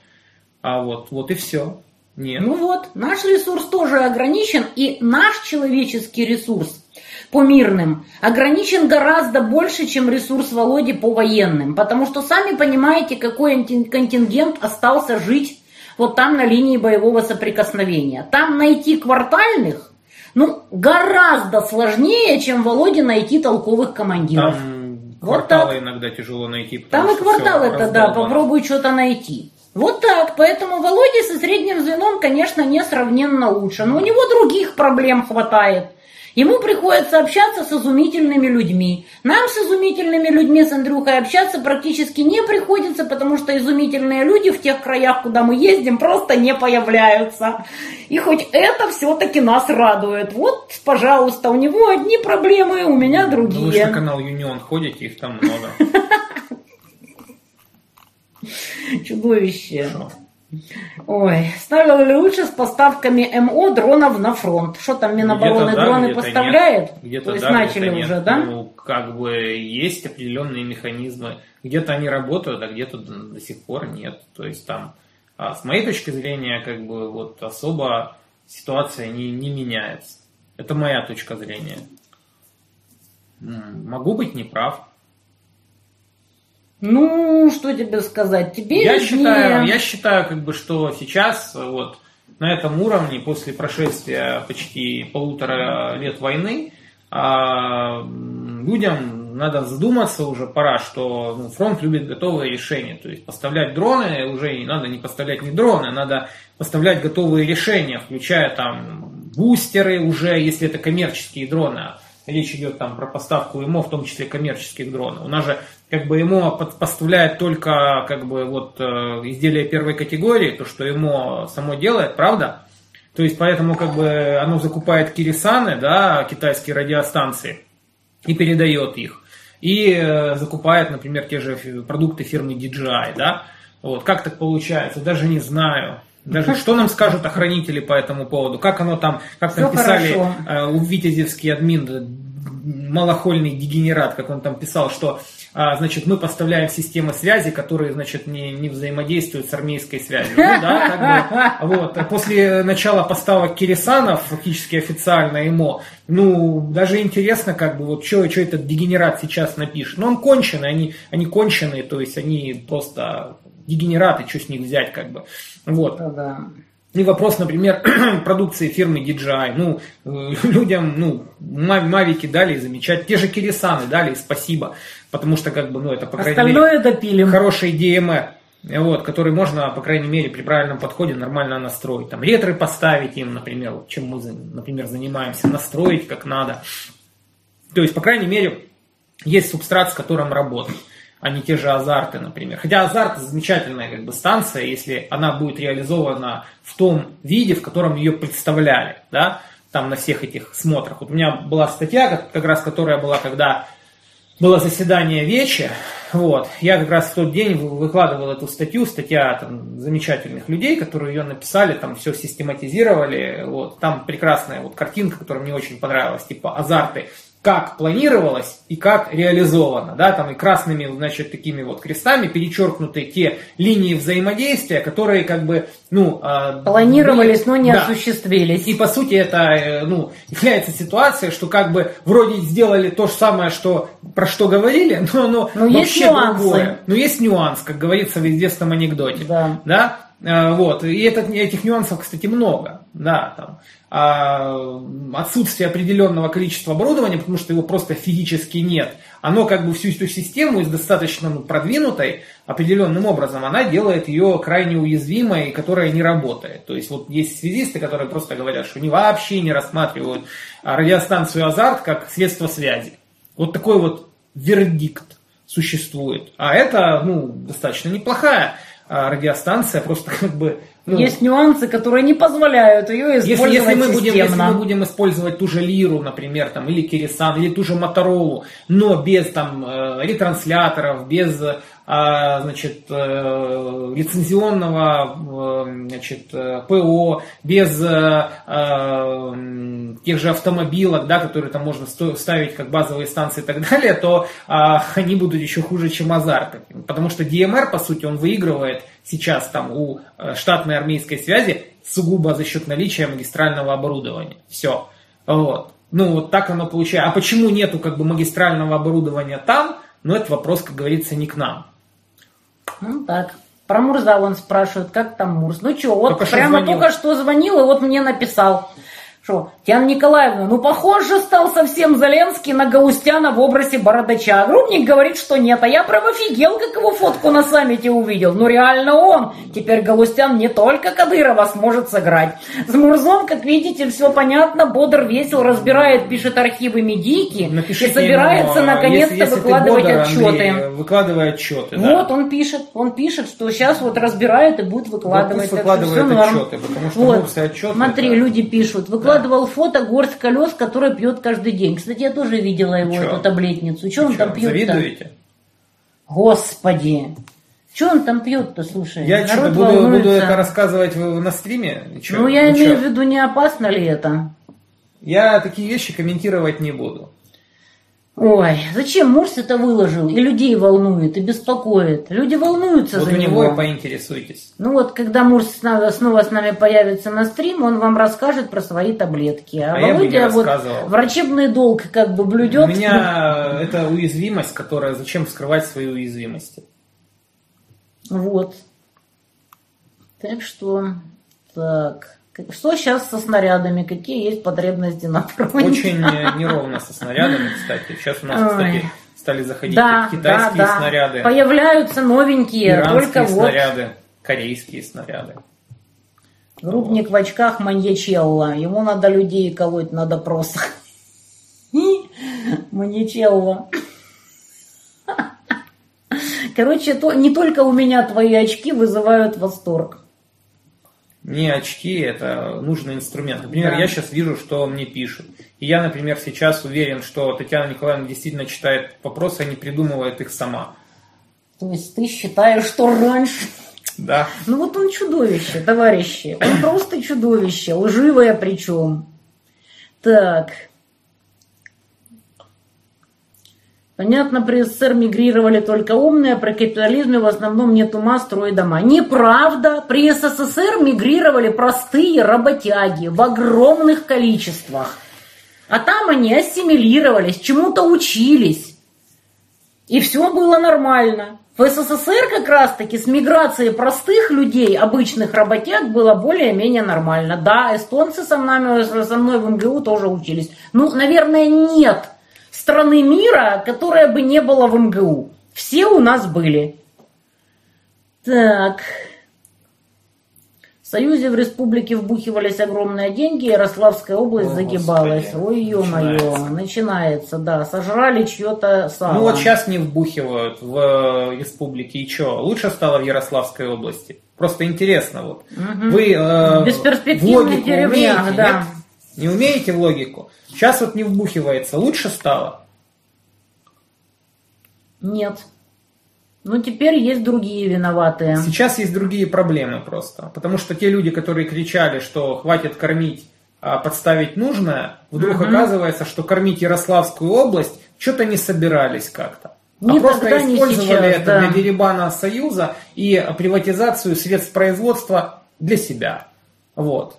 А вот, вот и все. Нет. Ну вот, наш ресурс тоже ограничен, и наш человеческий ресурс по мирным ограничен гораздо больше, чем ресурс Володи по военным. Потому что сами понимаете, какой контингент остался жить вот там на линии боевого соприкосновения. Там найти квартальных ну, гораздо сложнее, чем Володе найти толковых командиров. Там вот кварталы так. иногда тяжело найти. Там и кварталы это, да, попробуй что-то найти. Вот так, поэтому Володе со средним звеном, конечно, несравненно лучше, но у него других проблем хватает. Ему приходится общаться с изумительными людьми. Нам с изумительными людьми, с Андрюхой, общаться практически не приходится, потому что изумительные люди в тех краях, куда мы ездим, просто не появляются. И хоть это все-таки нас радует. Вот, пожалуйста, у него одни проблемы, у меня другие. Вы же на канал Юнион ходите, их там много. Чудовище. Ой, ставил ли лучше с поставками МО дронов на фронт? Что там Минобороны да, дроны поставляет? Где-то То есть да, начали где уже, нет. да? Ну, как бы есть определенные механизмы. Где-то они работают, а где-то до сих пор нет. То есть там, а с моей точки зрения, как бы вот особо ситуация не, не меняется. Это моя точка зрения. Могу быть неправ. Ну, что тебе сказать? Тебе я считаю, я считаю, как бы, что сейчас вот на этом уровне, после прошествия почти полутора лет войны, а, людям надо задуматься уже пора, что ну, фронт любит готовые решения. То есть поставлять дроны уже не надо не поставлять не дроны, надо поставлять готовые решения, включая там бустеры уже, если это коммерческие дроны. Речь идет там про поставку ИМО, в том числе коммерческих дронов. У нас же как бы ему поставляет только как бы вот э, изделия первой категории, то, что ему само делает, правда? То есть поэтому как бы оно закупает кирисаны, да, китайские радиостанции и передает их. И э, закупает, например, те же продукты фирмы DJI, да. Вот, как так получается, даже не знаю. Даже что нам скажут охранители по этому поводу? Как оно там, как там Все писали э, у Витязевский админ, малохольный дегенерат, как он там писал, что значит, мы поставляем системы связи, которые, значит, не, не взаимодействуют с армейской связью. Ну, да, как бы, вот. После начала поставок Кирисанов, фактически официально ИМО, ну, даже интересно, как бы, вот, что, этот дегенерат сейчас напишет. Ну, он конченый, они, они конченые, то есть они просто дегенераты, что с них взять, как бы. Вот. Да. И вопрос, например, продукции фирмы DJI. Ну, э, людям, ну, мавики дали замечать. Те же Кирисаны дали, спасибо. Потому что, как бы, ну, это, по крайней Остальное мере, допилим. хороший DME. Вот, который можно, по крайней мере, при правильном подходе нормально настроить. Там ретры поставить им, например, чем мы, например, занимаемся, настроить как надо. То есть, по крайней мере, есть субстрат, с которым работать а не те же азарты, например. Хотя азарт замечательная как бы станция, если она будет реализована в том виде, в котором ее представляли, да, там на всех этих смотрах. Вот у меня была статья, как, как раз которая была, когда было заседание Вечи, вот, я как раз в тот день выкладывал эту статью, статья там, замечательных людей, которые ее написали, там все систематизировали, вот, там прекрасная вот картинка, которая мне очень понравилась, типа азарты как планировалось и как реализовано, да, там и красными, значит, такими вот крестами перечеркнуты те линии взаимодействия, которые как бы, ну... А, Планировались, были, но не да. осуществились. И по сути это, э, ну, является ситуация, что как бы вроде сделали то же самое, что, про что говорили, но оно но вообще нюансы. другое. Но есть нюанс, как говорится в известном анекдоте. Да. да? Э, вот. И этот, этих нюансов, кстати, много. Да, там. А, отсутствие определенного количества оборудования, потому что его просто физически нет. Оно как бы всю эту систему из достаточно ну, продвинутой определенным образом, она делает ее крайне уязвимой, которая не работает. То есть вот есть связисты, которые просто говорят, что они вообще не рассматривают радиостанцию «Азарт» как средство связи. Вот такой вот вердикт существует. А это ну, достаточно неплохая а радиостанция просто как бы... Ну, Есть нюансы, которые не позволяют ее использовать если, если, мы будем, если мы будем использовать ту же Лиру, например, там, или Кирисан, или ту же Моторолу, но без там э, ретрансляторов, без а, значит, э, лицензионного э, значит, э, ПО, без тех же автомобилок, да, которые там можно ставить как базовые станции и так далее, то а, они будут еще хуже, чем азарты. Потому что DMR, по сути, он выигрывает сейчас там у штатной армейской связи сугубо за счет наличия магистрального оборудования. Все. Вот. Ну, вот так оно получается. А почему нету как бы магистрального оборудования там? Ну, это вопрос, как говорится, не к нам. Ну так. Про Мурза он спрашивает, как там Мурз. Ну что, вот только прямо только что звонил и вот мне написал. Что, Татьяна Николаевна, ну похоже стал совсем Зеленский на Гаустяна в образе бородача. Грубник говорит, что нет, а я прям офигел, как его фотку на саммите увидел. Ну реально он. Теперь Галустян не только Кадырова сможет сыграть. С Мурзом, как видите, все понятно, бодр, весел, разбирает, пишет архивы медийки Напишите и собирается ему, наконец-то выкладывать бодр, отчеты. Андрей, выкладывая отчеты, да. Вот он пишет, он пишет, что сейчас вот разбирает и будет выкладывать. Вот выкладывает отчеты, потому что вот, отчеты. Смотри, это... люди пишут, выкладывают выкладывал фото горсть колес, который пьет каждый день. Кстати, я тоже видела его, Чё? эту таблетницу. Что он там пьет? Завидуете? Господи. Что он там пьет-то, слушай? Я что буду, буду это рассказывать на стриме? Чё? Ну, я ну, имею в виду, не опасно ли это? Я такие вещи комментировать не буду. Ой, зачем Мурс это выложил? И людей волнует, и беспокоит. Люди волнуются вот за у него. него и поинтересуйтесь. Ну вот, когда Мурс снова, снова с нами появится на стрим, он вам расскажет про свои таблетки. А, а Володя вот врачебный долг как бы блюдет. У меня это уязвимость, которая... Зачем скрывать свои уязвимости? Вот. Так что... Так... Что сейчас со снарядами? Какие есть потребности на фронте? Очень неровно со снарядами, кстати. Сейчас у нас, кстати, стали заходить да, китайские да, да. снаряды. Появляются новенькие, только вот. снаряды, корейские снаряды. Грубник в очках маньячелла. Ему надо людей колоть на допросах. Маньячелла. Короче, то, не только у меня твои очки вызывают восторг не очки, это нужный инструмент. Например, да. я сейчас вижу, что мне пишут. И я, например, сейчас уверен, что Татьяна Николаевна действительно читает вопросы, а не придумывает их сама. То есть ты считаешь, что раньше... Да. Ну вот он чудовище, товарищи. Он просто чудовище, лживое причем. Так, Понятно, при СССР мигрировали только умные, а при капитализме в основном нет ума, строй дома. Неправда. При СССР мигрировали простые работяги в огромных количествах. А там они ассимилировались, чему-то учились. И все было нормально. В СССР как раз-таки с миграцией простых людей, обычных работяг, было более-менее нормально. Да, эстонцы со мной, со мной в МГУ тоже учились. Ну, наверное, нет страны мира, которая бы не была в МГУ. Все у нас были. Так. В Союзе, в республике вбухивались огромные деньги, Ярославская область О, загибалась. Господи. Ой, ё-моё, начинается. начинается, да. Сожрали чье-то сало. Ну вот сейчас не вбухивают в э, республике, и что? Лучше стало в Ярославской области? Просто интересно вот. Угу. Вы э, Бесперспективных деревнях, да. Нет? Не умеете в логику? Сейчас вот не вбухивается. Лучше стало? Нет. Ну, теперь есть другие виноватые. Сейчас есть другие проблемы просто. Потому что те люди, которые кричали, что хватит кормить, а подставить нужное, вдруг Мгм. оказывается, что кормить Ярославскую область что-то не собирались как-то. А просто тогда, ни использовали сейчас, это да. для деребана Союза и приватизацию средств производства для себя. Вот.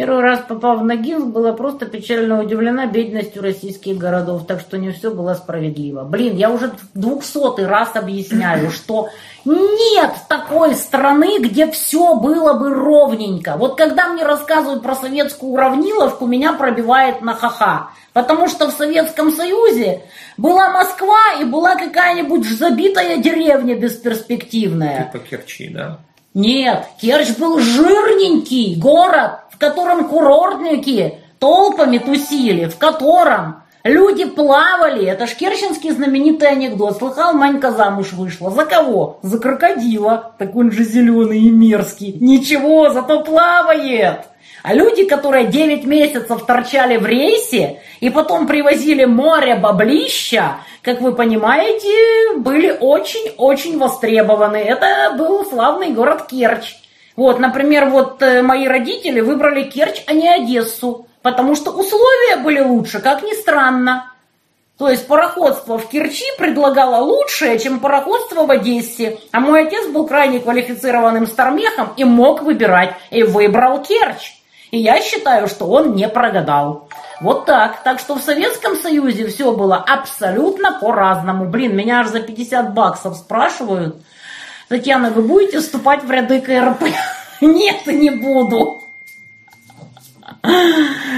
Первый раз попав в Ногинск, была просто печально удивлена бедностью российских городов, так что не все было справедливо. Блин, я уже двухсотый раз объясняю, что нет такой страны, где все было бы ровненько. Вот когда мне рассказывают про советскую уравниловку, меня пробивает на ха-ха. Потому что в Советском Союзе была Москва и была какая-нибудь забитая деревня бесперспективная. Типа Керчи, да? Нет, Керчь был жирненький город, котором курортники толпами тусили, в котором люди плавали. Это ж керченский знаменитый анекдот. Слыхал, Манька замуж вышла. За кого? За крокодила. Так он же зеленый и мерзкий. Ничего, зато плавает. А люди, которые 9 месяцев торчали в рейсе и потом привозили море баблища, как вы понимаете, были очень-очень востребованы. Это был славный город Керчь. Вот, например, вот э, мои родители выбрали Керчь, а не Одессу, потому что условия были лучше, как ни странно. То есть пароходство в Керчи предлагало лучшее, чем пароходство в Одессе. А мой отец был крайне квалифицированным стармехом и мог выбирать, и выбрал Керчь. И я считаю, что он не прогадал. Вот так. Так что в Советском Союзе все было абсолютно по-разному. Блин, меня аж за 50 баксов спрашивают. Татьяна, вы будете вступать в ряды КРП? Нет, не буду.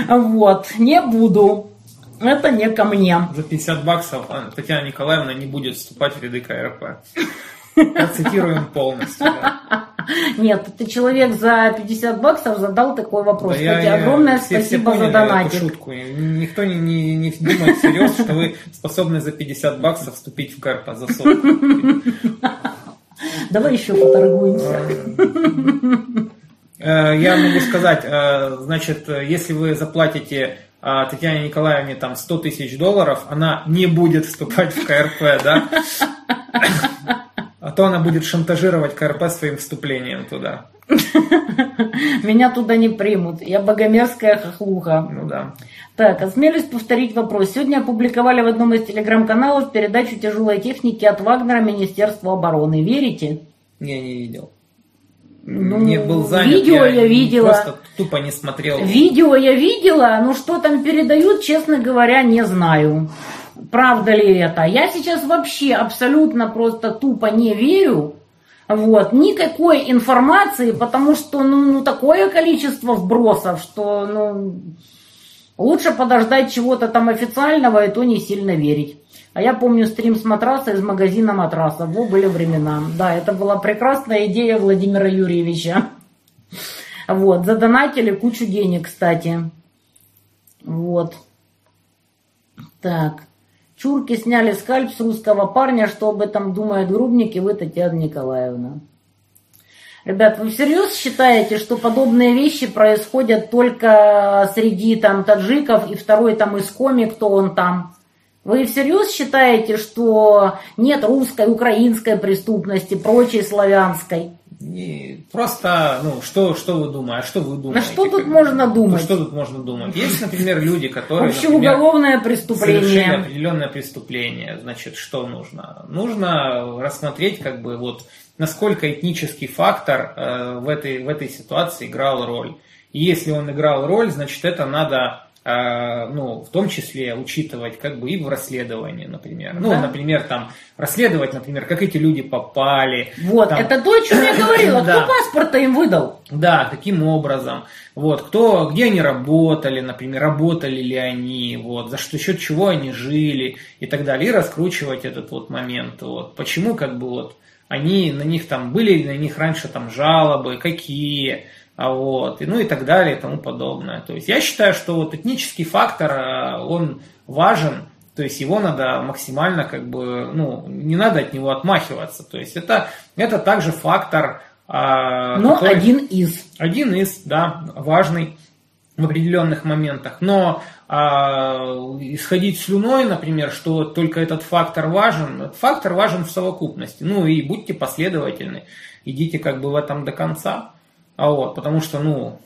Вот, не буду. Это не ко мне. За 50 баксов а, Татьяна Николаевна не будет вступать в ряды КРП. Процитируем полностью. да. Нет, ты человек за 50 баксов задал такой вопрос. Да Кстати, я- огромное все- все спасибо поняли за донатик. эту шутку. Никто не, не, не думает всерьез, что вы способны за 50 баксов вступить в КРП за сотку. Давай еще поторгуемся. Э, Я могу сказать, э, значит, если вы заплатите э, Татьяне Николаевне там 100 тысяч долларов, она не будет вступать в КРП, да? А то она будет шантажировать КРП своим вступлением туда. Меня туда не примут. Я богомерзкая хохлуха. Ну да. Так, осмелюсь повторить вопрос. Сегодня опубликовали в одном из телеграм-каналов передачу тяжелой техники от Вагнера Министерства обороны. Верите? Не, не видел. Ну, не был занят. видео я видела. Просто тупо не смотрел. Видео я видела, но что там передают, честно говоря, не знаю. Правда ли это? Я сейчас вообще абсолютно просто тупо не верю. Вот, никакой информации, потому что ну, ну, такое количество вбросов, что ну, лучше подождать чего-то там официального и то не сильно верить. А я помню стрим с матраса из магазина матраса. Во были времена. Да, это была прекрасная идея Владимира Юрьевича. Вот, задонатили кучу денег, кстати. Вот. Так. Чурки сняли скальп с русского парня, что об этом думает Грубник и вы, Татьяна Николаевна. Ребят, вы всерьез считаете, что подобные вещи происходят только среди там таджиков и второй там из коми, кто он там? Вы всерьез считаете, что нет русской, украинской преступности, прочей славянской? И просто, ну, что, что вы думаете? А что вы думаете? что тут Как можно Ну, думать? что тут можно думать? Есть, например, люди, которые, например, Общеуголовное совершили преступление. определенное преступление. Значит, что нужно? Нужно рассмотреть, как бы, вот, насколько этнический фактор э, в, этой, в этой ситуации играл роль. И если он играл роль, значит, это надо, ну, в том числе учитывать, как бы, и в расследовании, например. Ну, Да. например, там, расследовать, например, как эти люди попали. Вот, там, это то, о чем я говорила. Да. Кто паспорт-то им выдал? да, каким образом, вот, кто, где они работали, например, работали ли они, вот, за что, счет чего они жили и так далее, и раскручивать этот вот момент, вот, почему, как бы, вот, они, на них там, были ли на них раньше там жалобы, какие, а вот, и, ну и так далее и тому подобное. То есть я считаю, что вот этнический фактор, э, он важен, то есть его надо максимально как бы, ну, не надо от него отмахиваться. То есть это, это также фактор, а, Но который- один из. один из, да, важный в определенных моментах. Но а, исходить слюной, например, что только этот фактор важен. Этот фактор важен в совокупности. Ну и будьте последовательны, идите как бы в этом до конца. А вот, потому что, ну,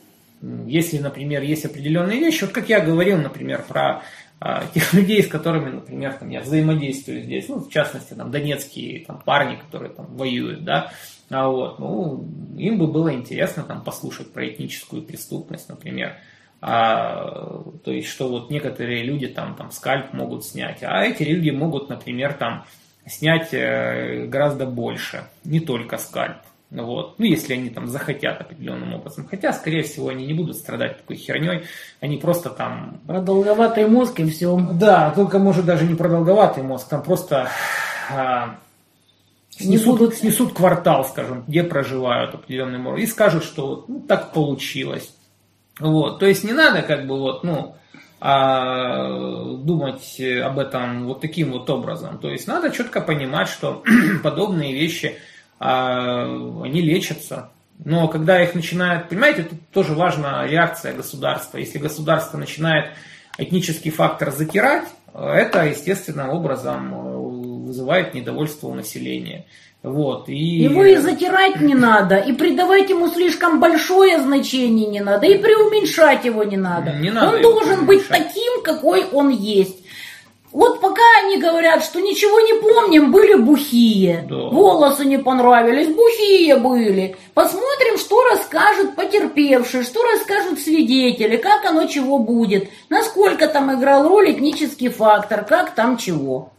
если, например, есть определенные вещи, вот как я говорил, например, про а, тех людей, с которыми, например, там, я взаимодействую здесь, ну, в частности, там, донецкие там, парни, которые там воюют, да, а вот, ну, им бы было интересно там послушать про этническую преступность, например, а, то есть, что вот некоторые люди там, там скальп могут снять, а эти люди могут, например, там снять э, гораздо больше, не только скальп. Вот. Ну, если они там захотят определенным образом. Хотя, скорее всего, они не будут страдать такой херней. Они просто там... Продолговатый мозг и все. Да, только может даже не продолговатый мозг. Там просто а, снесут, будут... снесут квартал, скажем, где проживают определенным образом. И скажут, что ну, так получилось. Вот. То есть не надо как бы вот, ну, а, думать об этом вот таким вот образом. То есть надо четко понимать, что подобные вещи они лечатся. Но когда их начинают, понимаете, тут тоже важна реакция государства. Если государство начинает этнический фактор затирать, это естественным образом э, вызывает недовольство у населения. Вот, и... Его и затирать не надо, и придавать ему слишком большое значение не надо, и преуменьшать его не надо. Не надо он должен быть таким, какой он есть. Вот пока они говорят, что ничего не помним, были бухие. Да. Волосы не понравились, бухие были. Посмотрим, что расскажут потерпевшие, что расскажут свидетели, как оно чего будет, насколько там играл роль этнический фактор, как там чего.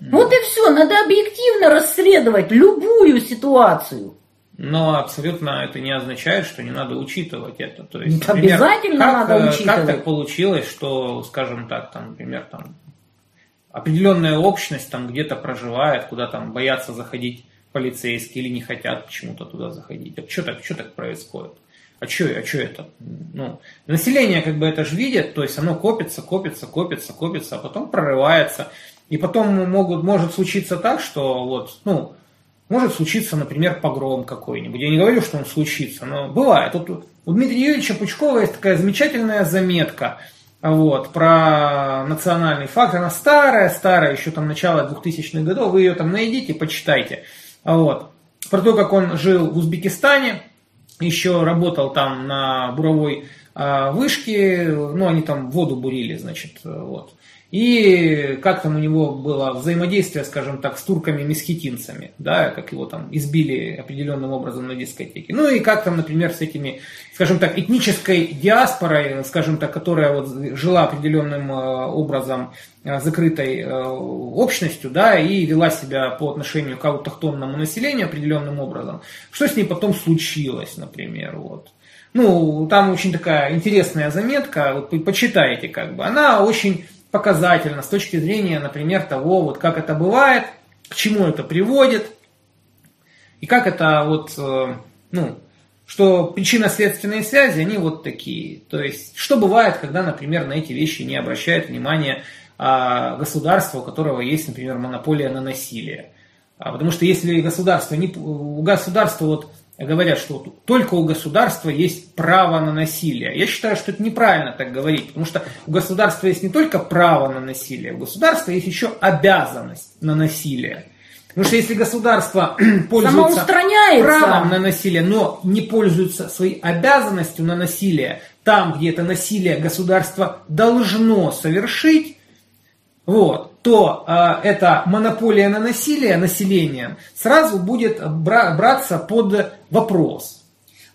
Mm. Вот и все, надо объективно расследовать любую ситуацию. Но абсолютно это не означает, что не надо учитывать это. То есть, например, Обязательно как, надо учитывать. Как так получилось, что, скажем так, там, например, там, определенная общность там где-то проживает, куда там боятся заходить полицейские или не хотят почему-то туда заходить. А что так, что так происходит? А что, а что это? Ну, население как бы это же видит, то есть оно копится, копится, копится, копится, а потом прорывается. И потом могут, может случиться так, что вот, ну, может случиться, например, погром какой-нибудь. Я не говорю, что он случится, но бывает. Вот у Дмитрия Юрьевича Пучкова есть такая замечательная заметка – вот, про национальный факт. Она старая, старая, еще там начало 2000-х годов. Вы ее там найдите, почитайте. Вот. Про то, как он жил в Узбекистане, еще работал там на буровой э, вышке, ну, они там воду бурили, значит, вот и как там у него было взаимодействие, скажем так, с турками-месхетинцами, да, как его там избили определенным образом на дискотеке. Ну и как там, например, с этими, скажем так, этнической диаспорой, скажем так, которая вот жила определенным э, образом э, закрытой э, общностью, да, и вела себя по отношению к аутохтонному населению определенным образом. Что с ней потом случилось, например, вот. Ну, там очень такая интересная заметка, вот почитайте как бы. Она очень показательно с точки зрения, например, того, вот как это бывает, к чему это приводит, и как это вот, э, ну, что причинно-следственные связи, они вот такие. То есть, что бывает, когда, например, на эти вещи не обращает внимания а, государство, у которого есть, например, монополия на насилие. А, потому что если государство, не, государства вот говорят, что только у государства есть право на насилие. Я считаю, что это неправильно так говорить, потому что у государства есть не только право на насилие, у государства есть еще обязанность на насилие. Потому что если государство пользуется правом на насилие, но не пользуется своей обязанностью на насилие, там, где это насилие государство должно совершить, вот, то э, эта монополия на насилие населением сразу будет бра- браться под вопрос.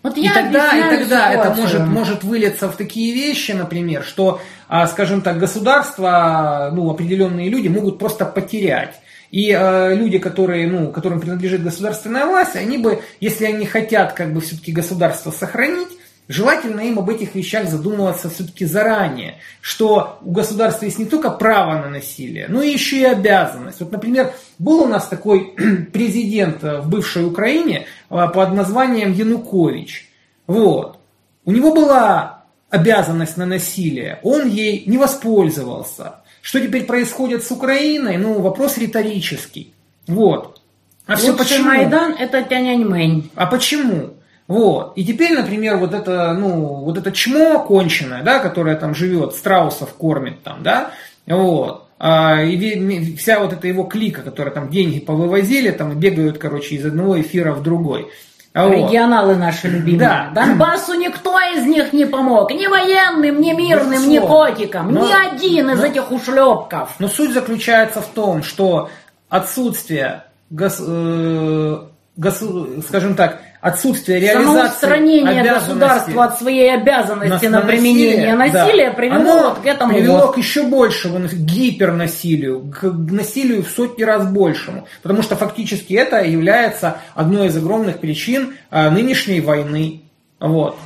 Вот и тогда, и тогда это может, может вылиться в такие вещи, например, что, э, скажем так, государство, ну, определенные люди могут просто потерять. И э, люди, которые, ну, которым принадлежит государственная власть, они бы, если они хотят как бы все-таки государство сохранить, Желательно им об этих вещах задумываться все-таки заранее, что у государства есть не только право на насилие, но еще и обязанность. Вот, например, был у нас такой президент э, в бывшей Украине э, под названием Янукович. Вот. У него была обязанность на насилие, он ей не воспользовался. Что теперь происходит с Украиной? Ну, вопрос риторический. Вот. А все почему? Майдан это тянянь-мэнь. А почему? Вот. И теперь, например, вот это, ну, вот это чмо конченое, да, которое там живет, страусов кормит там, да, вот. А, и вся вот эта его клика, которая там деньги повывозили, там бегают, короче, из одного эфира в другой. А Регионалы наши любимые. Да. Донбассу никто из них не помог. Ни военным, ни мирным, Безусловно. ни котикам. Но, ни один из но, этих ушлепков. Но суть заключается в том, что отсутствие, гос, э, гос, скажем так, отсутствие реализации государства от своей обязанности на, на применение насилия, да. привело Оно вот к этому привело вот. к еще большему гипернасилию, к насилию в сотни раз большему. Потому что фактически это является одной из огромных причин а, нынешней войны. Вот.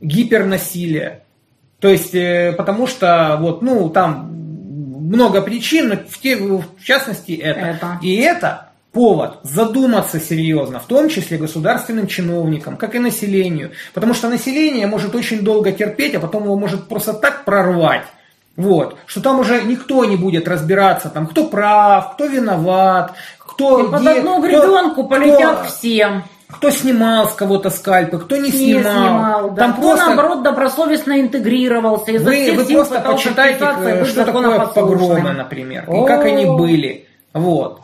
Гипернасилие. То есть, э, потому что вот, ну, там много причин, но в, те, в частности это. это. И это повод задуматься серьезно, в том числе государственным чиновникам, как и населению. Потому что население может очень долго терпеть, а потом его может просто так прорвать. Вот, что там уже никто не будет разбираться, там, кто прав, кто виноват, кто... И где, под одну гребенку полетят кто, всем. Кто снимал с кого-то скальпы, кто не, не снимал. снимал да. Там кто, просто... наоборот, добросовестно интегрировался. Изо вы, вы просто почитайте, что такое погромы, например, и как они были. Вот.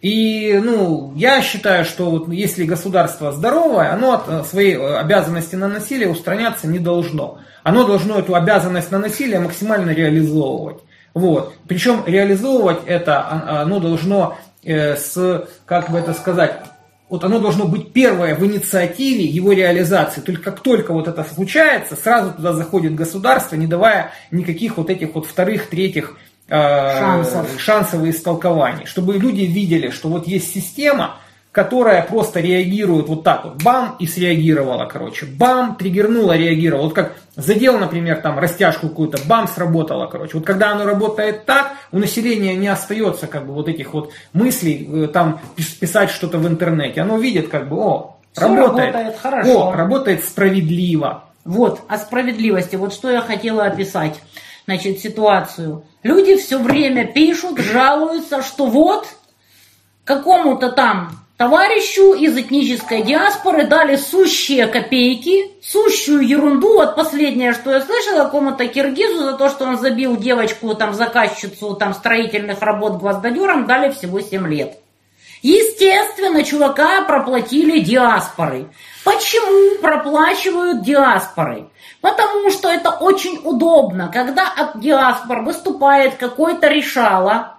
И, ну, я считаю, что вот если государство здоровое, оно от э, своей э, обязанности на насилие устраняться не должно. Оно должно эту обязанность на насилие максимально реализовывать. Вот. Причем реализовывать это а, оно должно э, с, как бы это сказать, вот оно должно быть первое в инициативе его реализации. Только как только вот это случается, сразу туда заходит государство, не давая никаких вот этих вот вторых, третьих шансов. шансовые истолкования, чтобы люди видели, что вот есть система, которая просто реагирует вот так вот, бам, и среагировала, короче, бам, триггернула, реагировала. Вот как задел, например, там растяжку какую-то, бам, сработала, короче. Вот когда оно работает так, у населения не остается как бы вот этих вот мыслей, э, там писать что-то в интернете. Оно видит как бы, о, Все работает, работает хорошо. о, работает справедливо. Вот, о справедливости, вот что я хотела описать значит, ситуацию. Люди все время пишут, жалуются, что вот какому-то там товарищу из этнической диаспоры дали сущие копейки, сущую ерунду. Вот последнее, что я слышала, какому-то киргизу за то, что он забил девочку, там, заказчицу там, строительных работ гвоздодером, дали всего 7 лет. Естественно, чувака проплатили диаспорой. Почему проплачивают диаспорой? Потому что это очень удобно, когда от диаспор выступает какой-то решала.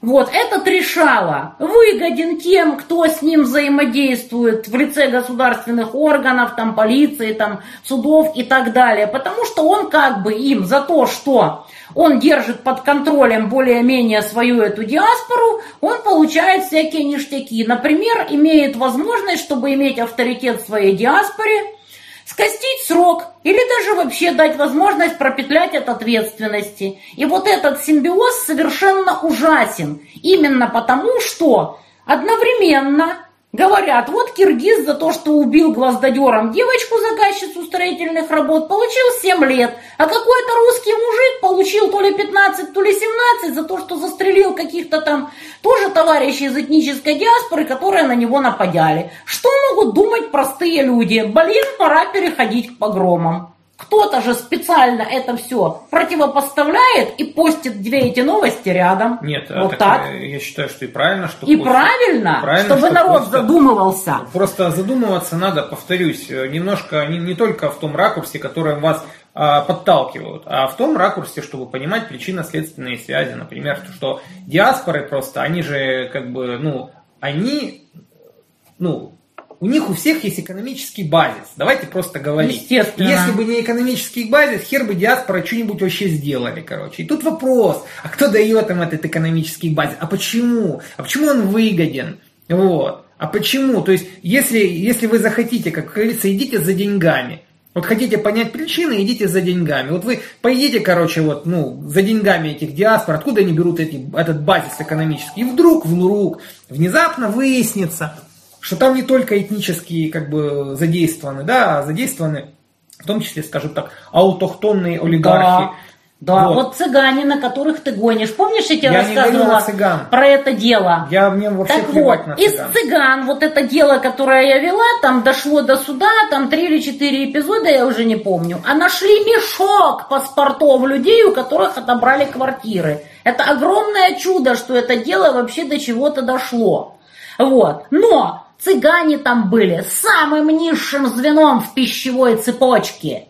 Вот, этот решала выгоден тем, кто с ним взаимодействует в лице государственных органов, там, полиции, там, судов и так далее. Потому что он как бы им за то, что он держит под контролем более-менее свою эту диаспору, он получает всякие ништяки. Например, имеет возможность, чтобы иметь авторитет в своей диаспоре, скостить срок или даже вообще дать возможность пропетлять от ответственности. И вот этот симбиоз совершенно ужасен. Именно потому, что одновременно Говорят, вот киргиз за то, что убил гвоздодером девочку-заказчицу строительных работ, получил 7 лет, а какой-то русский мужик получил то ли 15, то ли 17 за то, что застрелил каких-то там тоже товарищей из этнической диаспоры, которые на него нападали. Что могут думать простые люди? Блин, пора переходить к погромам. Кто-то же специально это все противопоставляет и постит две эти новости рядом. Нет, вот так, так. Я считаю, что и правильно, что и правильно, правильно, чтобы что народ просто, задумывался. Просто задумываться надо, повторюсь, немножко не, не только в том ракурсе, который вас а, подталкивают, а в том ракурсе, чтобы понимать причинно-следственные связи, например, что диаспоры просто, они же как бы, ну, они, ну, у них у всех есть экономический базис. Давайте просто говорить. Естественно. Если бы не экономический базис, хер бы диаспора что-нибудь вообще сделали, короче. И тут вопрос, а кто дает им этот экономический базис? А почему? А почему он выгоден? Вот. А почему? То есть, если, если вы захотите, как говорится, идите за деньгами. Вот хотите понять причины, идите за деньгами. Вот вы поедете, короче, вот, ну, за деньгами этих диаспор, откуда они берут эти, этот базис экономический. И вдруг, вдруг, внезапно выяснится, что там не только этнические как бы задействованы, да, а задействованы в том числе, скажем так, аутохтонные олигархи. Да, Вот. вот. цыгане, на которых ты гонишь. Помнишь, я тебе Я рассказывала цыган. про это дело? Я мне вообще Так вот, на из цыган. цыган, вот это дело, которое я вела, там дошло до суда, там три или четыре эпизода, я уже не помню. А нашли мешок паспортов людей, у которых отобрали квартиры. Это огромное чудо, что это дело вообще до чего-то дошло. Вот. Но цыгане там были самым низшим звеном в пищевой цепочке.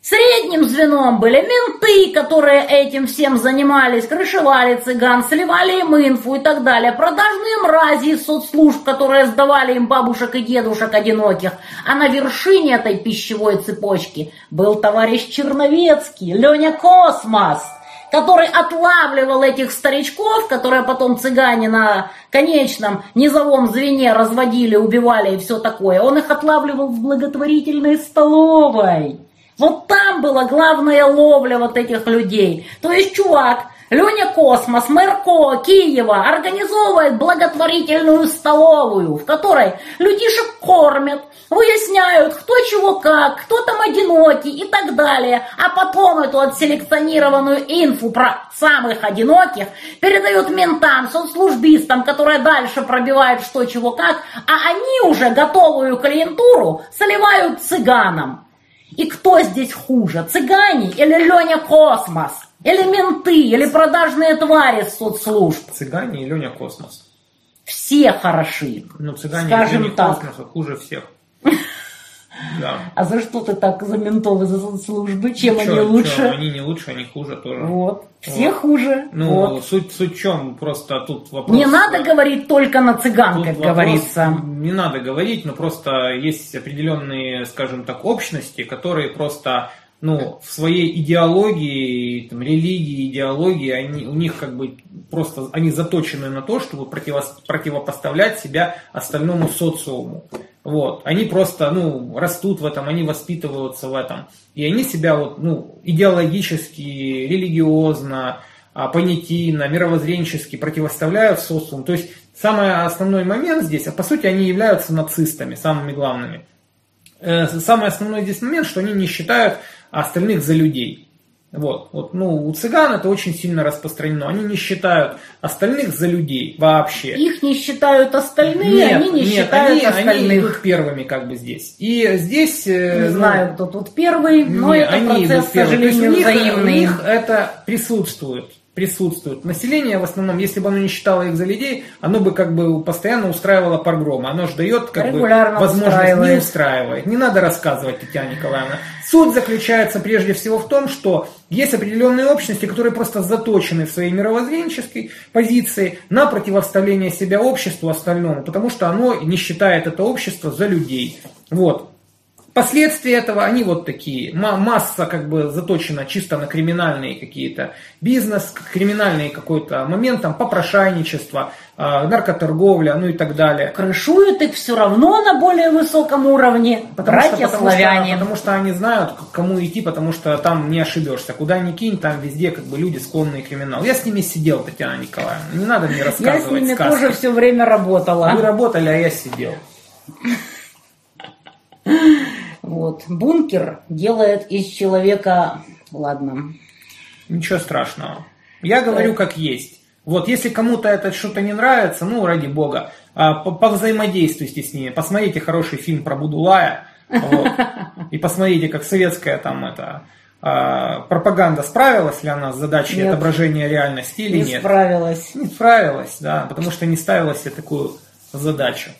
Средним звеном были менты, которые этим всем занимались, крышевали цыган, сливали им инфу и так далее. Продажные мрази из соцслужб, которые сдавали им бабушек и дедушек одиноких. А на вершине этой пищевой цепочки был товарищ Черновецкий, Леня Космос, который отлавливал этих старичков, которые потом цыгане на конечном низовом звене разводили, убивали и все такое. Он их отлавливал в благотворительной столовой. Вот там была главная ловля вот этих людей. То есть чувак, Леня Космос, мэр Ко, Киева, организовывает благотворительную столовую, в которой людишек кормят, выясняют, кто чего как, кто там одинокий и так далее. А потом эту отселекционированную инфу про самых одиноких передают ментам, соцслужбистам, которые дальше пробивают что чего как, а они уже готовую клиентуру соливают цыганам. И кто здесь хуже, цыгане или Леня Космос? Или менты, или продажные твари с соцслужб? Цыгане и Леня Космос. Все хороши. Ну, цыгане Скажем и Леня так. Космоса хуже всех. Да. А за что ты так за ментов и за соцслужбы? Чем Ну, они чё, лучше? чё, они не лучше, они хуже тоже. Вот. Все Вот. хуже. Ну, Вот. суть, суть в чем? Просто тут вопрос... Не надо говорить только на цыган, Тут как вопрос говорится. Не надо говорить, но просто есть определенные, скажем так, общности, которые просто ну, в своей идеологии, там, религии, идеологии, они, у них как бы просто, они заточены на то, чтобы противопоставлять себя остальному социуму. Вот. Они просто, ну, растут в этом, они воспитываются в этом. И они себя вот, ну, идеологически, религиозно, а, понятийно, мировоззренчески противоставляют социуму. То есть самый основной момент здесь, а по сути они являются нацистами, самыми главными. Э, Самый основной здесь момент, что они не считают остальных за людей. Вот, вот, ну, у цыган это очень сильно распространено. Они не считают остальных за людей вообще. Их не считают остальные, они не нет, считают они, они остальных. идут первыми как бы здесь. И здесь... э, Не ну, знаю, кто тут первый, но это они процесс, идут к первыми. То есть сожалению, у них, у взаимный. них это присутствует. Присутствует. Население в основном, если бы оно не считало их за людей, оно бы как бы постоянно устраивало погромы. Оно же дает как Регулярно бы возможность устраивает. не устраивает. Не надо рассказывать, Татьяна Николаевна. Суть заключается прежде всего в том, что есть определенные общности, которые просто заточены в своей мировоззренческой позиции на противоставление себя обществу остальному, потому что оно не считает это общество за людей. Вот. Последствия этого, они вот такие. Ма- Масса как бы заточена чисто на криминальные какие-то бизнес, криминальный какой-то момент, там, попрошайничество, а, наркоторговля, ну и так далее. Крышуют их все равно на более высоком уровне. Потому что, Братья потому, славяне. что, потому что они знают, к кому идти, потому что там не ошибешься. Куда ни кинь, там везде как бы люди склонные к криминалу. Я с ними сидел, Татьяна Николаевна. Не надо мне Я рассказывать с ними сказки. тоже все время работала. Вы работали, а я сидел. Вот. Бункер делает из человека... Ладно. Ничего страшного. Я говорю как есть. Вот, если кому-то это что-то не нравится, ну, ради бога, а, по- повзаимодействуйте с ними. Посмотрите хороший фильм про Будулая. вот, и посмотрите, как советская там это а, пропаганда справилась ли она с задачей Нет. отображения реальности или Не нет. справилась. Не справилась, да, потому что не ставила себе такую задачу.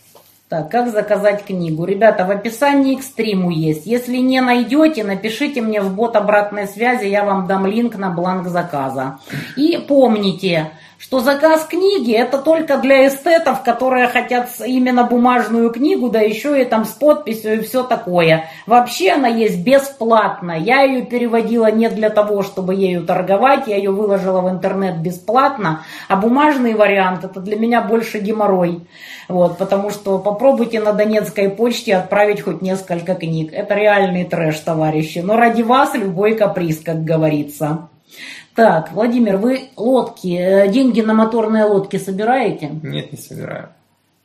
Так, как заказать книгу? Ребята, в описании к стриму есть. Если не найдете, напишите мне в бот обратной связи, я вам дам линк на бланк заказа. И помните, что заказ книги это только для эстетов, которые хотят именно бумажную книгу, да еще и там с подписью и все такое. Вообще она есть бесплатно. Я ее переводила не для того, чтобы ею торговать, я ее выложила в интернет бесплатно, а бумажный вариант это для меня больше геморрой. Вот, потому что попробуйте на Донецкой почте отправить хоть несколько книг. Это реальный трэш, товарищи. Но ради вас любой каприз, как говорится. Так, Владимир, вы лодки, э, деньги на моторные лодки собираете? Нет, не собираю.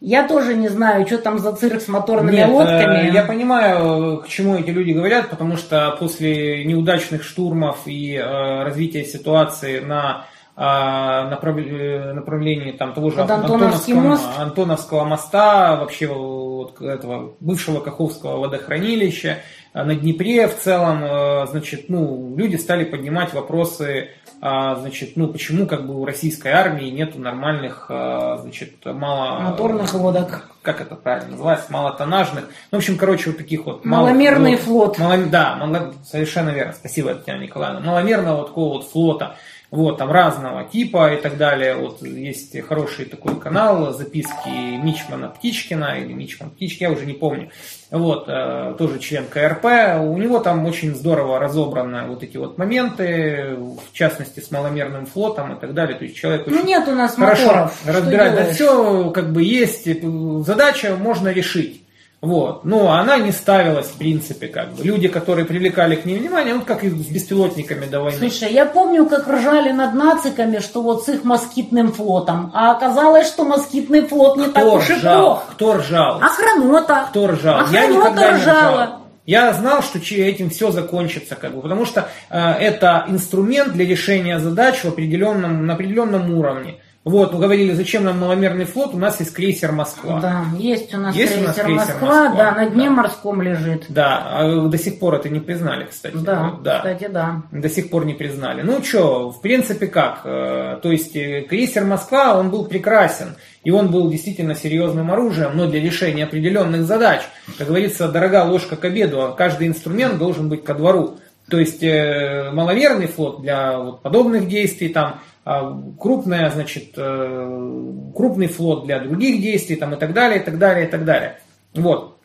Я тоже не знаю, что там за цирк с моторными Нет, э, лодками. я понимаю, к чему эти люди говорят, потому что после неудачных штурмов и э, развития ситуации на э, направ- э, направлении там, того же Антоновского, мост. Антоновского моста, вообще вот этого бывшего Каховского водохранилища, э, на Днепре в целом, э, значит, ну, люди стали поднимать вопросы, а, значит, ну, почему как бы у российской армии нету нормальных, а, значит, мало... Моторных лодок. Как это правильно называется? Малотоннажных. Ну, в общем, короче, вот таких вот... Маломерный флот. Мало- да, мало- совершенно верно. Спасибо, Татьяна Николаевна. Маломерного такого вот флота. Вот, там разного типа и так далее. Вот есть хороший такой канал, записки Мичмана Птичкина или Мичман Птички, я уже не помню. Вот, э, тоже член КРП. У него там очень здорово разобраны вот эти вот моменты, в частности, с маломерным флотом и так далее. То есть человек Ну нет у нас хорошо моторов. Что разбирать. Да все как бы есть, э, задача можно решить. Вот. Но она не ставилась, в принципе, как бы. Люди, которые привлекали к ней внимание, вот как и с беспилотниками до войны. Слушай, я помню, как ржали над нациками, что вот с их москитным флотом. А оказалось, что москитный флот не так кто уж и плох. Кто ржал? Охранота. Кто ржал? Охранота я никогда не ржала. ржал. Я знал, что этим все закончится, как бы, потому что э, это инструмент для решения задач в определенном, на определенном уровне. Вот, мы говорили, зачем нам маломерный флот, у нас есть крейсер Москва. Да, есть у нас Есть у нас крейсер крейсер Москва, Москва, да, на дне да. морском лежит. Да, а до сих пор это не признали, кстати. Да, да. кстати, да. До сих пор не признали. Ну что, в принципе как? Э, То есть э, крейсер Москва, он был прекрасен. И он был действительно серьезным оружием, но для решения определенных задач. Как говорится, дорога ложка к обеду, а каждый инструмент должен быть ко двору. То есть э, маловерный флот для вот подобных действий, там крупная, значит, э, крупный флот для других действий, там и так далее, и так далее, и так далее. Вот.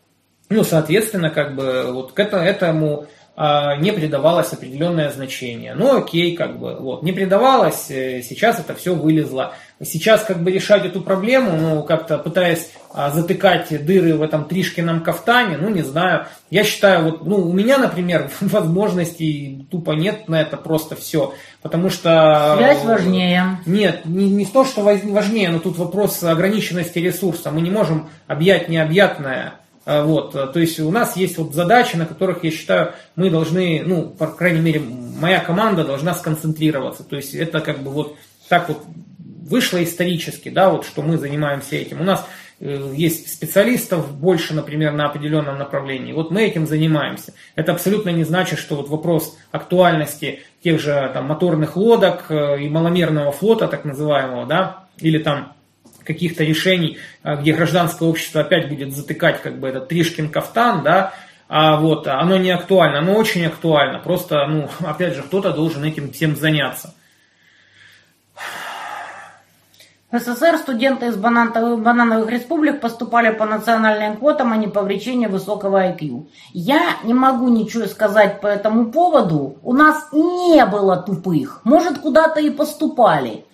Ну, соответственно, как бы вот к это- этому а, не придавалось определенное значение. Ну, окей, как бы, вот, не придавалось, э, сейчас это все вылезло. Сейчас как бы решать эту проблему, ну, как-то пытаясь а, затыкать дыры в этом Тришкином кафтане, ну, не знаю. Я считаю, вот, ну, у меня, например, возможностей тупо нет на это просто все. Потому что... Связь важнее. Нет, не, не то, что важнее, но тут вопрос ограниченности ресурса. Мы не можем объять необъятное. А, Вот, то есть у нас есть вот задачи, на которых, я считаю, мы должны, ну, по крайней мере, моя команда должна сконцентрироваться. То есть это как бы вот так вот вышло исторически, да, вот что мы занимаемся этим. У нас э, есть специалистов больше, например, на определенном направлении. Вот мы этим занимаемся. Это абсолютно не значит, что вот вопрос актуальности тех же там, моторных лодок э, и маломерного флота, так называемого, да, или там каких-то решений, а, где гражданское общество опять будет затыкать как бы этот Тришкин кафтан, да, а вот оно не актуально, оно очень актуально. Просто, ну, опять же, кто-то должен этим всем заняться. В СССР студенты из банановых, республик поступали по национальным квотам, а не по причине высокого IQ. Я не могу ничего сказать по этому поводу. У нас не было тупых. Может, куда-то и поступали.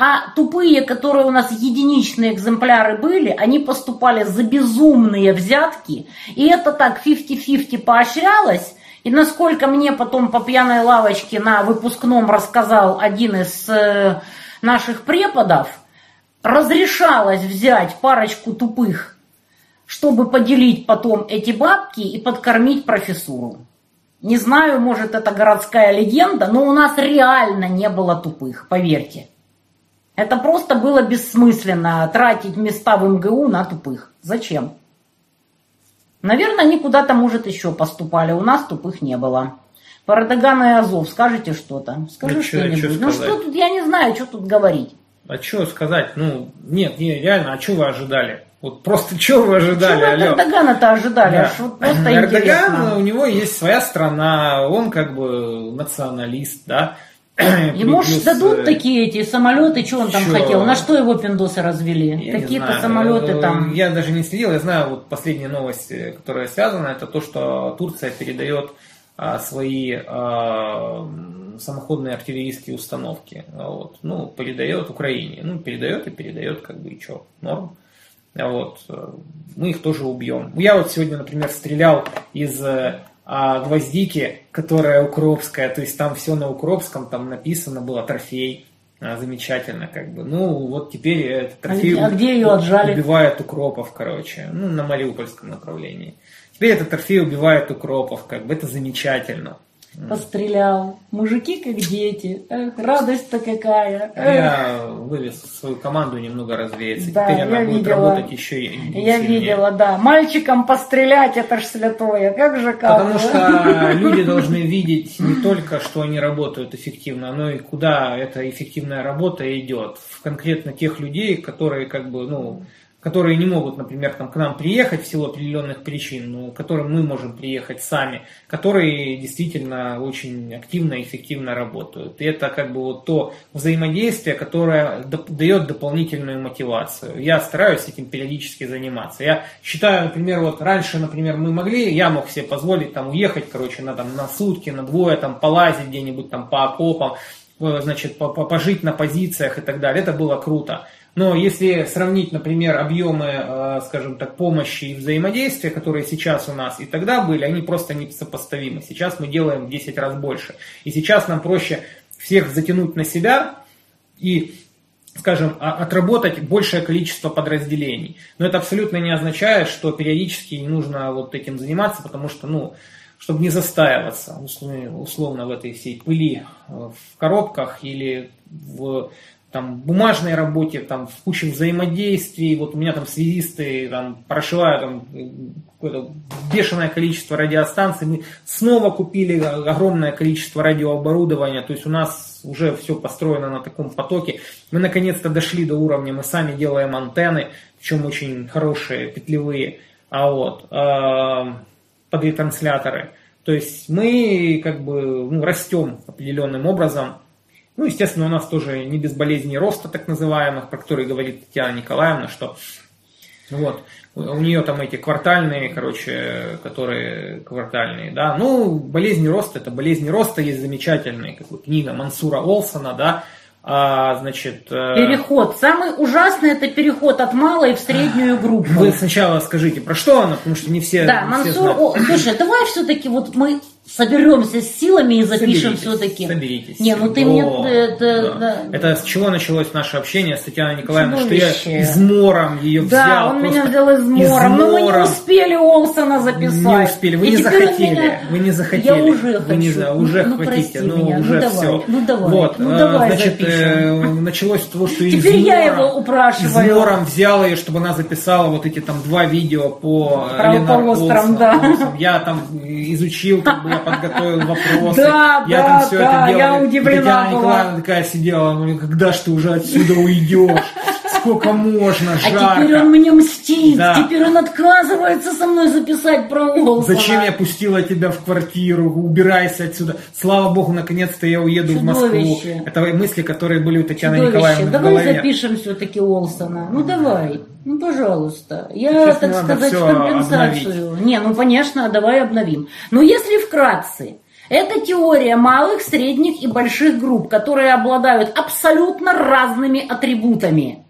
А тупые, которые у нас единичные экземпляры были, они поступали за безумные взятки. И это так 50-50 поощрялось. И насколько мне потом по пьяной лавочке на выпускном рассказал один из э, наших преподов, разрешалось взять парочку тупых, чтобы поделить потом эти бабки и подкормить профессуру. Не знаю, может это городская легенда, но у нас реально не было тупых, поверьте. Это просто было бессмысленно тратить места в МГУ на тупых. Зачем? Наверное, они куда-то, может, еще поступали. У нас тупых не было. Про Эрдогана и Азов скажите что-то. Скажи Ну, что-нибудь. чё ну что тут, я не знаю, что тут говорить. А что сказать? Ну, нет, не, реально, а что вы ожидали? Вот просто что вы ожидали, Чего алло? Эрдогана-то ожидали? Да. Аж вот просто Эрдоган, интересно. у него есть своя страна, он как бы националист, да. Ему ж Плюс, дадут э, такие эти самолеты, что он там чё? хотел? На что его пиндосы развели? Какие-то самолеты Э, там. Я даже не следил, я знаю, вот последняя новость, э, которая связана, это то, что Турция передает свои а, самоходные артиллерийские установки. Вот. Ну, передает Украине. Ну, передает и передает, как бы, и что, норм. А Вот. Мы их тоже убьем. Я вот сегодня, например, стрелял из э, а, гвоздики, которая укропская, то есть там все на укропском, там написано было трофей. А, замечательно, как бы. Ну, вот теперь этот трофей а где ее отжали? убивает укропов, короче. Ну, на Мариупольском направлении. Этот трофей убивает укропов, как бы. Это замечательно пострелял. Мужики как дети. Эх, радость-то какая. Эх. Я вывез свою команду немного развеяться. Да, Теперь она будет видела. работать еще и Я видела, да. Мальчикам пострелять, это ж святое. Как же как. Потому что люди должны видеть не только, что они работают эффективно, но и куда эта эффективная работа идет. В конкретно тех людей, которые как бы, ну, которые не могут, например, там, к нам приехать в силу определенных причин, но которым мы можем приехать сами, которые действительно очень активно и эффективно работают. И это как бы вот то взаимодействие, которое дает дополнительную мотивацию. Я стараюсь этим периодически заниматься. Я считаю, например, вот раньше, например, мы могли, я мог себе позволить там уехать, короче, на, там, на сутки, на двое, там, полазить где-нибудь там по окопам, э, значит, пожить на позициях и так далее. Это было круто. Но если сравнить, например, объемы, э, скажем так, помощи и взаимодействия, которые сейчас у нас и тогда были, они просто несопоставимы. Сейчас мы делаем в 10 раз больше. И сейчас нам проще всех затянуть на себя и скажем, отработать большее количество подразделений. Но это абсолютно не означает, что периодически не нужно вот этим заниматься, потому что, ну, чтобы не застаиваться условно в этой всей пыли э, в коробках или в там, бумажной работе, там, в куче взаимодействий, вот у меня там связисты там, прошивают там, какое-то бешеное количество радиостанций, мы снова купили огромное количество радиооборудования, то есть у нас уже все построено на таком потоке, мы наконец-то дошли до уровня, мы сами делаем антенны, причем очень хорошие, петлевые, а вот, э, под ретрансляторы, то есть мы как бы ну, растем определенным образом, ну, естественно, у нас тоже не без болезней роста, так называемых, про которые говорит Татьяна Николаевна, что вот, у нее там эти квартальные, короче, которые квартальные, да. Ну, болезни роста, это болезни роста, есть замечательная как бы, книга Мансура Олсона, да, а, значит... Э, переход. Самый ужасный это переход от малой в среднюю группу. Вы сначала скажите, про что она, потому что не все... Да, не Мансур... все знают. О, слушай, давай все-таки вот мы соберемся с силами и запишем Соберитесь, все-таки. Соберитесь. Не, ну ты О, мне... Это, да. да. это с чего началось наше общение с Татьяной Николаевной? Что я измором ее взял. Да, он меня взял измором, но мы не измором. успели Олсона записать. Не успели, вы И не захотели, меня- вы не захотели. Я уже вы не хочу. за- уже ну, хотите, прости ну меня. уже ну, давай, все. Ну давай, Вот, ну э, давай значит, запишем. э, началось с того, что Теперь измором, я его упрашиваю. измором взял ее, чтобы она записала вот эти там два видео по э, Про Ленар да. Олсен. Я там изучил, как бы подготовил вопросы. Да, я да, там все да, это делал. я удивлена Татьяна была. Николаевна такая сидела, ну когда ж ты уже отсюда уйдешь? Сколько можно, А жарко. теперь он мне мстит, Да. теперь он отказывается со мной записать про Олсона. Зачем я пустила тебя в квартиру? Убирайся отсюда. Слава богу, наконец-то я уеду в Москву. Чудовище. Это мысли, которые были у Татьяны Чудовище. Николаевны в Давай голове. запишем все-таки Олсона. Ну давай, ну пожалуйста. Я, Сейчас так сказать, компенсацию. Не, ну конечно, давай обновим. Но если вкратце, это теория малых, средних и больших групп, которые обладают абсолютно разными атрибутами.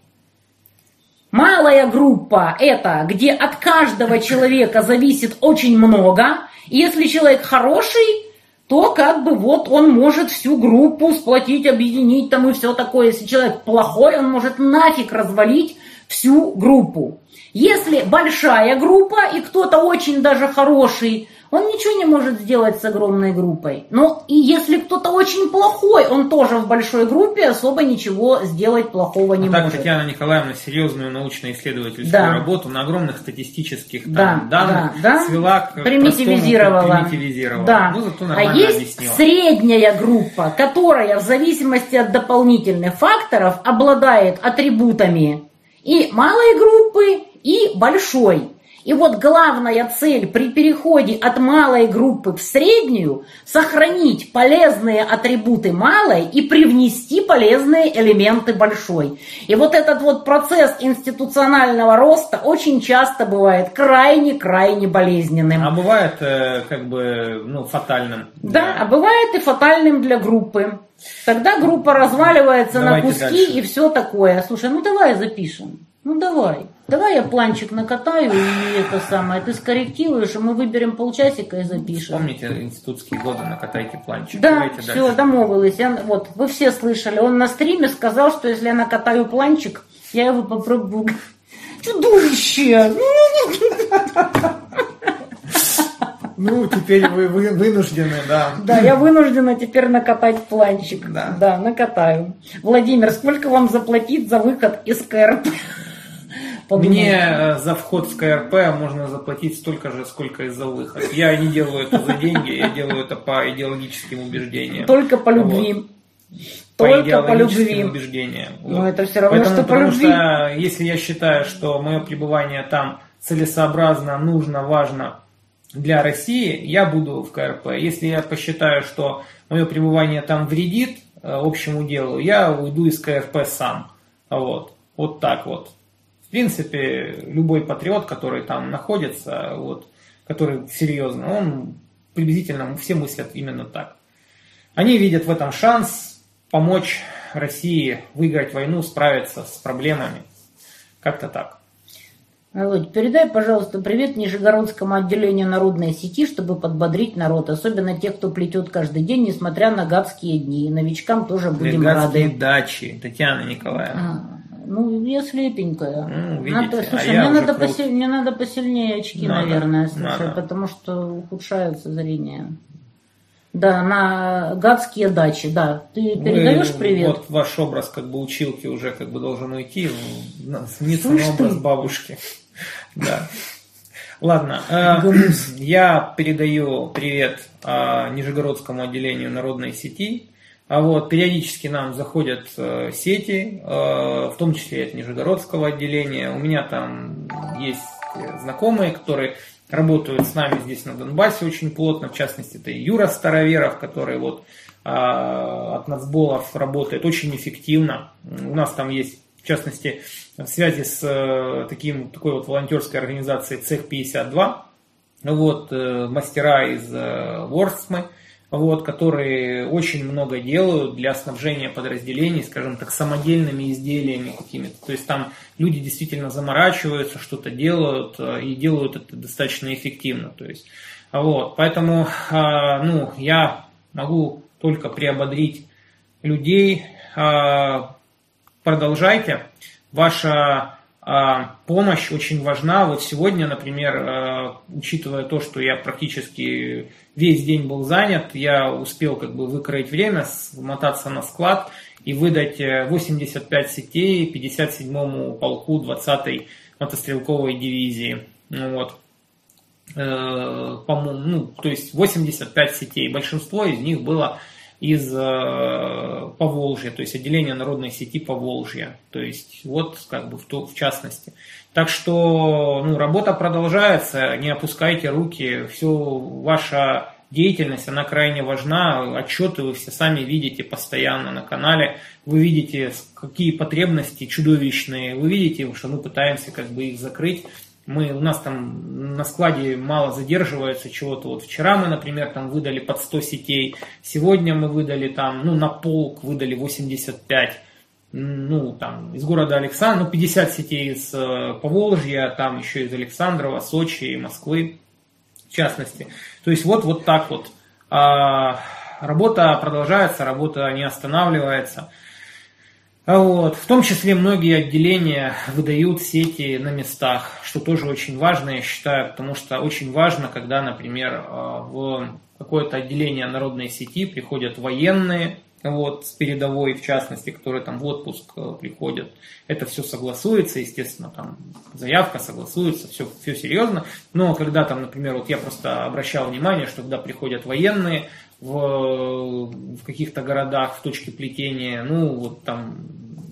Малая группа – это где от каждого человека зависит очень много. И если человек хороший, то как бы вот он может всю группу сплотить, объединить там и все такое. Если человек плохой, он может нафиг развалить всю группу. Если большая группа и кто-то очень даже хороший, он ничего не может сделать с огромной группой. Но и если кто-то очень плохой, он тоже в большой группе особо ничего сделать плохого не А так может. Татьяна Николаевна серьезную научно-исследовательскую Да. работу на огромных статистических там, Да, данных да, да. свела к примитивизировала. примитивизировала. Да. Ну, зато а есть объяснила. средняя группа, которая в зависимости от дополнительных факторов обладает атрибутами и малой группы, и большой. И вот главная цель при переходе от малой группы в среднюю – сохранить полезные атрибуты малой и привнести полезные элементы большой. И вот этот вот процесс институционального роста очень часто бывает крайне-крайне болезненным. А бывает э, как бы ну, фатальным. Да, а бывает и фатальным для группы. Тогда группа разваливается Давайте на куски дальше. и все такое. Слушай, ну давай запишем. Ну давай. Давай я планчик накатаю и это самое, ты скорректируешь, и мы выберем полчасика и запишем. Помните институтские годы, накатайте планчик. Да, Давайте все, дальше. Я- вот, вы все слышали. Он на стриме сказал, что если я накатаю планчик, я его попробую. Чудовище! Ну, теперь вы, вы вынуждены, да. Да, я вынуждена теперь накатать планчик. Да. Да, накатаю. Владимир, сколько вам заплатить за выход из КРП? Подумай. Мне э, за вход в КРП можно заплатить столько же, сколько и за выход. Я не делаю это за деньги, я делаю это по идеологическим убеждениям. Только по любви. по Только по идеологическим любви. убеждениям. Но Вот. это все равно, Поэтому, что по потому любви. что если я считаю, что мое пребывание там целесообразно, нужно, важно для России, я буду в КРП. Если я посчитаю, что мое пребывание там вредит э, общему делу, я уйду из КРП сам. Вот, вот так вот. В принципе, любой патриот, который там находится, вот, который серьезно, он приблизительно все мыслят именно так. Они видят в этом шанс помочь России выиграть войну, справиться с проблемами. Как-то так. Володь, передай, пожалуйста, привет Нижегородскому отделению народной сети, чтобы подбодрить народ, особенно тех, кто плетет каждый день, несмотря на гадские дни. Новичкам тоже будем Гадские рады. дачи, Татьяна Николаевна. А, ну, я слепенькая. Ну, Надо- видите, слушай, а мне, надо крут. поси- мне надо посильнее очки, Надо, наверное, слушай, надо. потому что ухудшается зрение. Да, на гадские дачи, да. Ты передаешь Вы- привет? Вот ваш образ как бы училки уже как бы должен уйти. Снится на образ ты. бабушки. Да. Ладно, э, я передаю привет э, Нижегородскому отделению народной сети. А вот периодически нам заходят э, сети, э, в том числе от Нижегородского отделения. У меня там есть э, знакомые, которые работают с нами здесь на Донбассе очень плотно. В частности, это Юра Староверов, который вот а, от нацболов работает очень эффективно. У нас там есть, в частности, в связи с э, таким, такой вот волонтерской организацией Цех 52, вот, э, мастера из э, Ворсмы, вот, которые очень много делают для снабжения подразделений, скажем так, самодельными изделиями какими-то. То есть там люди действительно заморачиваются, что-то делают э, и делают это достаточно эффективно. То есть, вот, поэтому а, ну, я могу только приободрить людей. А, Продолжайте. Ваша а, помощь очень важна. Вот сегодня, например, учитывая то, что я практически весь день был занят, я успел как бы выкроить время, мотаться на склад и выдать э, 85 сетей 57-му полку 20-й мотострелковой дивизии. Ну Вот. Э, по-моему, ну, то есть 85 сетей. Большинство из них было из э, Поволжья, то есть отделение народной сети Поволжья. То есть вот как бы в, то, в частности. Так что ну, работа продолжается, не опускайте руки, все ваша деятельность, она крайне важна, отчеты вы все сами видите постоянно на канале, вы видите, какие потребности чудовищные, вы видите, что мы пытаемся как бы их закрыть, мы, у нас там на складе мало задерживается чего-то. Вот вчера мы, например, там выдали под 100 сетей, сегодня мы выдали там, ну, на полк выдали 85, ну, там, из города Александра, ну, 50 сетей из э, Поволжья, там еще из Александрова, Сочи и Москвы, в частности. То есть вот, вот так вот. А, работа продолжается, работа не останавливается. А Вот. В том числе многие отделения выдают сети на местах, что тоже очень важно, я считаю, потому что очень важно, когда, например, в какое-то отделение народной сети приходят военные, вот, с передовой, в частности, которые там в отпуск приходят. Это все согласуется, естественно, там заявка согласуется, все, все серьезно. Но когда там, например, вот я просто обращал внимание, что когда приходят военные, в, в каких-то городах, в точке плетения, ну, вот там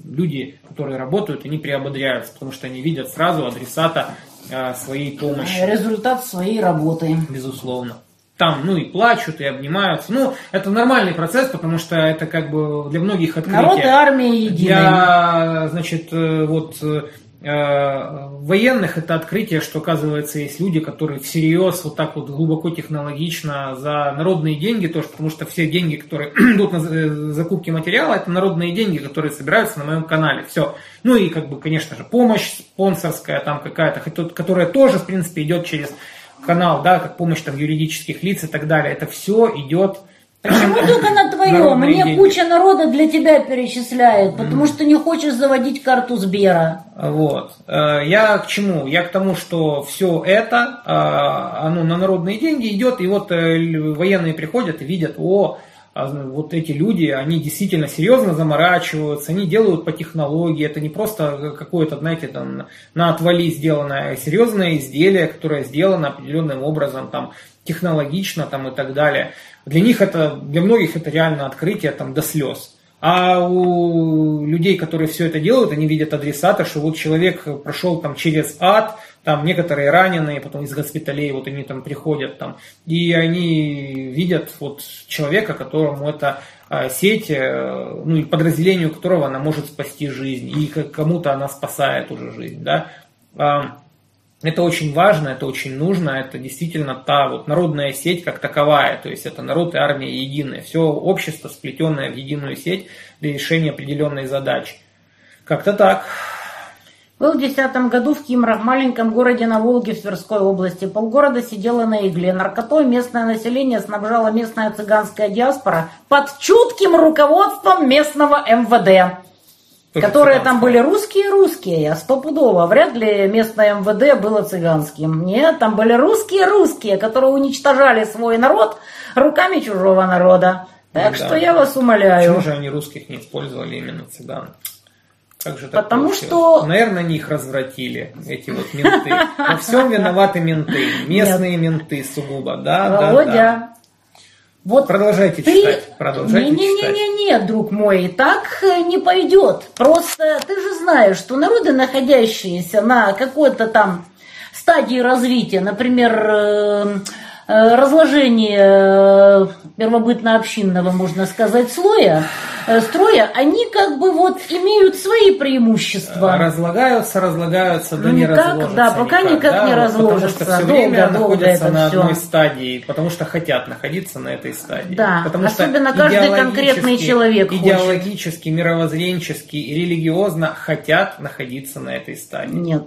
люди, которые работают, они приободряются, потому что они видят сразу адресата э, своей помощи. Результат своей работы. Безусловно. Там, ну, и плачут, и обнимаются. Ну, это нормальный процесс, потому что это как бы для многих открытие. Народ и армия единые. Я, значит, э, вот э, военных это открытие, что оказывается есть люди, которые всерьез вот так вот глубоко технологично за народные деньги тоже, потому что все деньги, которые идут на закупки материала, это народные деньги, которые собираются на моем канале. Все. Ну и как бы, конечно же, помощь спонсорская там какая-то, которая тоже, в принципе, идет через канал, да, как помощь там юридических лиц и так далее. Это все идет Почему только на твоем? Мне деньги. куча народа для тебя перечисляет, потому что не хочешь заводить карту Сбера. Вот. Э, я к чему? Я к тому, что все это, э, оно на народные деньги идет, и вот э, военные приходят и видят, о, вот эти люди, они действительно серьезно заморачиваются, они делают по технологии, это не просто какое-то, знаете, там на отвали сделанное, а серьезное изделие, которое сделано определенным образом, там, технологично там, и так далее. Для них это, для многих это реально открытие там, до слез. А у людей, которые все это делают, они видят адресата, что вот человек прошел там через ад, там некоторые раненые, потом из госпиталей, вот они там приходят там, и они видят вот человека, которому эта сеть, э, ну и подразделению которого она может спасти жизнь, и кому-то она спасает уже жизнь, да. Это очень важно, это очень нужно, это действительно та вот народная сеть как таковая, то есть это народ и армия единая, все общество сплетенное в единую сеть для решения определенной задачи. Как-то так. Был в 2010 году в Кимрах, маленьком городе на Волге в Тверской области. Полгорода сидело на игле. Наркотой местное население снабжала местная цыганская диаспора под чутким руководством местного МВД. Которые там были русские-русские, я стопудово. Вряд ли местное МВД было цыганским. Нет, там были русские-русские, которые уничтожали свой народ руками чужого народа. Так да. что я вас умоляю. Почему же они русских не использовали именно цыган? Как же так Потому получилось? что... Наверное, они их развратили, эти вот менты. Во всем виноваты менты. Местные Нет. менты сугубо. Да, Володя, да, да. Вот Продолжайте ты... читать. Продолжайте не, не, не, не, не, друг мой, так э, не пойдет. Просто ты же знаешь, что народы, находящиеся на какой-то там стадии развития, например, э, разложение первобытно-общинного, можно сказать, слоя, Э, строя, они как бы вот имеют свои преимущества. Разлагаются, разлагаются, да не разложатся. Да, пока никак, никак да, не разложатся. Потому что все время долго, находятся на все. одной стадии, потому что хотят находиться на этой стадии. Да, потому особенно каждый конкретный человек Идеологически, хочет. мировоззренчески и религиозно хотят находиться на этой стадии. Нет.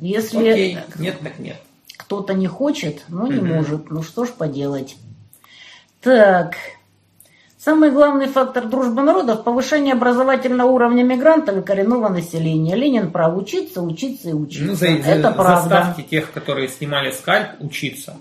Если Окей. нет, так нет. Кто-то не хочет, но не угу. может. Ну что ж поделать. Так, Самый главный фактор дружбы народов – повышение образовательного уровня мигрантов и коренного населения. Ленин прав учиться, учиться и учиться. Ну, за, Это за, правда. Заставьте тех, которые снимали скальп, учиться.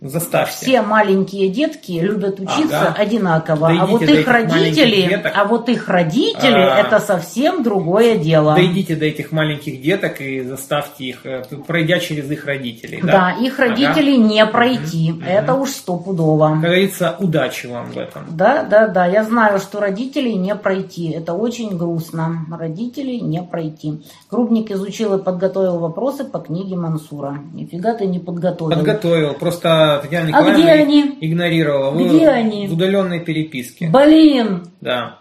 Заставьте. Все маленькие детки любят учиться ага. одинаково, а вот их родители, а вот их родители а... это совсем другое дело. Дойдите до этих маленьких деток и заставьте их, э, пройдя через их родителей. Да, да их родителей ага. не пройти, угу. это уж стопудово. Как говорится, удачи вам в этом. Да, да, да, я знаю, что родителей не пройти, это очень грустно, родителей не пройти. Грубник изучил и подготовил вопросы по книге Мансура. Нифига ты не подготовил. Подготовил, просто Татьяна Николаевна а где они? игнорировала. Где они? В удаленной переписке. Блин! Да.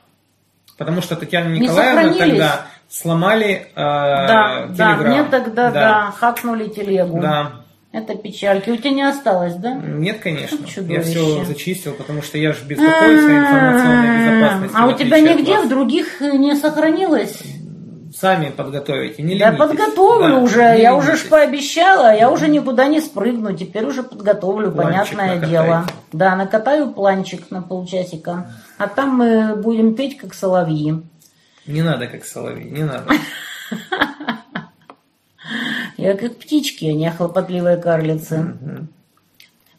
Потому что Татьяна Николаевна тогда сломали э, да, телеграм. Да, мне тогда, да. да, хакнули телегу. Да. Это печальки. У тебя не осталось, да? Нет, конечно. Я все зачистил, потому что я же беспокоюсь о информационной безопасности. А у тебя нигде в других не сохранилось? Сами подготовите, не ленитесь. Да подготовлю да, уже, я уже ж пообещала, я уже никуда не спрыгну, теперь уже подготовлю, планчик понятное накатайте. дело. Да, накатаю планчик на полчасика, а там мы будем петь как соловьи. Не надо как соловьи, не надо. Я как птички, а не хлопотливые карлицы.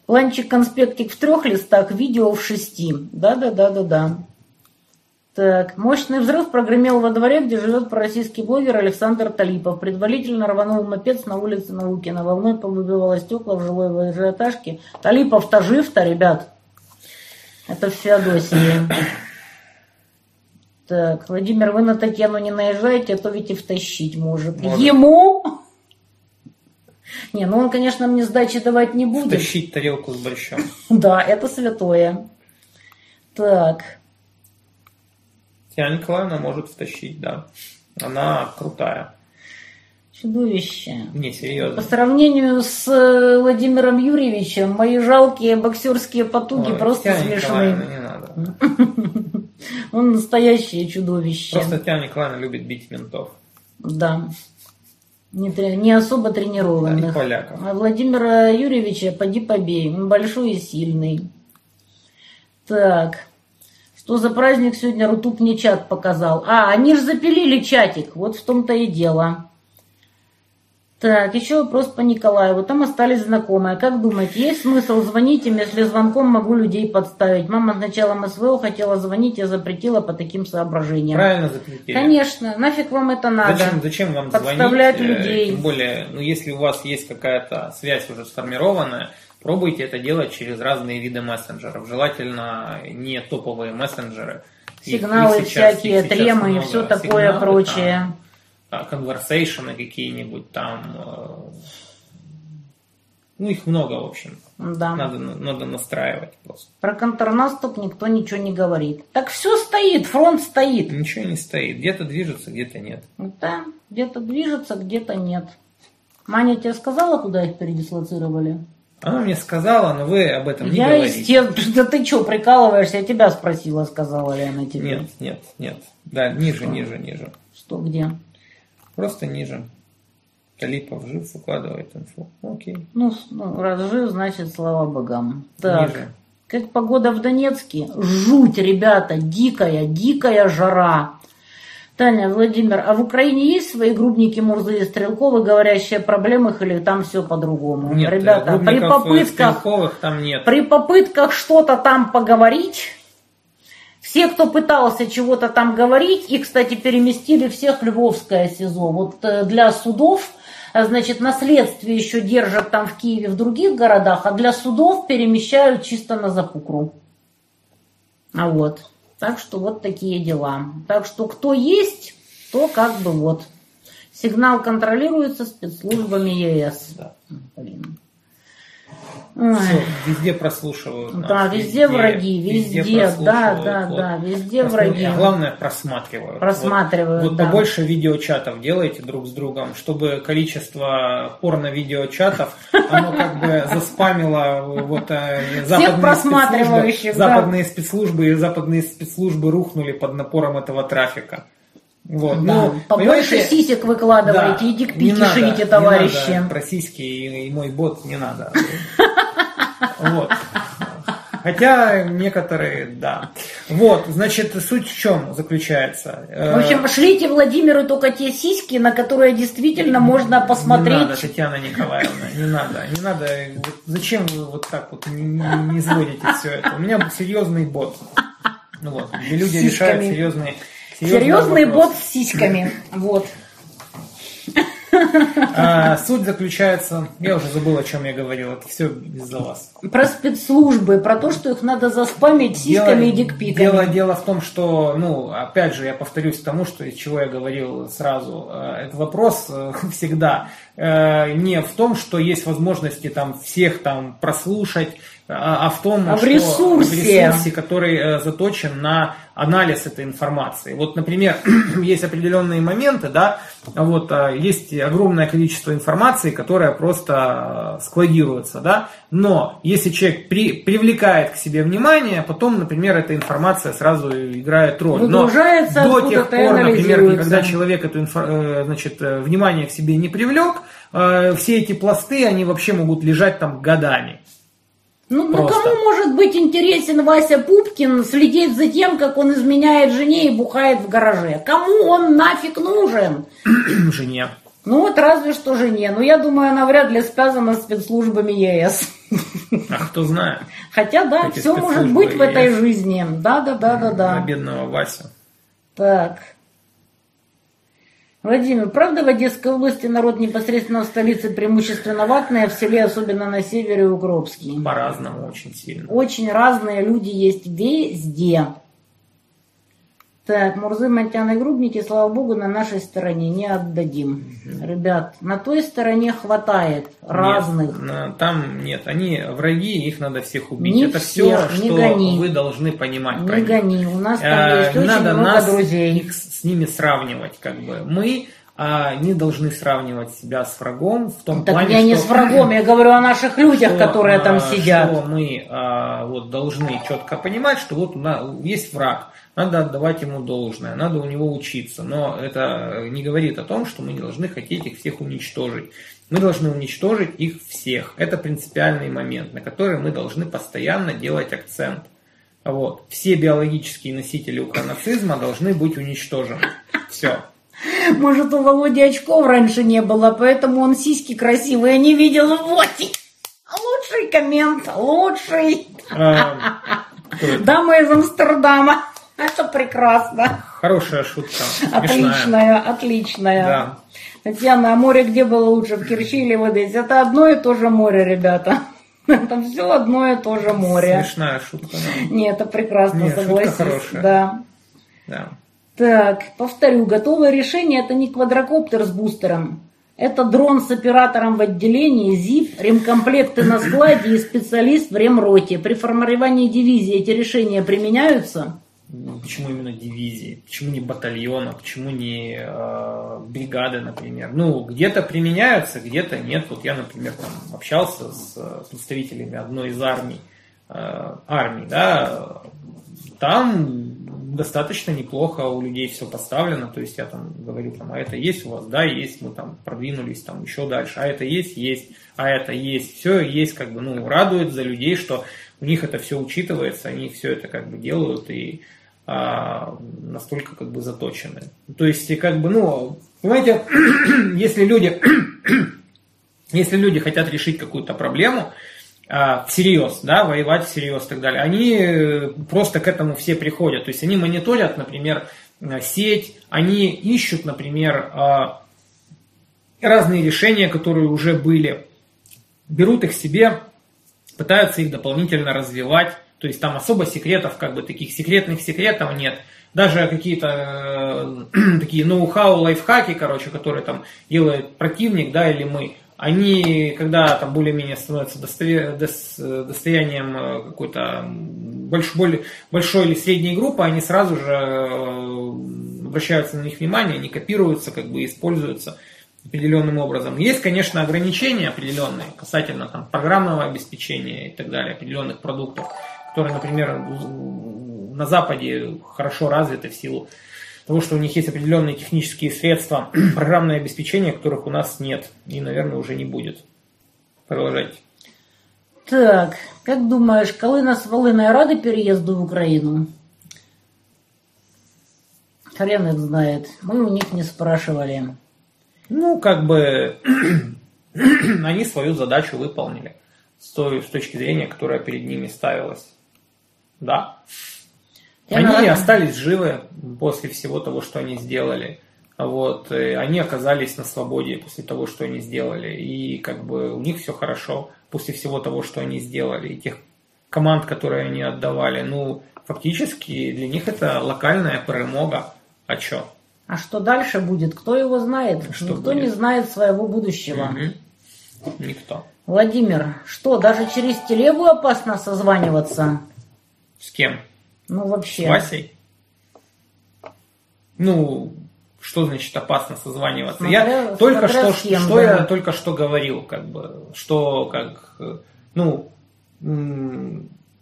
Планчик, конспектик в трех листах, видео в шести. Да-да-да-да-да. Так, мощный взрыв прогремел во дворе, где живет пророссийский блогер Александр Талипов. Предварительно рванул мопед на улице Наукина. Волной повыбивало стекла в жилой многоэтажке. Талипов-то жив-то, ребят. Это в Феодосии. Так, Владимир, вы на Татьяну не наезжаете, а то ведь и втащить может. может. Ему? Не, ну он, конечно, мне сдачи давать не будет. Втащить тарелку с борщом. Да, это святое. Так. Татьяна Николаевна может втащить, да. Она крутая. Чудовище. Не, По серьезно. сравнению с э, Владимиром Юрьевичем, мои жалкие боксерские потуги Ой, просто Татьяна Николаевна, смешны. не надо. Он настоящее чудовище. Просто Татьяна Николаевна любит бить ментов. Да. Не, не особо Да, и тренированных. поляков. А Владимира Юрьевича поди побей. Он большой и сильный. Так. Что за праздник сегодня Рутуб мне чат показал? А, они же запилили чатик. Вот в том-то и дело. Так, еще вопрос по Николаеву. Там остались знакомые. Как думаете, есть смысл звонить им, если звонком могу людей подставить? Мама с началом СВО хотела звонить, я запретила по таким соображениям. Правильно запретили. Конечно, нафиг вам это надо. Зачем, зачем вам Подставлять звонить? э, людей. Тем более, ну, если у вас есть какая-то связь уже сформированная, пробуйте это делать через разные виды мессенджеров. Желательно не топовые мессенджеры. Их- Сигналы их сейчас- всякие, их тремы и много. все такое Сигналы, прочее. там, конверсейшены какие-нибудь там. э, Ну, их много, в общем. Да. Надо, надо настраивать просто. Про контрнаступ никто ничего не говорит. Так все стоит, фронт стоит. Ничего не стоит. Где-то движется, где-то нет. Да, где-то движется, где-то нет. Маня тебе сказала, куда их передислоцировали? Она мне сказала, но вы об этом не я говорите. тех... Да ты что, прикалываешься? Я тебя спросила, сказала ли она тебе. Нет, нет, нет. Да, ниже, ниже, ниже. Что, где? Просто ниже. Калипов жив, укладывает инфу. Окей. Ну, ну, раз жив, значит, слава богам. Так, Ниже. как погода в Донецке? Жуть, ребята, дикая, дикая жара. Таня, Владимир, а в Украине есть свои грубники Мурзы и Стрелковы, говорящие о проблемах, или там все по-другому? Нет, Ребята, э, при губников, э, попытках, там нет. при попытках что-то там поговорить, все, кто пытался чего-то там говорить, и, кстати, переместили всех в Львовское СИЗО. Вот э, для судов, э, значит, на следствие еще держат там в Киеве, в других городах, а для судов перемещают чисто на Запукру. А вот. Так что вот такие дела. Так что кто есть, то как бы вот. Сигнал контролируется спецслужбами ЕС. Да. Блин. Всё, везде прослушивают. нас, Да, везде, враги, везде, да, прослушивают, да, вот. да, везде враги. а Главное, просматривают. Просматривают, Вот, вот да. побольше видеочатов делайте друг с другом, чтобы количество порно-видеочатов, оно как бы заспамило вот э, западные спецслужбы, да. западные спецслужбы и западные спецслужбы рухнули под напором этого трафика. Вот, Да. ну, Побольше понимаете, сисек выкладывайте да, и дикпики надо, шлите, не товарищи. надо про сиськи и, и мой бот не надо. Вот. Хотя некоторые, да. Вот, значит, суть в чем заключается? Э, В общем, шлите Владимиру только те сиськи, на которые действительно можно Не надо, посмотреть. Татьяна Николаевна, не надо, не надо. Вот зачем вы вот так вот не, не, не изводите все это? У меня серьезный бот. Ну вот, где люди С решают сиськами. серьезные, Серьезный бот вопросы. с сиськами. Вот. А, суть заключается, я уже забыл, о чем я говорил, это все из-за вас. Про спецслужбы, про то, что их надо заспамить сиськами и дикпиками. Дело, дело в том, что, ну, опять же, я повторюсь к тому, что из чего я говорил сразу. Э, Это вопрос э, всегда э, не в том, что есть возможности там всех там прослушать, а а в том, А в что ресурсе. в ресурсе, который э, заточен на анализ этой информации. Вот, например, есть определенные моменты, да, вот э, есть огромное количество информации, которая просто э, складируется, да, но если человек при- привлекает к себе внимание, потом, например, эта информация сразу играет роль. Но Выгружается до откуда-то тех пор, например, когда человек эту инфо- э, значит, внимание к себе не привлек, все эти пласты, они вообще могут лежать там годами. Ну, ну кому может быть интересен Вася Пупкин следить за тем, как он изменяет жене и бухает в гараже? Кому он нафиг нужен? Жене. Ну вот разве что жене. Ну я думаю, она вряд ли связана с спецслужбами ЕС. А кто знает? Хотя да, Эти все может быть в этой жизни. Да, да, да, да, На да. бедного Васю. Так. Владимир, правда в Одесской области народ непосредственно в столице преимущественно ватный, а в селе, особенно на севере, Укропский? По-разному очень сильно. Очень разные люди есть везде. Так, Мурзы, Монтян и Грубники, слава богу, на нашей стороне не отдадим. Ребят, на той стороне хватает разных. Нет, там нет, они враги, их надо всех убить. Не Это всех, все, не что гони. вы должны понимать. про Не них. гони, у нас там Э, есть не очень надо много нас друзей. их с ними сравнивать, как бы. Мы а, не должны сравнивать себя с врагом в том так плане, я что... не с врагом, я говорю о наших людях, что, которые а, там сидят. Что мы а, вот должны четко понимать, что вот у нас есть враг, надо отдавать ему должное, надо у него учиться, но это не говорит о том, что мы не должны хотеть их всех уничтожить. Мы должны уничтожить их всех. Это принципиальный момент, на который мы должны постоянно делать акцент. Вот. Все биологические носители укронацизма должны быть уничтожены. Все. Может, у Володи очков раньше не было, поэтому он сиськи красивые не видел. Вот! Лучший коммент, лучший. А, Дама из Амстердама. Это прекрасно. Хорошая шутка. Смешная. Отличная, отличная. Да. Татьяна, а море где было лучше, в Керчи или в Одессе? Это одно и то же море, ребята. Это все одно и то же море. Смешная шутка. Да. Нет, это прекрасно, Нет, шутка согласись. хорошая. Да. Да. Так, повторю, готовое решение это не квадрокоптер с бустером. Это дрон с оператором в отделении, ЗИП, ремкомплекты на складе и специалист в ремроте. При формировании дивизии эти решения применяются? Ну, Почему именно дивизии? Почему не батальона? Почему не э, бригады, например? Ну, где-то применяются, где-то нет. Вот я, например, там общался с э, представителями одной из армий, э, армий, да, там достаточно неплохо у людей все поставлено, то есть я там говорю, там, а это есть у вас, да, есть, мы там продвинулись там еще дальше, а это есть, есть, а это есть, все есть, как бы, ну, радует за людей, что у них это все учитывается, они все это как бы делают и а, настолько как бы заточены. То есть, как бы, ну, понимаете, если люди, если люди хотят решить какую-то проблему, всерьез, да, воевать всерьез и так далее, они э, просто к этому все приходят. То есть они мониторят, например, э, сеть, они ищут, например, а, разные решения, которые уже были, берут их себе, пытаются их дополнительно развивать. То есть там особо секретов, как бы таких секретных секретов нет. Даже какие-то э, такие ноу-хау, лайфхаки, короче, которые там делает противник, да, или мы, они, когда там более-менее становятся достоя- дос- достоянием э, какой-то больш- более- большой или средней группы, они сразу же э, обращаются на них внимание, они копируются, как бы используются определенным образом. Есть, конечно, ограничения определенные касательно там, программного обеспечения и так далее, определенных продуктов, которые, например, на Западе хорошо развиты в силу того, что у них есть определенные технические средства, программное обеспечение, которых у нас нет и, наверное, уже не будет. Продолжайте. Так, как думаешь, Калина с Волыной рады переезду в Украину? Хрен их знает. Мы у них не спрашивали. Ну, как бы они свою задачу выполнили с той с точки зрения, которая перед ними ставилась. Да. Они на- остались живы после всего того, что они сделали. Вот, они оказались на свободе после того, что они сделали. И как бы у них все хорошо после всего того, что они сделали. И тех команд, которые они отдавали. Ну, фактически для них это локальная перемога. А чё? А что дальше будет, кто его знает? Что Никто будет? не знает своего будущего. Мгм. Никто. Владимир, что, даже через телегу опасно созваниваться? С кем? Ну, вообще. С Васей? Ну, что значит опасно созваниваться? Смотря- я только что, кем, что да. я только что говорил, как бы, что как, ну,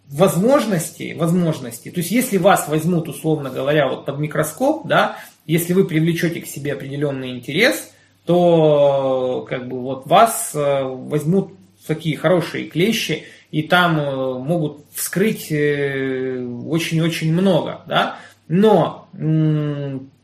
возможности, возможности. То есть, если вас возьмут, условно говоря, вот под микроскоп, да, если вы привлечете к себе определенный интерес, то как бы вот вас э, возьмут такие хорошие клещи, и там э, могут вскрыть э, очень-очень много, да. Но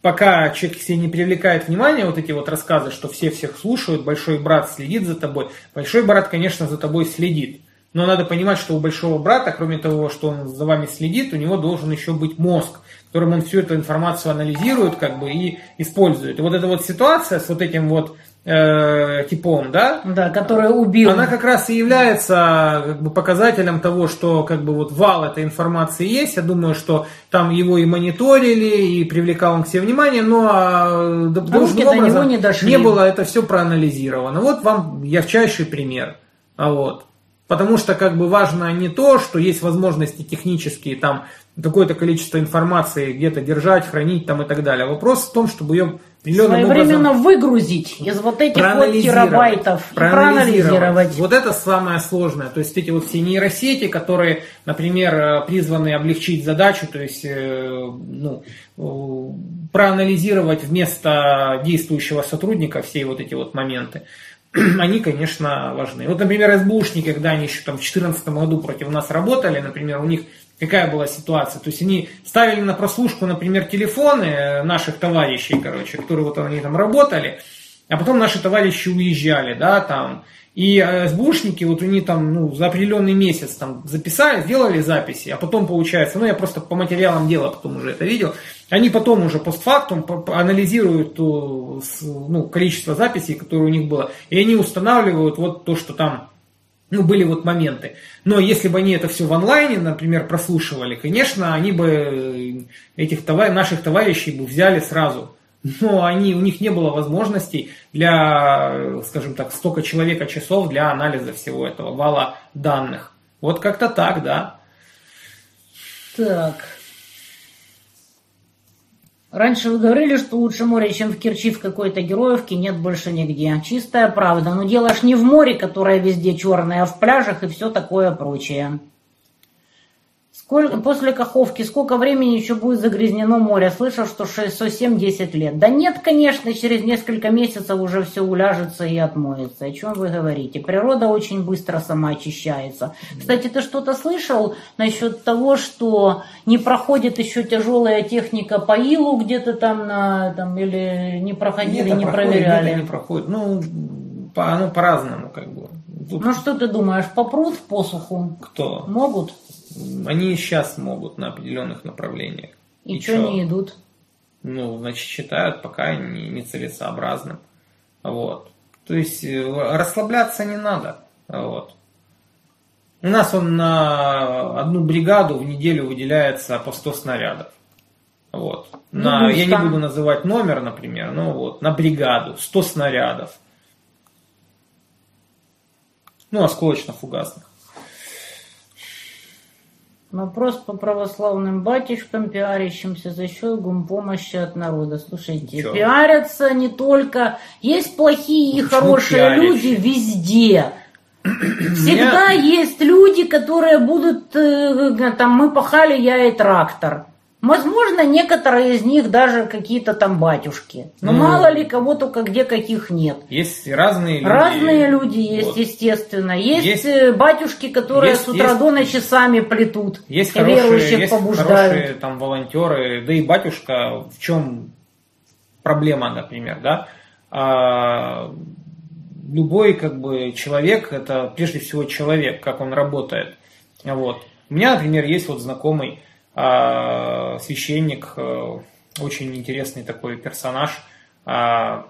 пока человек себе не привлекает внимание, вот эти вот рассказы, что все всех слушают, большой брат следит за тобой, большой брат, конечно, за тобой следит. Но надо понимать, что у большого брата, кроме того, что он за вами следит, у него должен еще быть мозг, которым он всю эту информацию анализирует как бы, и использует. И вот эта вот ситуация с вот этим вот э, типом, да, Да, который убил. она как раз и является как бы, показателем того, что как бы вот вал этой информации есть. Я думаю, что там его и мониторили, и привлекал он к себе внимание, но а, должным образом него не дошли. не было это все проанализировано. Вот вам ярчайший пример. А вот. Потому что как бы важно не то, что есть возможности технические там какое-то количество информации где-то держать, хранить там и так далее. Вопрос в том, чтобы ее Своевременно образом выгрузить из вот этих вот терабайтов и проанализировать. Вот это самое сложное. То есть эти вот все нейросети, которые, например, э, призваны облегчить задачу, то есть э, ну, э, проанализировать вместо действующего сотрудника все вот эти вот моменты они, конечно, важны. Вот, например, СБУшники, когда они еще там в 2014 году против нас работали, например, у них какая была ситуация. То есть они ставили на прослушку, например, телефоны э, наших товарищей, короче, которые вот они там работали, а потом наши товарищи уезжали, да, там, и э, СБУшники, вот они там, ну, за определенный месяц там записали, сделали записи, а потом получается, ну, я просто по материалам дела потом уже это видел, они потом уже постфактум анализируют то, ну, количество записей, которые у них было, и они устанавливают вот то, что там ну, были вот моменты. Но если бы они это все в онлайне, например, прослушивали, конечно, они бы э, этих товар... наших товарищей бы взяли сразу. Но они, у них не было возможностей для, скажем так, столько человека часов для анализа всего этого вала данных. Вот как-то так, да. Так. Раньше вы говорили, что лучше море, чем в Керчи в какой-то героевке, нет больше нигде. Чистая правда. Но дело ж не в море, которое везде черное, а в пляжах и все такое прочее. Сколько, после Каховки сколько времени еще будет загрязнено море? Слышал, что 6-7-10 лет. Да нет, конечно, через несколько месяцев уже все уляжется и отмоется. О чем вы говорите? Природа очень быстро сама очищается. Кстати, ты что-то слышал насчет того, что не проходит еще тяжелая техника по илу где-то там, на, там или не проходили, не проходит, проверяли? не проходит. Ну, по, ну, по-разному как бы. Тут... Ну что ты думаешь, попрут в посуху? Кто? Могут? Они сейчас могут на определенных направлениях. И, и что не идут? Ну, значит, считают пока не, нецелесообразным. Вот. То есть э, расслабляться не надо. Вот. У нас он на одну бригаду в неделю выделяется по 100 снарядов. Вот. На, ну, я не буду называть номер, например, но вот на бригаду 100 снарядов. Ну, осколочно-фугасных. Вопрос по православным батюшкам, пиарящимся за счет гумпомощи от народа. Слушайте, Чё? пиарятся не только... Есть плохие и хорошие люди везде. Всегда есть люди, которые будут... Э, там, мы пахали, я и трактор. Возможно, некоторые из них даже какие-то там батюшки. Но ну, мало ли кого только где каких нет. Есть разные люди. Разные люди есть, вот. естественно. Есть, есть э, батюшки, которые есть, с утра есть, до ночи сами плетут. Есть хорошие, верующих есть побуждают. хорошие там волонтеры. Да и батюшка, в чем проблема, например, да? А, любой как бы человек, это прежде всего человек, как он работает. Вот. У меня, например, есть вот знакомый, священник, э, очень интересный такой персонаж. А,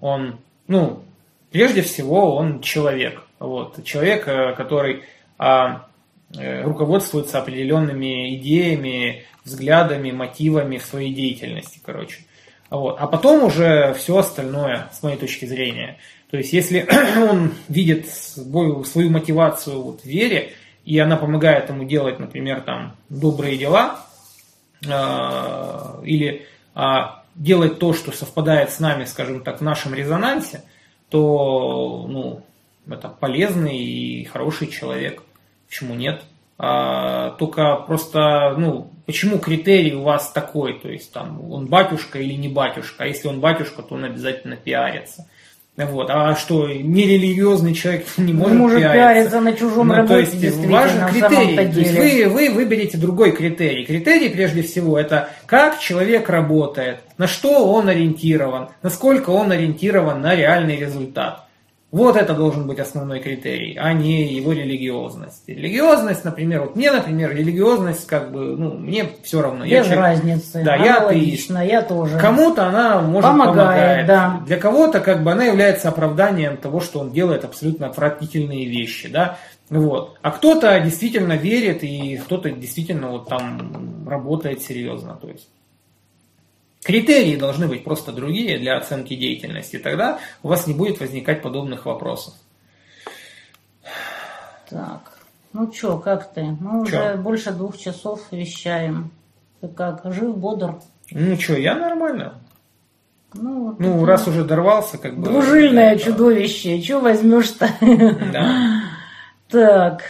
он, ну, прежде всего, он человек. Вот. Человек, э, который а, э, руководствуется определенными идеями, взглядами, мотивами в своей деятельности, короче. Вот. А потом уже все остальное, с моей точки зрения. То есть, если он видит свою мотивацию вот в вере, и она помогает ему делать, например, там, добрые дела, э, или э, делать то, что совпадает с нами, скажем так, в нашем резонансе, то ну, это полезный и хороший человек. Почему нет? А, только просто, ну, почему критерий у вас такой, то есть там он батюшка или не батюшка, а если он батюшка, то он обязательно пиарится. Вот. А что, нерелигиозный человек не может, не может пиариться? пиариться на чужом ну, работе, то есть важен критерий. То есть вы, вы выберете другой критерий. Критерий, прежде всего, это как человек работает, на что он ориентирован, насколько он ориентирован на реальный результат. Вот это должен быть основной критерий, а не его религиозность. Религиозность, например, вот мне, например, религиозность, как бы, ну, мне все равно. Без я человек, разницы. Да, я атеист. я тоже. Кому-то она может помогает. помогает. Да. Для кого-то, как бы, она является оправданием того, что он делает абсолютно отвратительные вещи, да. Вот. А кто-то действительно верит, и кто-то действительно вот там работает серьезно. То есть. Критерии должны быть просто другие для оценки деятельности, тогда у вас не будет возникать подобных вопросов. Так. Ну чё, как ты? Мы Чё? уже больше двух часов вещаем. Ты как, жив, бодр? Ну что, я нормально. Ну, вот Ну, раз уже дорвался, как бы... Двужильное да, чудовище. Чё возьмешь-то? Да. Так.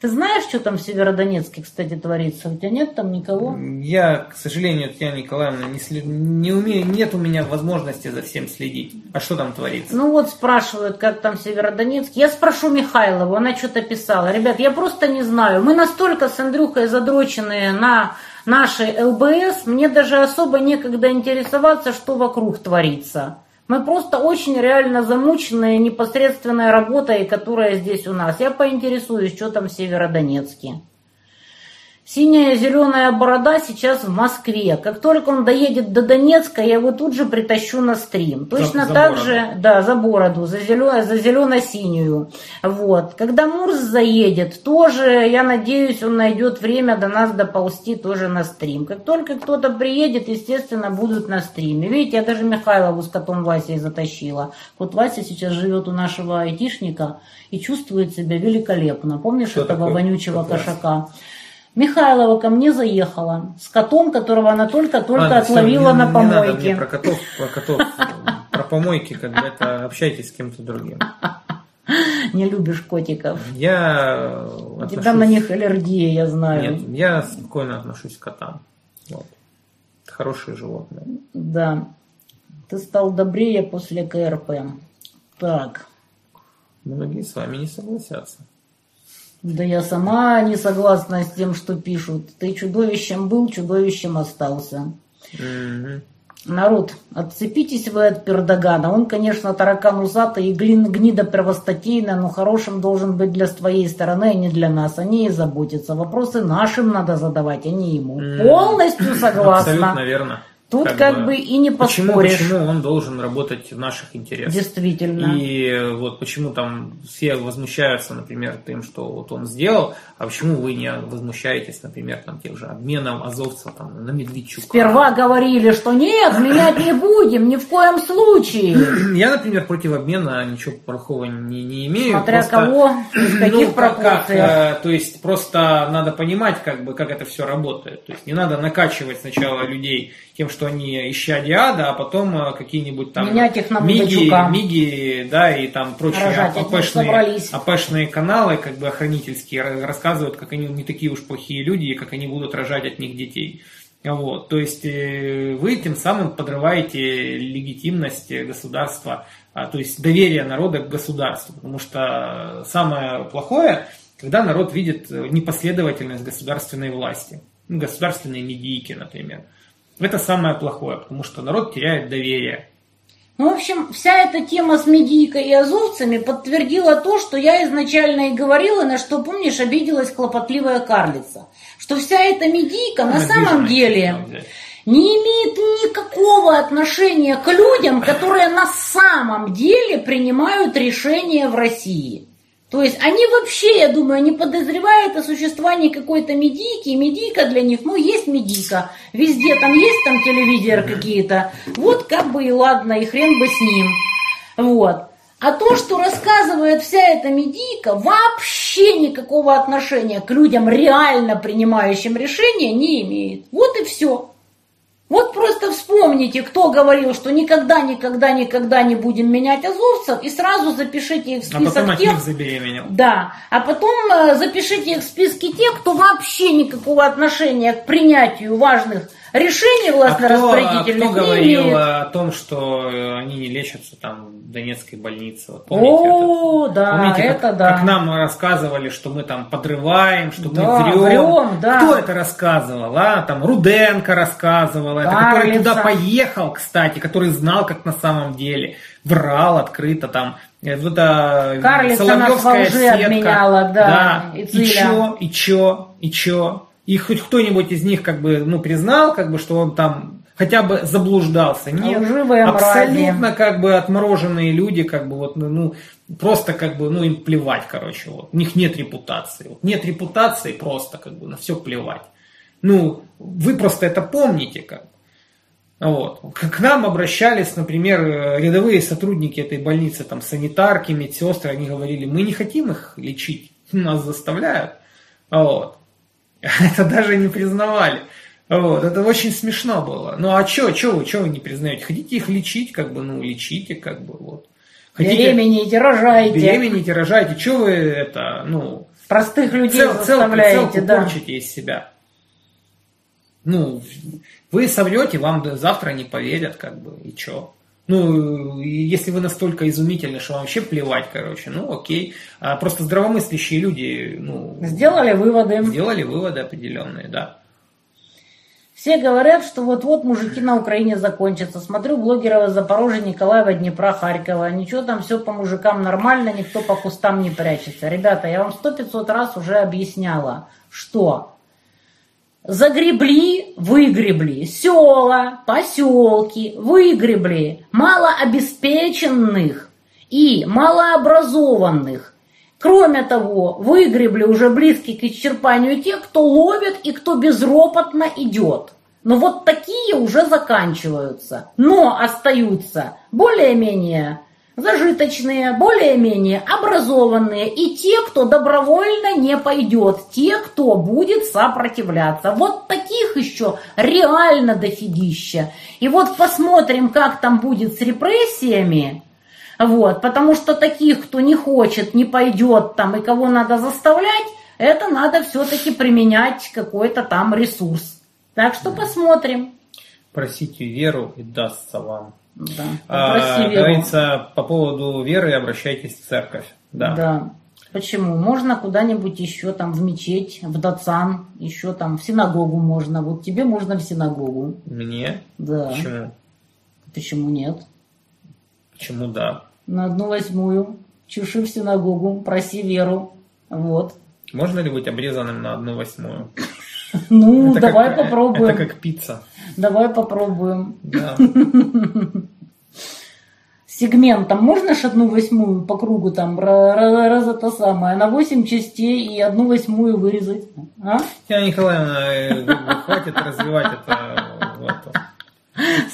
Ты знаешь, что там в Северодонецке, кстати, творится? У тебя нет там никого? Я, к сожалению, Татьяна Николаевна, не, след- не умею, нет у меня возможности за всем следить. А что там творится? Ну вот спрашивают, как там в Северодонецке. Я спрошу Михайлову, она что-то писала. Ребят, я просто не знаю. Мы настолько с Андрюхой задроченные на нашей ЛБС, мне даже особо некогда интересоваться, что вокруг творится. Мы просто очень реально замученные непосредственной работой, которая здесь у нас. Я поинтересуюсь, что там в Северодонецке. Синяя зеленая борода сейчас в Москве. Как только он доедет до Донецка, я его тут же притащу на стрим. Точно за так бороду. же, да, за бороду, за, зелё- за зелено-синюю. Вот. Когда Мурс заедет, тоже, я надеюсь, он найдет время до нас доползти тоже на стрим. Как только кто-то приедет, естественно, будут на стриме. Видите, я даже Михайлову с котом Васей затащила. Вот Вася сейчас живет у нашего айтишника и чувствует себя великолепно. Помнишь Кто этого такой вонючего кот Вася? Михайлова ко мне заехала с котом, которого она только-только Ладно, отловила не- на не надо мне помойке. про котов, про котов, про помойки, как бы это общайтесь с кем-то другим. Не любишь котиков. Я У тебя отношусь- на них аллергия, я знаю. Нет, я спокойно отношусь к котам. Вот. Хорошие животные. Да. Ты стал добрее после КРП. Так. Многие с вами не согласятся. Да я сама не согласна с тем, что пишут. Ты чудовищем был, чудовищем остался. Мгм. Народ, отцепитесь вы от Пердогана. Он, конечно, таракан усатый и глин, гнида первостатейная, но хорошим должен быть для своей стороны, а не для нас. О ней заботиться. Вопросы нашим надо задавать, а не ему. М. Полностью согласна. Абсолютно верно. Тут как, бы и не поспоришь. почему он должен работать в наших интересах? Действительно. И вот почему там все возмущаются, например, тем, что вот он сделал, а почему вы не возмущаетесь, например, там тех же обменом азовцев там, на Медведчука? Сперва говорили, что нет, менять не будем, ни в коем случае. Я, например, против обмена ничего плохого не, не имею. Смотря просто- кого, в каких ну, как- как, пропорциях. э, то есть просто надо понимать, как бы, как это все работает. То есть не надо накачивать сначала людей тем, что они исчадия ада, а потом э, какие-нибудь там на миги, миги, да, и там прочие АПшные. АПшные каналы, как бы охранительские, ра- рассказывают, как они не такие уж плохие люди, и как они будут рожать от них детей. Вот, то есть э, вы тем самым подрываете легитимность государства, а, то есть доверие народа к государству, потому что самое плохое, когда народ видит э, непоследовательность государственной власти, ну, государственной медийки, например. Это самое плохое, потому что народ теряет доверие. Ну, в общем, вся эта тема с медийкой и азовцами подтвердила то, что я изначально и говорила, на что, помнишь, обиделась хлопотливая карлица. Что вся эта медийка на самом деле не имеет никакого отношения к людям, которые на самом деле принимают решения в России. То есть они вообще, я думаю, не подозревают о существовании какой-то медийки, и медийка для них, ну, есть медийка, везде там есть там телевизор какие-то, вот как бы и ладно, и хрен бы с ним. Вот. А то, что рассказывает вся эта медийка, вообще никакого отношения к людям, реально принимающим решения, не имеет. Вот и все. Вот просто вспомните, кто говорил, что никогда, никогда, никогда не будем менять азовцев, и сразу запишите их в А список потом от тех, них забеременел. да, а потом э, запишите их в списке тех, кто вообще никакого отношения к принятию важных решений А кто, а властно-распорядительных кто говорил имеет. о том, что э, они не лечатся там в Донецкой больнице? Вот помните О, это? да, Помните, это как, да. как нам рассказывали, что мы там подрываем, что Да, мы врем. врем, да. Кто это рассказывал? А? Там Руденко рассказывал, это, который Карлица. туда поехал, кстати, который знал, как на самом деле. Врал открыто там. Э, Вот это Карлица нас во лжи обменяла, да, и И, Циля. чё, и чё, и чё. И хоть кто-нибудь из них как бы, ну, признал, как бы, что он там хотя бы заблуждался. Нет, Лживые мрази. абсолютно как бы отмороженные люди, как бы вот, ну, ну, просто как бы, ну, им плевать, короче, вот. У них нет репутации. Вот. Нет репутации просто как бы на все плевать. Ну, вы просто это помните, как бы. Вот. К к нам обращались, например, э, рядовые сотрудники этой больницы, там, санитарки, медсестры, они говорили, мы не хотим их лечить. нас заставляют. Вот. Это даже не признавали. Вот, это очень смешно было. Ну а что, что вы, что вы не признаете? Хотите их лечить, как бы, ну, лечите, как бы, вот. Хотите, беременните, рожайте. Беременните, рожайте. Что вы это, ну... Простых людей цел, заставляете, да. порчите из себя. Ну, вы соврете, вам завтра не поверят, как бы, и что? Ну, если вы настолько изумительны, что вам вообще плевать, короче, ну окей. А просто здравомыслящие люди, ну... Сделали выводы. Сделали выводы определенные, да. Все говорят, что вот-вот мужики на Украине закончатся. Смотрю блогеров из Запорожья, Николаева, Днепра, Харькова. Ничего там, все по мужикам нормально, никто по кустам не прячется. Ребята, я вам сто пятьсот раз уже объясняла, что загребли, выгребли, села, поселки, выгребли малообеспеченных и малообразованных Кроме того, выгребли уже близкие к исчерпанию те, кто ловит и кто безропотно идет. Но вот такие уже заканчиваются. Но остаются более-менее зажиточные, более-менее образованные и те, кто добровольно не пойдет, те, кто будет сопротивляться. Вот таких еще реально дофигища. И вот посмотрим, как там будет с репрессиями. Вот, потому что таких, кто не хочет, не пойдет там и кого надо заставлять, это надо все-таки применять какой-то там ресурс. Так что посмотрим. Просите веру и дастся вам. Да, а, веру. Говорится, по поводу веры обращайтесь в церковь. Да. да. Почему? Можно куда-нибудь еще там в мечеть, в Дацан, еще там в синагогу можно. Вот тебе можно в синагогу. Мне? Да. Почему? Почему нет? Почему да? на одну восьмую, чуши в синагогу, проси веру. Вот. Можно ли быть обрезанным на одну восьмую? Ну, это давай как, попробуем. Это как пицца. Давай попробуем. Да. Сегментом можно ж одну восьмую по кругу там раз, это самое, на восемь частей и одну восьмую вырезать? А? Татьяна Николаевна, э, хватит развивать это.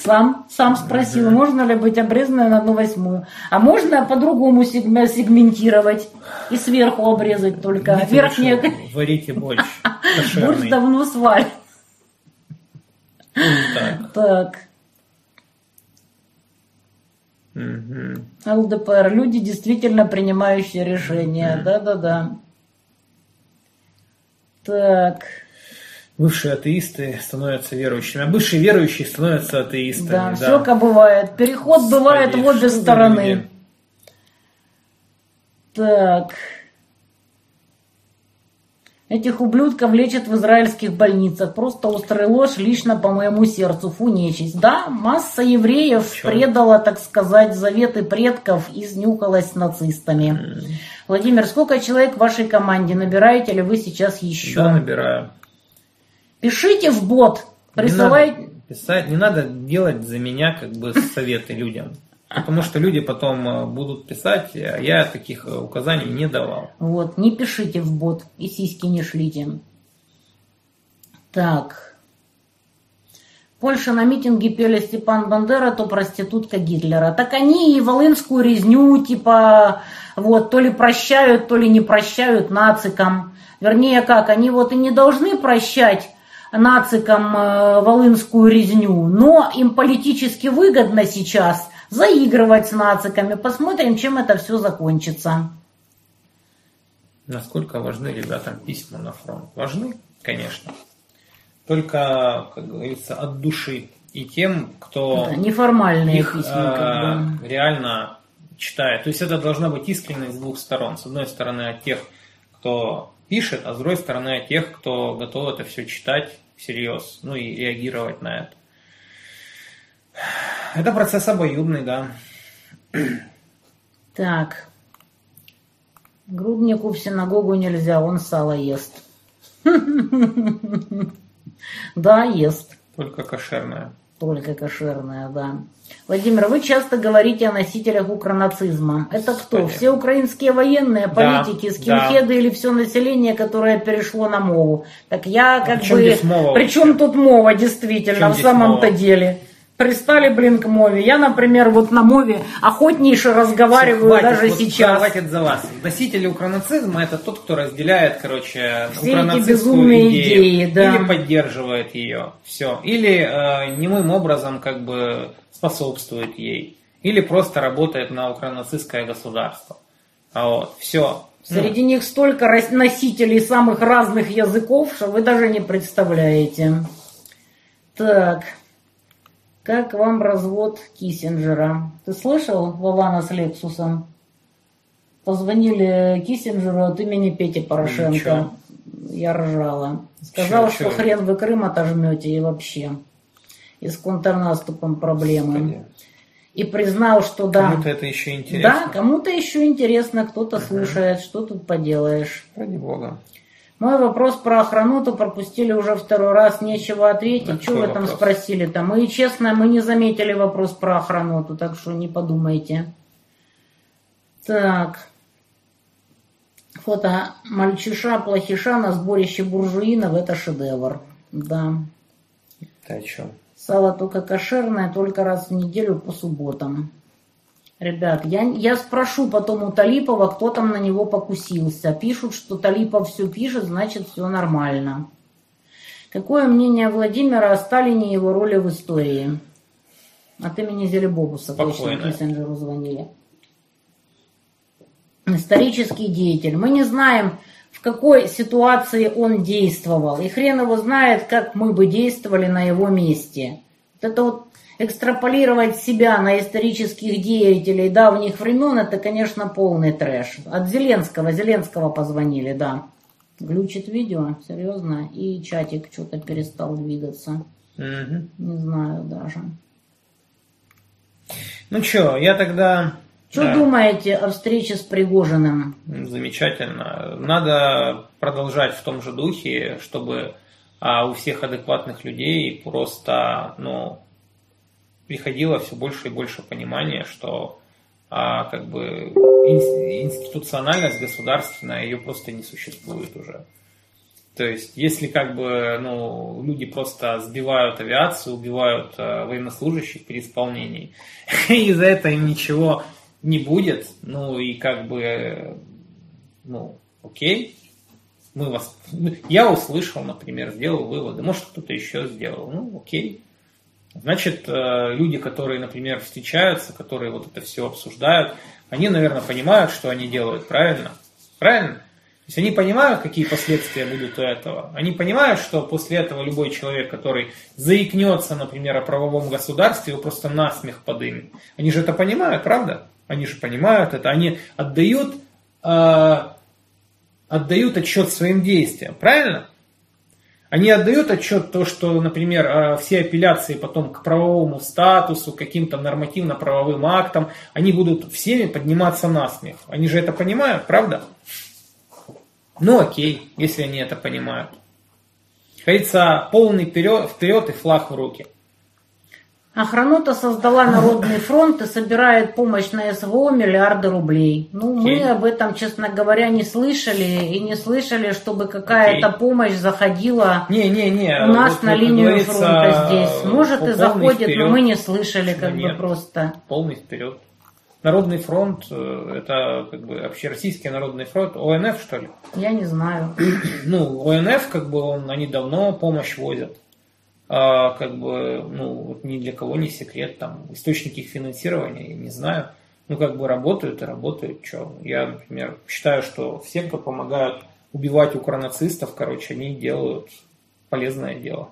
Сам, сам спросил, можно ли быть обрезанной на одну восьмую. А можно по-другому сегментировать и сверху обрезать только. Нет, Верхняя... Варите борщ. Борщ давно свален. Так. Так. ЛДПР. Люди, действительно принимающие решения. Да-да-да. Так. Бывшие атеисты становятся верующими, а бывшие верующие становятся атеистами. Да, да. все как бывает. Переход бывает в обе стороны. Люди? Так. Этих ублюдков лечат в израильских больницах. Просто острая ложь лично по моему сердцу. Фу, нечисть. Да, масса евреев Чё? предала, так сказать, заветы предков и снюхалась с нацистами. Mm. Владимир, сколько человек в вашей команде? Набираете ли вы сейчас еще? Да, набираю. Пишите в бот, присылайте. Писать, не надо делать за меня как бы советы людям. Потому что люди потом э, будут писать, а я таких э, указаний не давал. Вот, не пишите в бот и сиськи не шлите. Так. Польша на митинге пели Степан Бандера, то проститутка Гитлера. Так они и волынскую резню, типа, вот, то ли прощают, то ли не прощают нацикам. Вернее, как, они вот и не должны прощать нацикам э, волынскую резню, но им политически выгодно сейчас заигрывать с нациками. Посмотрим, чем это все закончится. Насколько важны ребятам письма на фронт? Важны, конечно. Только, как говорится, от души. И тем, кто да, неформальные их письма, как бы. реально читает. То есть это должна быть искренность с двух сторон. С одной стороны от тех, кто пишет, а с другой стороны от тех, кто готов это все читать всерьез, ну и реагировать на это. Это процесс обоюдный, да. Так. Груднику в синагогу нельзя, он сало ест. Да, ест. Только кошерное. Только кошерное, да. Владимир, вы часто говорите о носителях укронацизма. Это кто? Понятно. Все украинские военные, политики, да, скинхеды да. или все население, которое перешло на мову? Так я а как а бы... Причем тут мова, действительно, в самом-то деле? Пристали, блин, к мове. Я, например, вот на мове охотнейше разговариваю Хватит, даже вот сейчас. Хватит за вас. Носители укранацизма это тот, кто разделяет, короче, Все эти укранацистскую безумные идею. идеи, да. Или поддерживает ее. Все. Или э, немым образом как бы способствует ей. Или просто работает на укранацистское государство. А вот, все. Среди них столько носителей самых разных языков, что вы даже не представляете. Так. Как вам развод Киссинджера? Ты слышал, Вована с Лексусом? Позвонили Киссинджеру от имени Пети Порошенко. Ничего. Я ржала. Сказал, Чё, что чё? хрен вы Крым отожмете и вообще. И с контрнаступом проблемы. И признал, что да. Кому-то это еще Да, интересно. кому-то еще интересно, кто-то слушает, что тут поделаешь. Ради бога. Мой вопрос про охрануту пропустили уже второй раз, нечего ответить. А что вы там вопрос? спросили-то? Мы, честно, мы не заметили вопрос про охрануту, так что не подумайте. Так. Фото мальчиша-плохиша на сборище буржуинов – это шедевр. Да. Ты о чем? Сало только кошерное, только раз в неделю по субботам. Ребят, я, я спрошу потом у Талипова, кто там на него покусился. Пишут, что Талипов все пишет, значит все нормально. Какое мнение Владимира о Сталине и его роли в истории? От имени Зелебобуса точно Спокойно. Киссинджеру звонили. Исторический деятель. Мы не знаем, в какой ситуации он действовал. И хрен его знает, как мы бы действовали на его месте. Вот это вот экстраполировать себя на исторических деятелей давних времен, это, конечно, полный трэш. От Зеленского, Зеленского позвонили, да. Глючит видео, серьезно, и чатик что-то перестал двигаться. Мгм. Не знаю даже. Ну что, я тогда... Что Да. думаете о встрече с Пригожиным? Замечательно. Надо продолжать в том же духе, чтобы а, у всех адекватных людей просто ну, приходило все больше и больше понимания, что а, как бы ин- институциональность государственная, ее просто не существует уже. То есть, если как бы ну, люди просто сбивают авиацию, убивают э, военнослужащих при исполнении, и за это им ничего не будет, ну и как бы, ну, окей, мы вас, я услышал, например, сделал выводы, может кто-то еще сделал, ну окей. Значит, э, люди, которые, например, встречаются, которые вот это все обсуждают, они, наверное, понимают, что они делают, правильно? Правильно? То есть они понимают, какие последствия будут у этого. Они понимают, что после этого любой человек, который заикнется, например, о правовом государстве, его просто насмех подымет. Они же это понимают, правда? Они же понимают это. Они отдают, э, отдают отчет своим действиям, правильно? Они отдают отчет то, что, например, э, все апелляции потом к правовому статусу, каким-то нормативно-правовым актам, они будут всеми подниматься на смех. Они же это понимают, правда? Ну окей, если они это понимают. Говорится, полный вперед, вперед и флаг в руки. Охранота создала Народный фронт и собирает помощь на СВО миллиарды рублей. Ну, мы об этом, честно говоря, не слышали. И не слышали, чтобы какая-то Окей. помощь заходила Не-не-не. у нас вот, на линию фронта здесь. Может и заходит, но вперед. мы не слышали как бы Нет. просто. Полный вперед. Народный фронт, э, это как бы общероссийский народный фронт, ОНФ что ли? Я не знаю. Ну, ОНФ, как бы, он, они давно помощь возят. А, как бы, ну, вот ни для кого не секрет, там, источники их финансирования, я не знаю. Ну, как бы работают и работают, что. Я, например, считаю, что все, кто помогают убивать укронацистов, короче, они делают полезное дело.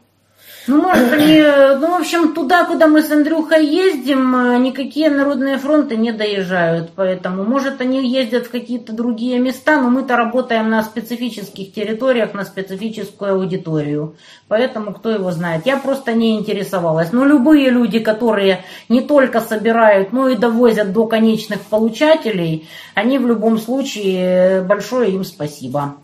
Ну, может, они, э, ну, в общем, туда, куда мы с Андрюхой ездим, э, никакие народные фронты не доезжают, поэтому, может, они ездят в какие-то другие места, но мы-то работаем на специфических территориях, на специфическую аудиторию, поэтому кто его знает. Я просто не интересовалась. Но любые люди, которые не только собирают, но и довозят до конечных получателей, они в любом случае, э, большое им спасибо.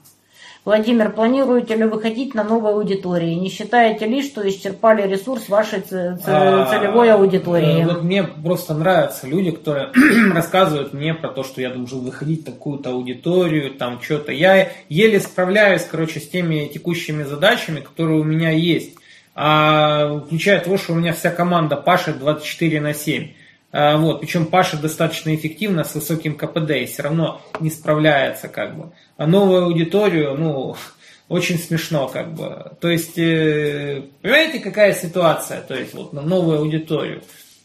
Владимир, планируете ли выходить на новые аудитории? Не считаете ли, что исчерпали ресурс вашей А, целевой аудитории? э, Вот мне просто нравятся люди, которые рассказывают мне про то, что я должен выходить в такую-то аудиторию, там что-то. Я еле справляюсь, короче, с теми текущими задачами, которые у меня есть. а включая того, что у меня вся команда пашет 24 на 7. А, вот, причем пашет достаточно эффективно, с высоким КПД, и все равно не справляется, как бы. А новую аудиторию, ну, очень смешно, как бы. То есть, э, понимаете, какая ситуация? То есть, вот на новую аудиторию.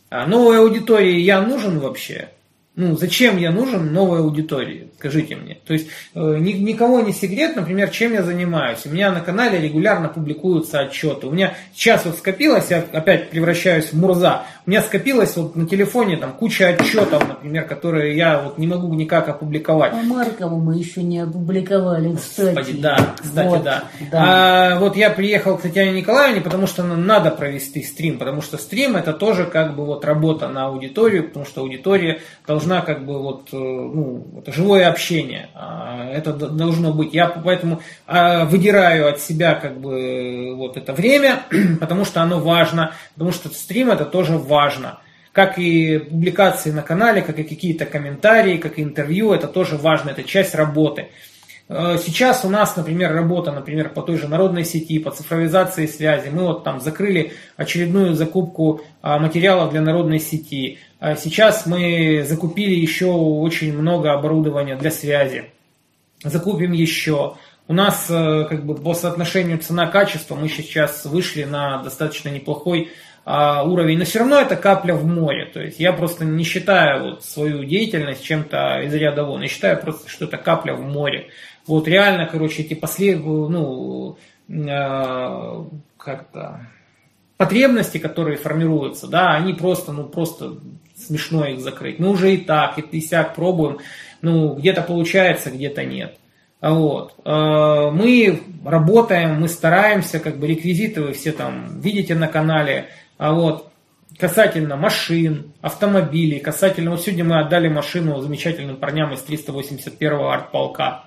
А новой аудитории я нужен вообще? Ну, зачем я нужен новой аудитории? Скажите мне. То есть, э, ни, никого не секрет, например, чем я занимаюсь. У меня на канале регулярно публикуются отчеты. У меня сейчас вот скопилось, я опять превращаюсь в Мурза, у меня скопилось вот на телефоне там куча отчетов, например, которые я вот не могу никак опубликовать. А Маркову мы еще не опубликовали, кстати. Господи, да, кстати, вот, да. да. А, вот я приехал к Татьяне Николаевне, потому что надо провести стрим, потому что стрим это тоже как бы вот работа на аудиторию, потому что аудитория должна как бы вот, э, ну, это живое общение. А, это должно быть. Я поэтому а, выдираю от себя как бы вот это время, потому что оно важно, потому что стрим это тоже важно. Как и публикации на канале, как и какие-то комментарии, как и интервью, это тоже важно, это часть работы. Э, сейчас у нас, например, работа, например, по той же народной сети, по цифровизации связи. Мы вот там закрыли очередную закупку а, материалов для народной сети. А сейчас мы закупили еще очень много оборудования для связи. Закупим еще. У нас э, как бы по соотношению цена-качество мы сейчас вышли на достаточно неплохой уровень, но все равно это капля в море. То есть я просто не считаю вот свою деятельность чем-то из ряда вон. Я считаю просто, что это капля в море. Вот реально, короче, эти последние, ну, э, как-то потребности, которые формируются, да, они просто, ну, просто смешно их закрыть. Мы уже и так, и сяк пробуем, ну, где-то получается, где-то нет. Вот. Э, мы работаем, мы стараемся, как бы реквизиты вы все там видите на канале, а вот касательно машин, автомобилей, касательно, вот сегодня мы отдали машину замечательным парням из 381-го артполка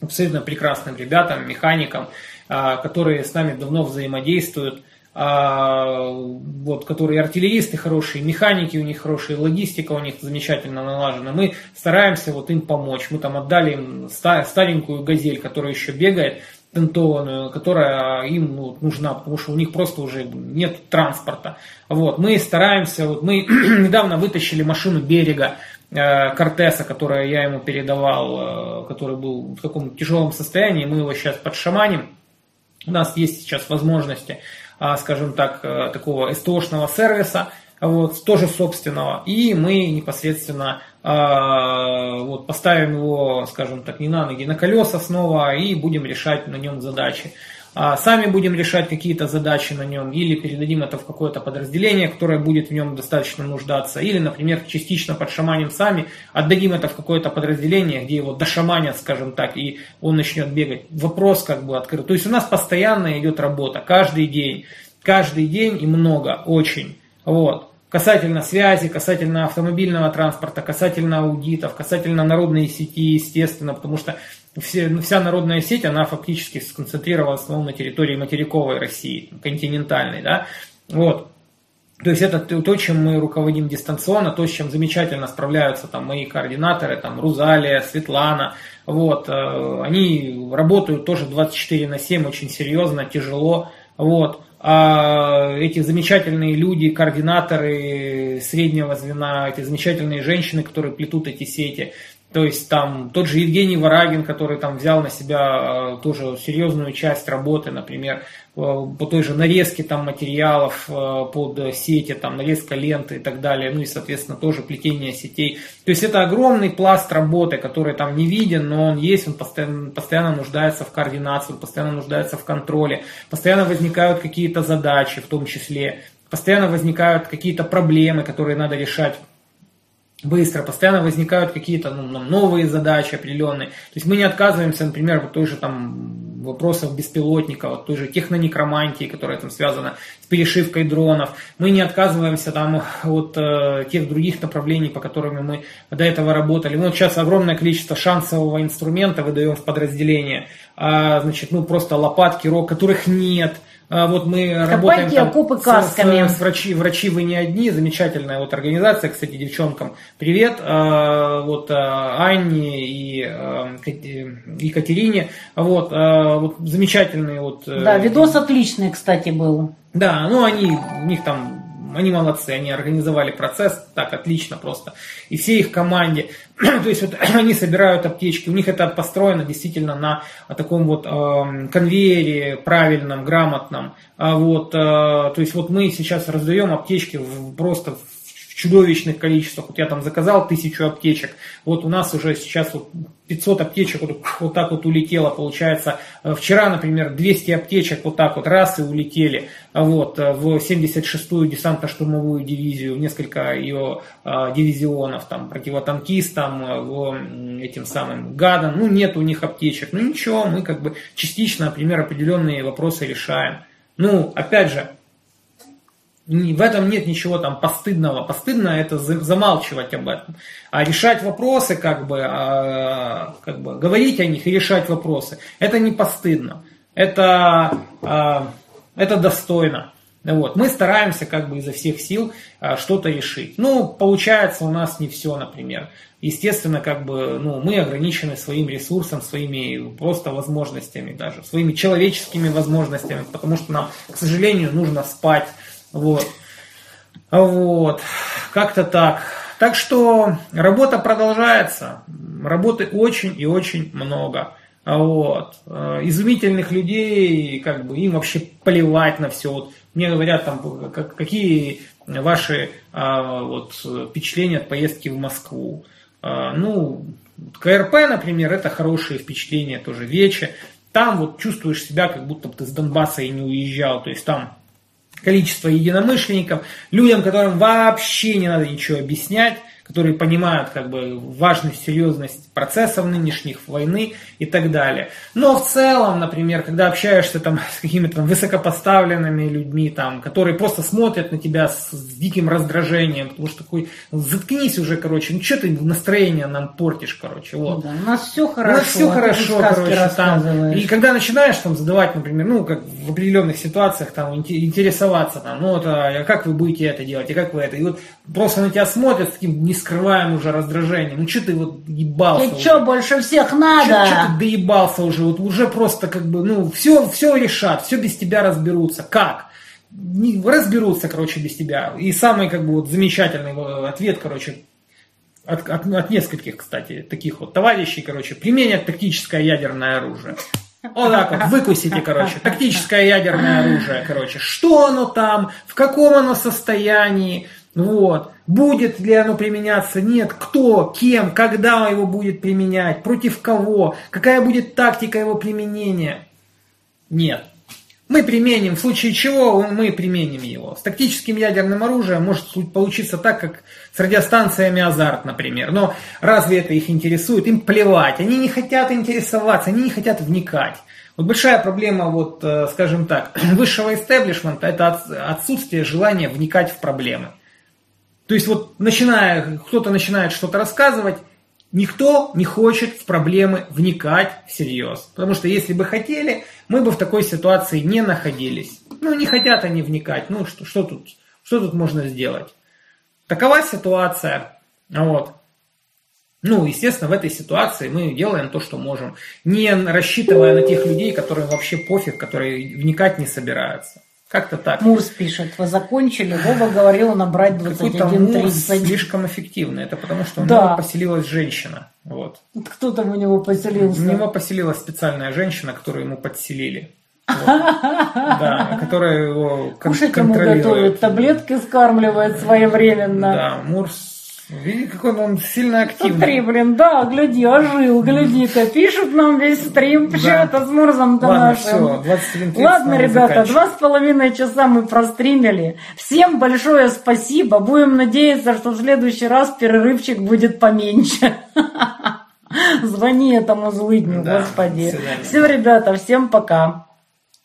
абсолютно прекрасным ребятам, механикам, а, которые с нами давно взаимодействуют, а, вот, которые артиллеристы хорошие, механики у них хорошие, логистика у них замечательно налажена. Мы стараемся вот им помочь. Мы там отдали им старенькую газель, которая еще бегает, тентованную, которая им ну, нужна, потому что у них просто уже нет транспорта. Вот, мы стараемся, вот мы недавно вытащили машину берега, Э, Кортеса, которое я ему передавал, э, который был в таком тяжелом состоянии, мы его сейчас подшаманим. У нас есть сейчас возможности, а, скажем так, э, такого СТОшного сервиса, вот, тоже собственного, и мы непосредственно вот, поставим его, скажем так, не на ноги, на колеса снова и будем решать на нем задачи. А сами будем решать какие-то задачи на нем, или передадим это в какое-то подразделение, которое будет в нем достаточно нуждаться, или, например, частично подшаманим сами, отдадим это в какое-то подразделение, где его дошаманят, скажем так, и он начнет бегать. Вопрос как бы открыт. То есть у нас постоянно идет работа, каждый день, каждый день и много, очень. Вот касательно связи, касательно автомобильного транспорта, касательно аудитов, касательно народной сети, естественно, потому что все, ну, вся народная сеть, она фактически сконцентрировалась в основном на территории материковой России, континентальной, да, вот. То есть это то, чем мы руководим дистанционно, то, с чем замечательно справляются там мои координаторы, там Рузалия, Светлана, вот, э, они работают тоже 24 на 7, очень серьезно, тяжело, вот, эти замечательные люди, координаторы среднего звена, эти замечательные женщины, которые плетут эти сети, то есть там тот же Евгений Варагин, который там взял на себя э, тоже серьезную часть работы, например, по той же нарезке там материалов э, под сети, там нарезка ленты и так далее, ну и, соответственно, тоже плетение сетей. То есть это огромный пласт работы, который там не виден, но он есть, он постоянно, постоянно нуждается в координации, постоянно нуждается в контроле, постоянно возникают какие-то задачи в том числе, постоянно возникают какие-то проблемы, которые надо решать быстро, постоянно возникают какие-то ну, новые задачи определенные. То есть мы не отказываемся, например, вот той же там вопросов беспилотника, вот той же технонекромантии, которая там связана с перешивкой дронов. Мы не отказываемся там от э, тех других направлений, по которым мы до этого работали. Мы вот сейчас огромное количество шансового инструмента выдаем в подразделение. А, значит, ну просто лопатки, рог, которых нет – вот мы работаем там окопы с- касками. с- с врачи, врачи вы не одни, замечательная вот организация, кстати, девчонкам привет, А, вот а, Анне и а, Кате- Екатерине, вот, а, вот замечательные вот. э, Да, видос отличный, кстати, был. да, ну они, у них там, они молодцы, они организовали процесс так отлично просто. И все их команде, то есть вот они собирают аптечки, у них это построено действительно на таком вот эм, конвейере правильном, грамотном. А вот, э, то есть вот мы сейчас раздаем аптечки в- просто в чудовищных количествах. Вот я там заказал тысячу аптечек, вот у нас уже сейчас вот 500 аптечек вот, вот так вот улетело, получается. Э, Вчера, например, 200 аптечек вот так вот раз и улетели а вот, э, в 76-ю десантно-штурмовую дивизию, в несколько ее э, дивизионов, там, противотанкистам, в, этим самым гадам. Ну, нет у них аптечек. Ну, ничего, мы как бы частично, например, определенные вопросы решаем. Ну, опять же, в этом нет ничего там постыдного. Постыдно это за- замалчивать об этом. А решать вопросы, как бы, а, как бы говорить о них и решать вопросы, это не постыдно. Это, а, это достойно. Вот. Мы стараемся как бы изо всех сил а, что-то решить. Ну, получается у нас не все, например. Естественно, как бы, ну, мы ограничены своим ресурсом, своими просто возможностями даже, своими человеческими возможностями, потому что нам, к сожалению, нужно спать. Вот. Вот. Как-то так. Так что работа продолжается. Работы очень и очень много. Вот. Э, Изумительных людей, как бы им вообще плевать на все. Вот мне говорят, там, как- какие ваши а, вот, впечатления от поездки в Москву. А, Ну, КРП, например, это хорошие впечатления, тоже вече. Там вот чувствуешь себя, как будто бы ты с Донбасса и не уезжал. То есть там количество единомышленников, людям, которым вообще не надо ничего объяснять, которые понимают как бы важность, серьезность процессов нынешних, войны и так далее. Но в целом, например, когда общаешься там с какими-то высокопоставленными людьми, там, которые просто смотрят на тебя с, с диким раздражением, потому что такой, «Ну, заткнись уже, короче, ну что ты настроение нам портишь, короче, вот. Да, у нас все У хорошо. нас все а хорошо, короче, там. И когда начинаешь там задавать, например, ну, как в определенных ситуациях там инте- интересоваться, там, ну, вот, а как вы будете это делать, и как вы это, и вот просто на тебя смотрят с таким нескрываемым уже раздражением, ну, что ты вот ебался уже? что, больше всех надо? Что ты доебался уже? Вот уже просто как бы, ну, все, все решат, все без тебя разберутся. Как? Не- разберутся, короче, без тебя. И самый, как бы, вот замечательный э, ответ, короче, от, от- от нескольких, кстати, таких вот товарищей, короче, применят тактическое ядерное оружие. Вот так вот, выкусите, короче, тактическое ядерное оружие, короче. Что оно там, в каком оно состоянии, вот. Будет ли оно применяться? Нет. Кто, кем, когда его будет применять, против кого, какая будет тактика его применения? Нет. Мы применим, в случае чего мы применим его. С тактическим ядерным оружием может получиться так, как с радиостанциями «Азарт», например. Но разве это их интересует? Им плевать. Они не хотят интересоваться, они не хотят вникать. Вот большая проблема, вот, э, скажем так, высшего истеблишмента – это от- отсутствие желания вникать в проблемы. То есть вот начиная, кто-то начинает что-то рассказывать, никто не хочет в проблемы вникать всерьез. Потому что если бы хотели, мы бы в такой ситуации не находились. Ну, не хотят они вникать. Ну, что, что, тут, что тут можно сделать? Такова ситуация. Вот. Ну, естественно, в этой ситуации мы делаем то, что можем, не рассчитывая на тех людей, которым вообще пофиг, которые вникать не собираются. Как-то так. Мурс пишет, вы закончили, Вова говорил набрать Какой-то муж 21.30. слишком эффективный. Это потому, что у Да. него поселилась женщина. Вот. Кто там у него поселился? У него поселилась специальная женщина, которую ему подселили. Вот. Да, которая его кон- Кушать ему готовит, таблетки скармливает своевременно. Да, Мурс, видите, какой он сильно Смотри, активный. блин, да, гляди, ожил, гляди-ка. Пишут нам весь стрим, что Да. с Мурзом-то Ладно, нашим. все, 21 Ладно, ребята, два с половиной часа мы простримили. Всем большое спасибо. Будем надеяться, что в следующий раз перерывчик будет поменьше. Звони этому злыдню, Да, господи. Все, ребята, всем пока.